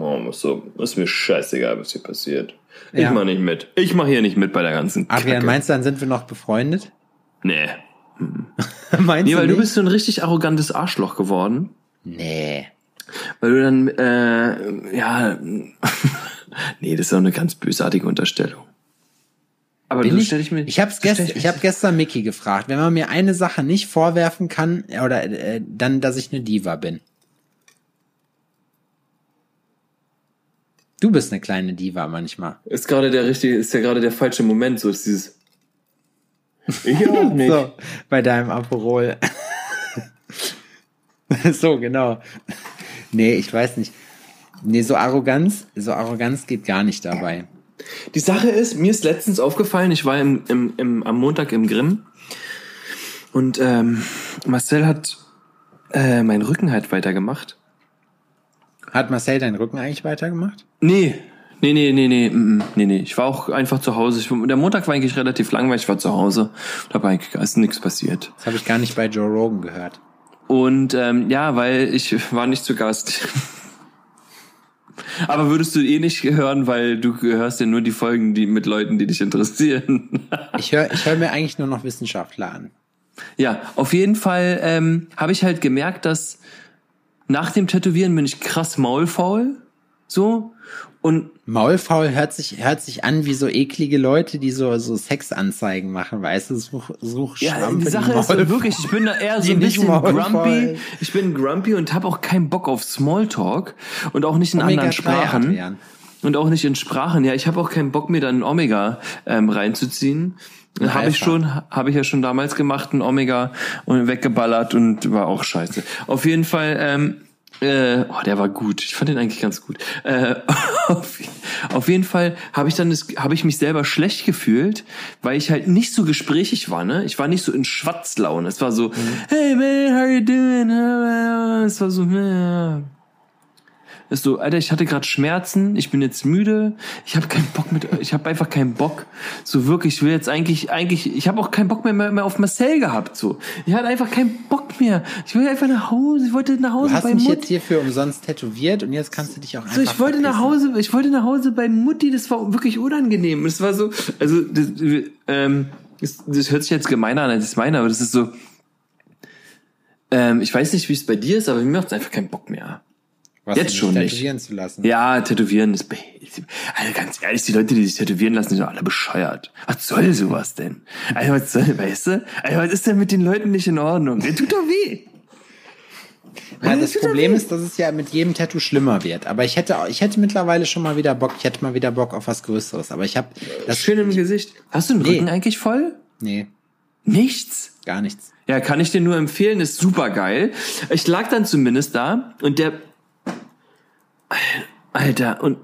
Speaker 2: Oh, ist so, ist mir scheißegal, was hier passiert. Ich
Speaker 1: Ja.
Speaker 2: mach nicht mit. Ich mach hier nicht mit bei der ganzen
Speaker 1: Adrian,
Speaker 2: Kacke.
Speaker 1: meinst du, dann sind wir noch befreundet?
Speaker 2: Nee.
Speaker 1: meinst
Speaker 2: Nee, weil du
Speaker 1: nicht?
Speaker 2: bist so ein richtig arrogantes Arschloch geworden.
Speaker 1: Nee.
Speaker 2: Weil du dann, äh, ja, nee, das ist auch eine ganz bösartige Unterstellung. Aber
Speaker 1: Bin
Speaker 2: du
Speaker 1: ich,
Speaker 2: stell ich mir,
Speaker 1: ich
Speaker 2: du stell
Speaker 1: gestern, ich hab gestern Mickey gefragt, wenn man mir eine Sache nicht vorwerfen kann, oder äh, dann, dass ich eine Diva bin. Du bist eine kleine Diva manchmal.
Speaker 2: ist gerade der richtige, ist ja gerade der falsche Moment, so ist dieses. Ich auch nicht.
Speaker 1: So, bei deinem Aperol. so, genau. Nee, ich weiß nicht. Nee, so Arroganz, so Arroganz geht gar nicht dabei.
Speaker 2: Die Sache ist, mir ist letztens aufgefallen, ich war im, im, im, am Montag im Grimm und ähm, Marcel hat äh, meinen Rücken halt weitergemacht.
Speaker 1: Hat Marcel deinen Rücken eigentlich weitergemacht?
Speaker 2: Nee, nee, nee, nee, nee, mm, mm, nee, nee. Ich war auch einfach zu Hause. Ich, der Montag war eigentlich relativ langweilig, ich war zu Hause. Da war eigentlich ist nichts passiert.
Speaker 1: Das habe ich gar nicht bei Joe Rogan gehört.
Speaker 2: Und ähm, ja, weil ich war nicht zu Gast. Aber würdest du eh nicht hören, weil du hörst ja nur die Folgen, die mit Leuten, die dich interessieren.
Speaker 1: Ich höre ich hör mir eigentlich nur noch Wissenschaftler an.
Speaker 2: Ja, auf jeden Fall ähm, habe ich halt gemerkt, dass nach dem Tätowieren bin ich krass maulfaul. So. Und
Speaker 1: Maulfaul hört sich, hört sich an wie so eklige Leute, die so, so Sexanzeigen machen, weißt du? Such, such
Speaker 2: ja, die Sache ist
Speaker 1: Maulfaul-
Speaker 2: wirklich, ich bin da eher so ein
Speaker 1: nicht
Speaker 2: bisschen grumpy. Ich bin grumpy und habe auch keinen Bock auf Smalltalk und auch nicht in
Speaker 1: Omega
Speaker 2: anderen
Speaker 1: 3,
Speaker 2: Sprachen. Und auch nicht in Sprachen. Ja, ich habe auch keinen Bock, mir dann ein Omega ähm, reinzuziehen. Habe ich schon, habe ich ja schon damals gemacht, ein Omega und weggeballert und war auch scheiße. Auf jeden Fall, ähm, äh, oh, der war gut. Ich fand den eigentlich ganz gut. Äh, auf, auf jeden Fall habe ich dann habe ich mich selber schlecht gefühlt, weil ich halt nicht so gesprächig war. Ne, ich war nicht so in Schwatzlaune. Es war so, hey man, how you doing? Es war so, ja. Ist so, Alter, ich hatte gerade Schmerzen, ich bin jetzt müde, ich habe keinen Bock mit, ich habe einfach keinen Bock. So wirklich, ich will jetzt eigentlich, eigentlich, ich habe auch keinen Bock mehr, mehr, mehr auf Marcel gehabt. So, ich hatte einfach keinen Bock mehr. Ich will einfach nach Hause, ich wollte nach
Speaker 1: Du
Speaker 2: Hause
Speaker 1: hast
Speaker 2: bei
Speaker 1: mich
Speaker 2: Mutti.
Speaker 1: jetzt hier für umsonst tätowiert und jetzt kannst du dich auch einfach
Speaker 2: So, ich wollte nach
Speaker 1: verpissen.
Speaker 2: Hause, ich wollte nach Hause bei Mutti, das war wirklich unangenehm. Es war so, also das, ähm, das, das hört sich jetzt gemeiner an, als ich meine, aber das ist so, ähm, ich weiß nicht, wie es bei dir ist, aber mir macht es einfach keinen Bock mehr.
Speaker 1: Was
Speaker 2: jetzt schon nicht.
Speaker 1: tätowieren zu lassen.
Speaker 2: Ja, tätowieren ist, also ganz ehrlich, die Leute, die sich tätowieren lassen, sind doch alle bescheuert. Was soll sowas denn? Also was soll, weißt du? Also was ist denn mit den Leuten nicht in Ordnung? Der tut doch weh.
Speaker 1: Ja, das Problem ist, dass es ja mit jedem Tattoo schlimmer wird. Aber ich hätte, ich hätte mittlerweile schon mal wieder Bock. Ich hätte mal wieder Bock auf was Größeres. Aber ich habe das
Speaker 2: Schön im Gesicht. Hast du den
Speaker 1: Nee.
Speaker 2: Rücken eigentlich voll?
Speaker 1: Nee,
Speaker 2: Nichts.
Speaker 1: gar nichts.
Speaker 2: Ja, kann ich dir nur empfehlen, ist super geil. Ich lag dann zumindest da und der Alter und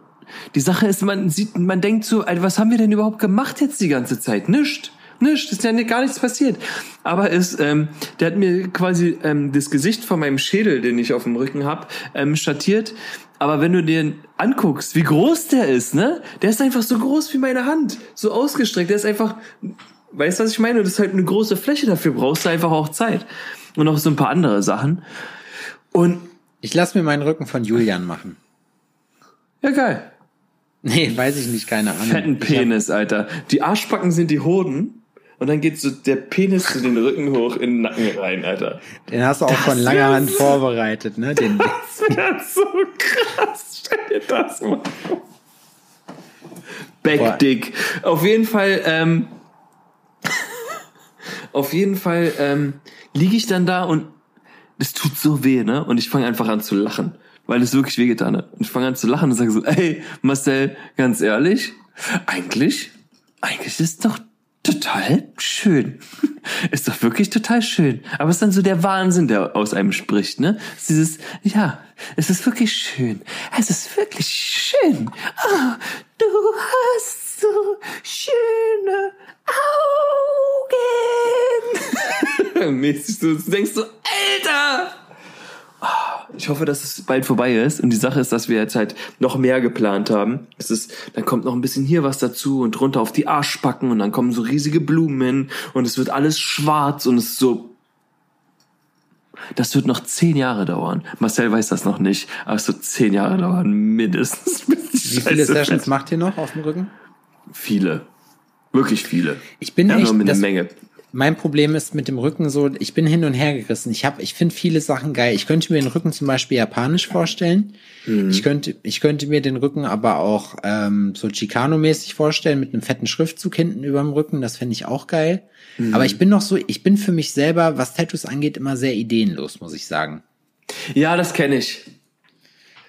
Speaker 2: die Sache ist, man sieht, man denkt so, Alter, was haben wir denn überhaupt gemacht jetzt die ganze Zeit? Nischt. Nischt, ist ja gar nichts passiert. Aber es, ähm, der hat mir quasi ähm, das Gesicht von meinem Schädel, den ich auf dem Rücken hab, ähm, schattiert. Aber wenn du den anguckst, wie groß der ist, ne? Der ist einfach so groß wie meine Hand, so ausgestreckt. Der ist einfach, weißt du, was ich meine? Das ist halt eine große Fläche. Dafür brauchst du einfach auch Zeit und noch so ein paar andere Sachen. Und
Speaker 1: Ich lasse mir meinen Rücken von Julian machen.
Speaker 2: Ja, geil.
Speaker 1: Nee, weiß ich nicht, keine Ahnung.
Speaker 2: Fetten
Speaker 1: Ich hab-
Speaker 2: Penis, Alter. Die Arschbacken sind die Hoden. Und dann geht so der Penis zu den Rücken hoch in den Nacken rein, Alter.
Speaker 1: Den hast du auch
Speaker 2: Das
Speaker 1: von langer Hand
Speaker 2: so-
Speaker 1: vorbereitet, ne? Den,
Speaker 2: Das wäre so krass. Stell dir das mal vor. Backdick. Auf jeden Fall, ähm, auf jeden Fall ähm, liege ich dann da und es tut so weh, ne? Und ich fange einfach an zu lachen, weil es wirklich wehgetan hat. Und ich fange an zu lachen und sage so, ey, Marcel, ganz ehrlich, eigentlich, eigentlich ist doch das total schön. Ist doch wirklich total schön. Aber es ist dann so der Wahnsinn, der aus einem spricht, ne? Es ist dieses, ja, es ist wirklich schön. Es ist wirklich schön. Ah, du hast so schöne Augen. Mäßig, du denkst so, Alter! Ich hoffe, dass es bald vorbei ist. Und die Sache ist, dass wir jetzt halt noch mehr geplant haben. Es ist, dann kommt noch ein bisschen hier was dazu und drunter auf die Arschbacken und dann kommen so riesige Blumen hin und es wird alles schwarz und es ist so. Das wird noch zehn Jahre dauern. Marcel weiß das noch nicht, aber es wird zehn Jahre dauern, mindestens.
Speaker 1: Wie viele Sessions macht ihr noch auf dem Rücken?
Speaker 2: Viele. Wirklich viele.
Speaker 1: Ich bin
Speaker 2: ja,
Speaker 1: echt,
Speaker 2: nur mit
Speaker 1: das-
Speaker 2: Menge.
Speaker 1: Mein Problem ist mit dem Rücken so, ich bin hin und her gerissen. Ich habe, ich finde viele Sachen geil. Ich könnte mir den Rücken zum Beispiel japanisch vorstellen. Ich könnte, ich könnte mir den Rücken aber auch ähm, so Chicano-mäßig vorstellen mit einem fetten Schriftzug hinten über dem Rücken. Das fände ich auch geil. Aber ich bin noch so, ich bin für mich selber, was Tattoos angeht, immer sehr ideenlos, muss ich sagen.
Speaker 2: Ja, das kenne ich.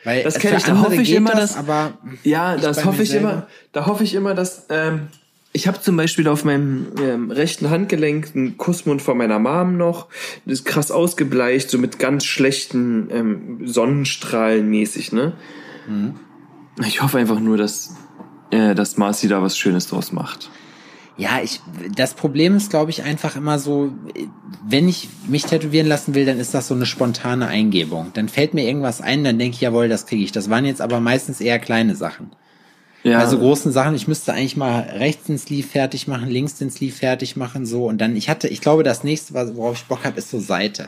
Speaker 1: Weil
Speaker 2: Das kenn
Speaker 1: für
Speaker 2: ich, da hoffe ich immer,
Speaker 1: das,
Speaker 2: dass-
Speaker 1: aber
Speaker 2: Ja, das hoffe ich
Speaker 1: selber.
Speaker 2: immer. Da hoffe ich immer, dass ähm, ich habe zum Beispiel auf meinem ähm, rechten Handgelenk einen Kussmund von meiner Mom noch. Das ist krass ausgebleicht, so mit ganz schlechten ähm, Sonnenstrahlen mäßig, ne?
Speaker 1: Mhm.
Speaker 2: Ich hoffe einfach nur, dass äh, dass Marcy da was Schönes draus macht.
Speaker 1: Ja, ich, das Problem ist, glaube ich, einfach immer so, wenn ich mich tätowieren lassen will, dann ist das so eine spontane Eingebung. Dann fällt mir irgendwas ein, dann denke ich, jawohl, das kriege ich. Das waren jetzt aber meistens eher kleine Sachen.
Speaker 2: Ja,
Speaker 1: Also großen Sachen, ich müsste eigentlich mal rechts den Sleeve fertig machen, links den Sleeve fertig machen, so. Und dann, ich hatte, ich glaube, das nächste, worauf ich Bock habe, ist so Seite.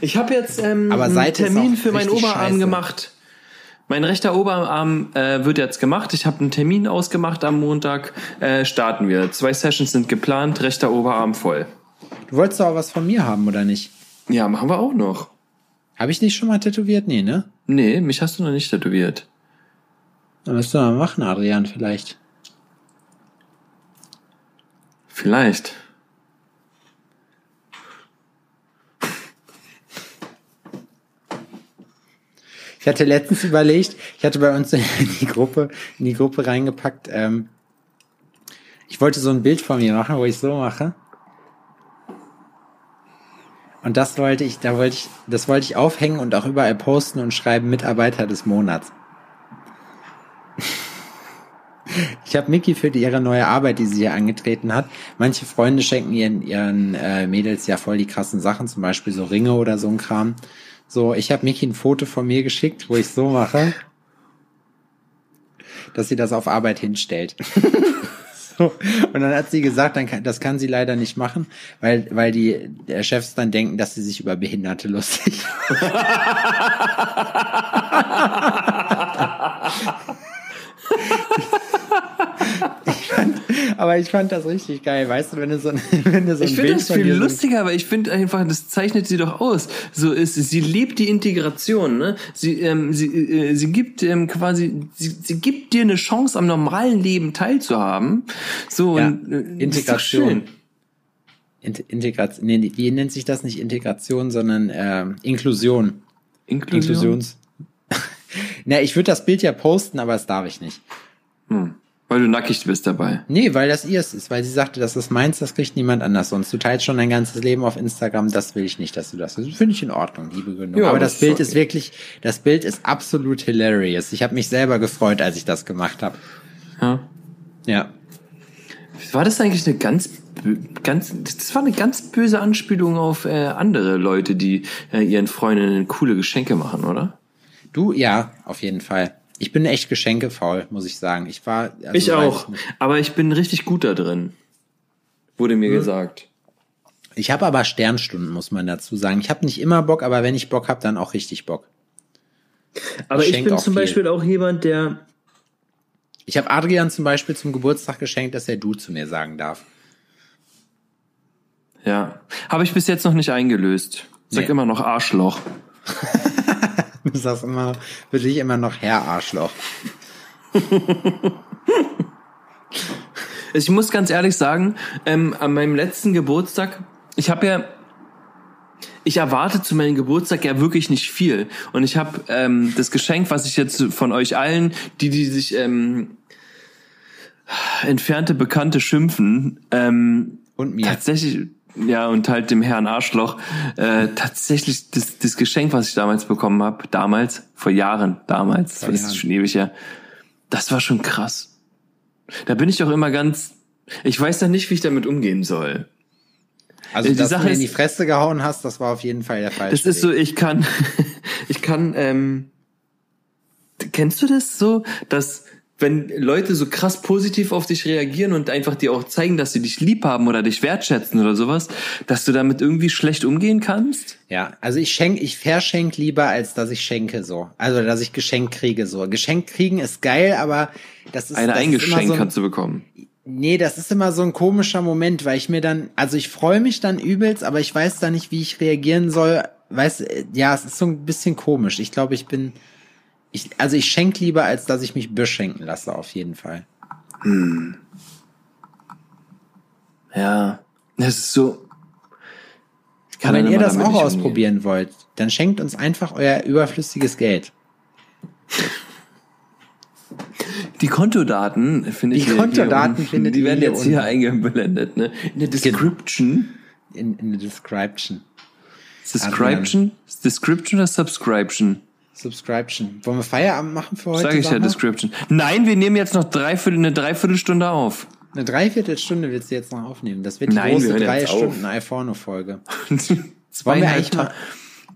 Speaker 2: Ich habe jetzt ähm,
Speaker 1: Aber
Speaker 2: einen
Speaker 1: Seite ist
Speaker 2: Termin für meinen Oberarm
Speaker 1: scheiße.
Speaker 2: gemacht. Mein rechter Oberarm äh, wird jetzt gemacht. Ich habe einen Termin ausgemacht am Montag. Äh, starten wir. Zwei Sessions sind geplant. Rechter Oberarm voll.
Speaker 1: Du wolltest doch auch was von mir haben, oder nicht?
Speaker 2: Ja, machen wir auch noch.
Speaker 1: Habe ich nicht schon mal tätowiert? Nee, ne?
Speaker 2: Nee, mich hast du noch nicht tätowiert.
Speaker 1: Dann müsst du mal machen, Adrian, vielleicht.
Speaker 2: Vielleicht.
Speaker 1: Ich hatte letztens überlegt, ich hatte bei uns in die Gruppe, in die Gruppe reingepackt, ähm, ich wollte so ein Bild von mir machen, wo ich so mache. Und das wollte ich, da wollte ich, das wollte ich aufhängen und auch überall posten und schreiben Mitarbeiter des Monats. Ich habe Miki für die, ihre neue Arbeit, die sie hier angetreten hat. Manche Freunde schenken ihren, ihren äh, Mädels ja voll die krassen Sachen, zum Beispiel so Ringe oder so ein Kram. So, ich habe Miki ein Foto von mir geschickt, wo ich so mache, dass sie das auf Arbeit hinstellt. so. Und dann hat sie gesagt, dann kann, das kann sie leider nicht machen, weil, weil die der Chefs dann denken, dass sie sich über Behinderte lustig fand, aber ich fand das richtig geil, weißt du, wenn du so ein, wenn du so ein
Speaker 2: Ich finde das viel lustiger, aber ich finde einfach, das zeichnet sie doch aus. So ist, sie lebt die Integration, ne? Sie, ähm, sie, äh, sie gibt ähm, quasi, sie, sie gibt dir eine Chance, am normalen Leben teilzuhaben. So
Speaker 1: Ja,
Speaker 2: und, äh, das ist doch
Speaker 1: Integration. Integration, nee, wie nennt sich das nicht Integration, sondern ähm, Inklusion.
Speaker 2: Inklusion.
Speaker 1: Inklusions. Na, ich würde das Bild ja posten, aber das darf ich nicht.
Speaker 2: Hm. Weil du nackig bist dabei.
Speaker 1: Nee, weil das ihrs ist, weil sie sagte, das ist meins, das kriegt niemand anders. Sonst du teilst schon dein ganzes Leben auf Instagram, das will ich nicht, dass du das. Das finde ich in Ordnung, die Begründung.
Speaker 2: Ja,
Speaker 1: aber
Speaker 2: das
Speaker 1: das,
Speaker 2: ist
Speaker 1: Bild
Speaker 2: okay.
Speaker 1: ist wirklich, das Bild ist absolut hilarious. Ich habe mich selber gefreut, als ich das gemacht habe.
Speaker 2: Ja.
Speaker 1: Ja.
Speaker 2: War das eigentlich eine ganz, ganz, das war eine ganz böse Anspielung auf äh, andere Leute, die äh, ihren Freundinnen coole Geschenke machen, oder?
Speaker 1: Du, ja, auf jeden Fall. Ich bin echt geschenkefaul, muss ich sagen. Ich war. also
Speaker 2: ich auch.
Speaker 1: nicht.
Speaker 2: Aber ich bin richtig gut da drin. Wurde mir gesagt.
Speaker 1: Ich habe aber Sternstunden, muss man dazu sagen. Ich habe nicht immer Bock, aber wenn ich Bock habe, dann auch richtig Bock.
Speaker 2: Aber
Speaker 1: Ich
Speaker 2: ich, bin zum
Speaker 1: viel.
Speaker 2: Beispiel auch jemand, der.
Speaker 1: Ich habe Adrian zum Beispiel zum Geburtstag geschenkt, dass er du zu mir sagen darf.
Speaker 2: Ja. Habe ich bis jetzt noch nicht eingelöst. Sag
Speaker 1: Nee.
Speaker 2: immer noch Arschloch.
Speaker 1: Du sagst immer, für dich immer noch Herr Arschloch.
Speaker 2: Ich muss ganz ehrlich sagen, ähm, an meinem letzten Geburtstag, ich habe ja, ich erwarte zu meinem Geburtstag ja wirklich nicht viel. Und ich habe ähm, das Geschenk, was ich jetzt von euch allen, die, die sich ähm, entfernte Bekannte schimpfen. Ähm,
Speaker 1: Und mir.
Speaker 2: Tatsächlich, ja, und halt dem Herrn Arschloch. Äh, tatsächlich das, das Geschenk, was ich damals bekommen habe, damals, vor Jahren, damals,
Speaker 1: Vor
Speaker 2: das
Speaker 1: Jahren.
Speaker 2: ist schon ewig her, das war schon krass. Da bin ich auch immer ganz, ich weiß noch nicht, wie ich damit umgehen soll.
Speaker 1: Also,
Speaker 2: Äh, die
Speaker 1: dass
Speaker 2: Sache
Speaker 1: du mir in die Fresse gehauen hast, das war auf jeden Fall der Fall.
Speaker 2: Das ist so, ich kann, ich kann, ähm, kennst du das so, dass wenn Leute so krass positiv auf dich reagieren und einfach dir auch zeigen, dass sie dich lieb haben oder dich wertschätzen oder sowas, dass du damit irgendwie schlecht umgehen kannst?
Speaker 1: Ja, also ich schenk, ich verschenk lieber, als dass ich schenke so. Also, dass ich Geschenk kriege so. Geschenk kriegen ist geil, aber das ist
Speaker 2: Ein
Speaker 1: das ist immer
Speaker 2: Eingeschenk
Speaker 1: so ein,
Speaker 2: kannst du bekommen.
Speaker 1: Nee, das ist immer so ein komischer Moment, weil ich mir dann, also ich freue mich dann übelst, aber ich weiß da nicht, wie ich reagieren soll. Weiß, äh, ja, es ist so ein bisschen komisch. Ich glaube, ich bin, ich, also ich schenk lieber, als dass ich mich beschenken lasse, auf jeden Fall.
Speaker 2: Ja, das ist so.
Speaker 1: Und wenn ihr das auch
Speaker 2: nicht umgehen.
Speaker 1: ausprobieren wollt, dann schenkt uns einfach euer überflüssiges Geld.
Speaker 2: Die Kontodaten finde
Speaker 1: Die
Speaker 2: ich. hier-
Speaker 1: Kontodaten
Speaker 2: hier,
Speaker 1: findet
Speaker 2: Die werden jetzt hier eingeblendet, ne? In der Description.
Speaker 1: In, in der Description.
Speaker 2: Description? Description oder Subscription?
Speaker 1: Subscription. Wollen wir Feierabend machen für heute?
Speaker 2: Sag ich ja? Description. Nein, wir nehmen jetzt noch dreiviertel, eine Dreiviertelstunde auf.
Speaker 1: Eine Dreiviertelstunde willst du jetzt noch aufnehmen. Das wird die
Speaker 2: Nein, wir
Speaker 1: große
Speaker 2: hören
Speaker 1: drei. Stunden Alforno-Folge.
Speaker 2: zweieinhalb, Ta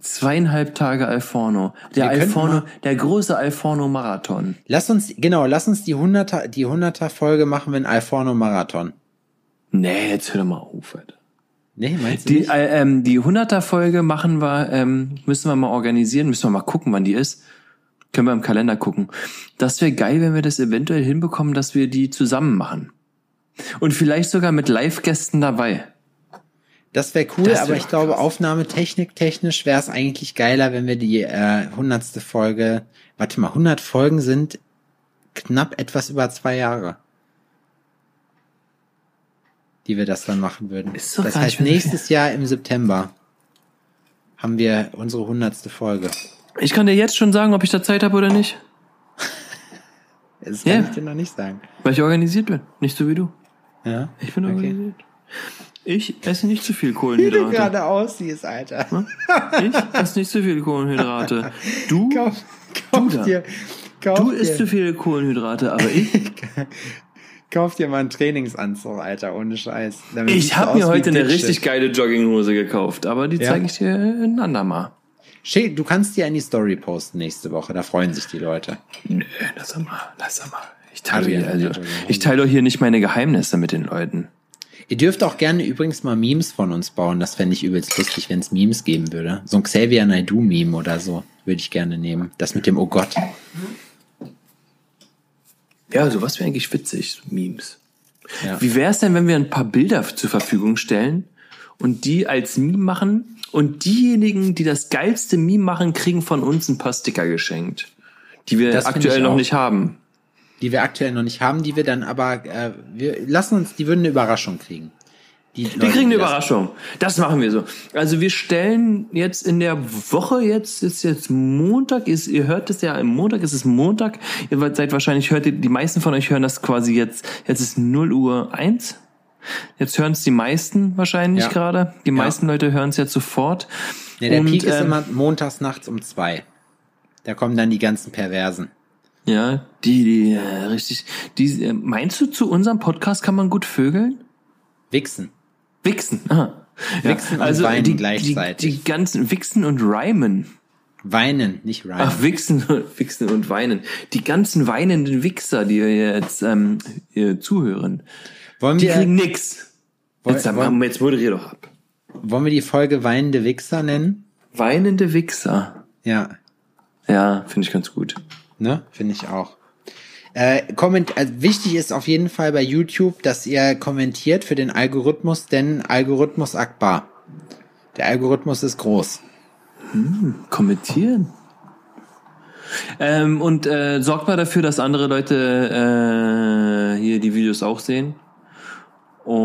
Speaker 2: zweieinhalb Tage Alforno. Der
Speaker 1: Wir
Speaker 2: Alforno, der große Alforno-Marathon.
Speaker 1: Lass uns, genau, lass uns die 100er, die 100er Folge machen, wenn Alforno Marathon.
Speaker 2: Nee, jetzt hör doch mal auf, Alter.
Speaker 1: Nee, meinst du
Speaker 2: Die,
Speaker 1: nicht?
Speaker 2: äh, ähm, die 100er Folge machen wir, ähm, müssen wir mal organisieren, müssen wir mal gucken, wann die ist. Können wir im Kalender gucken. Das wäre geil, wenn wir das eventuell hinbekommen, dass wir die zusammen machen. Und vielleicht sogar mit Live-Gästen dabei.
Speaker 1: Das wäre cool,
Speaker 2: das wär
Speaker 1: aber ich glaube,
Speaker 2: krass.
Speaker 1: Aufnahmetechnik technisch wäre es eigentlich geiler, wenn wir die äh, 100. Folge, warte mal, 100 Folgen sind knapp etwas über zwei Jahre. Die wir das dann machen würden.
Speaker 2: Ist doch
Speaker 1: das heißt, nächstes Jahr im September haben wir unsere 100. Folge.
Speaker 2: Ich kann dir jetzt schon sagen, ob ich da Zeit habe oder nicht.
Speaker 1: Das kann
Speaker 2: Ja.
Speaker 1: ich dir noch nicht sagen.
Speaker 2: Weil ich organisiert bin. Nicht so wie du.
Speaker 1: Ja?
Speaker 2: Ich bin
Speaker 1: Okay.
Speaker 2: organisiert. Ich esse nicht zu viel
Speaker 1: Wie du
Speaker 2: Kohlenhydrate.
Speaker 1: gerade aussiehst, Alter.
Speaker 2: Ich esse nicht zu viel Kohlenhydrate. Du,
Speaker 1: Kauf, kauf
Speaker 2: da.
Speaker 1: dir, kauf
Speaker 2: du
Speaker 1: dir,
Speaker 2: isst zu viel Kohlenhydrate, aber ich,
Speaker 1: kauf dir mal einen Trainingsanzug, Alter, ohne Scheiß.
Speaker 2: Ich habe mir heute eine richtig geile Jogginghose gekauft, aber die
Speaker 1: Ja?
Speaker 2: zeige ich dir ein andermal.
Speaker 1: Schick, du kannst dir in die Story posten nächste Woche, da freuen sich die Leute.
Speaker 2: Nö, lass mal, lass mal. Ich teile, hier, also, ich teile doch hier nicht meine Geheimnisse mit den Leuten.
Speaker 1: Ihr dürft auch gerne übrigens mal Memes von uns bauen. Das fände ich übelst lustig, wenn es Memes geben würde. So ein Xavier Naidoo-Meme oder so würde ich gerne nehmen. Das mit dem Oh Gott.
Speaker 2: Ja, sowas wäre eigentlich witzig, Memes.
Speaker 1: Ja.
Speaker 2: Wie wäre es denn, wenn wir ein paar Bilder zur Verfügung stellen und die als Meme machen und diejenigen, die das geilste Meme machen, kriegen von uns ein paar Sticker geschenkt, die wir
Speaker 1: Das
Speaker 2: aktuell noch nicht haben.
Speaker 1: Die wir aktuell noch nicht haben, die wir dann aber, äh, wir lassen uns, die würden eine Überraschung kriegen. Die
Speaker 2: Wir
Speaker 1: Leute,
Speaker 2: kriegen eine Überraschung. Das machen wir so. Also wir stellen jetzt in der Woche, jetzt ist jetzt Montag, ist, ihr hört es ja, im Montag ist es Montag. Ihr seid wahrscheinlich, hört ihr, die meisten von euch hören das quasi jetzt, jetzt ist 0 Uhr 1. Jetzt hören es die meisten wahrscheinlich
Speaker 1: Ja.
Speaker 2: gerade. Die meisten Leute hören es jetzt sofort.
Speaker 1: Nee, der
Speaker 2: Und,
Speaker 1: Peak ist
Speaker 2: ähm,
Speaker 1: immer montags nachts um zwei. Da kommen dann die ganzen Perversen.
Speaker 2: Ja, die, die, äh, richtig, die, äh, meinst du, zu unserem Podcast kann man gut vögeln?
Speaker 1: Wichsen.
Speaker 2: Wichsen, aha. Ja,
Speaker 1: Wichsen und weinen
Speaker 2: die,
Speaker 1: gleichzeitig.
Speaker 2: Die, die ganzen Wichsen und Reimen.
Speaker 1: Weinen, nicht rein.
Speaker 2: Ach, Wichsen, Wichsen und Weinen. Die ganzen weinenden Wichser, die jetzt ähm, zuhören,
Speaker 1: wollen,
Speaker 2: die
Speaker 1: wir,
Speaker 2: kriegen nix.
Speaker 1: Woll-
Speaker 2: Jetzt,
Speaker 1: wollen-
Speaker 2: jetzt moderier doch ab.
Speaker 1: wollen wir die Folge weinende Wichser nennen?
Speaker 2: Weinende Wichser.
Speaker 1: Ja,
Speaker 2: Ja, finde ich ganz gut.
Speaker 1: ne? Finde ich auch. Äh, komment also wichtig ist auf jeden Fall bei YouTube, dass ihr kommentiert für den Algorithmus, denn Algorithmus Akbar. Der Algorithmus ist groß.
Speaker 2: Kommentieren. Ähm, und äh, sorgt mal dafür, dass andere Leute äh, hier die Videos auch sehen. Und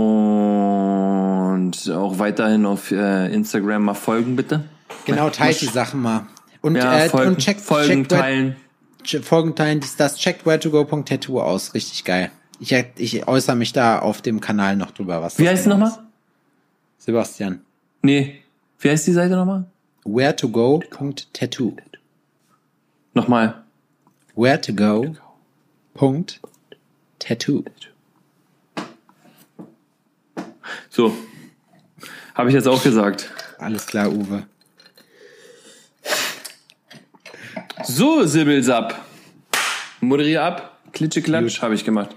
Speaker 2: auch weiterhin auf äh, Instagram mal folgen, bitte.
Speaker 1: Genau, teilt die Sachen mal. Und,
Speaker 2: Ja,
Speaker 1: äh,
Speaker 2: folgen,
Speaker 1: und checkt,
Speaker 2: folgen
Speaker 1: checkt
Speaker 2: teilen.
Speaker 1: Ch- Folgen teilen, dies, das checkt where to go.tattoo aus. Richtig geil. Ich, ich äußere mich da auf dem Kanal noch drüber, was
Speaker 2: Wie heißt
Speaker 1: genau
Speaker 2: nochmal?
Speaker 1: Sebastian.
Speaker 2: Nee. Wie heißt die Seite nochmal?
Speaker 1: Where to go.tattoo.
Speaker 2: Nochmal.
Speaker 1: Where to go. Punkt. Tattoo.
Speaker 2: So. Habe ich jetzt auch gesagt.
Speaker 1: Alles klar, Uwe.
Speaker 2: So, Sibbelsab. Moderier ab. Klitscheklatsch habe ich gemacht.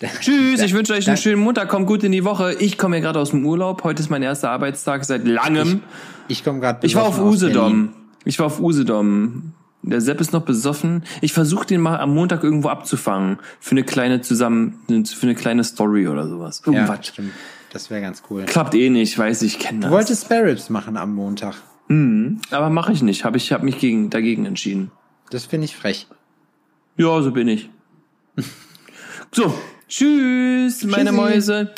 Speaker 2: Tschüss, ich wünsche euch einen schönen Montag. Kommt gut in die Woche. Ich komme ja gerade aus dem Urlaub. Heute ist mein erster Arbeitstag seit langem.
Speaker 1: Ich komme gerade
Speaker 2: Ich war auf Usedom. Ich war auf Usedom. Der Sepp ist noch besoffen. Ich versuche den mal am Montag irgendwo abzufangen. Für eine kleine zusammen, für eine kleine Story oder sowas.
Speaker 1: Ja,
Speaker 2: Irgendwas.
Speaker 1: stimmt. Das wäre ganz cool.
Speaker 2: Klappt eh nicht, weiß ich, kenne das.
Speaker 1: Du wolltest Spare Ribs machen am Montag.
Speaker 2: Aber mache ich nicht. Habe ich hab mich gegen, dagegen entschieden.
Speaker 1: Das finde ich frech.
Speaker 2: Ja, so bin ich. so, tschüss, meine
Speaker 1: Tschüssi.
Speaker 2: Mäuse.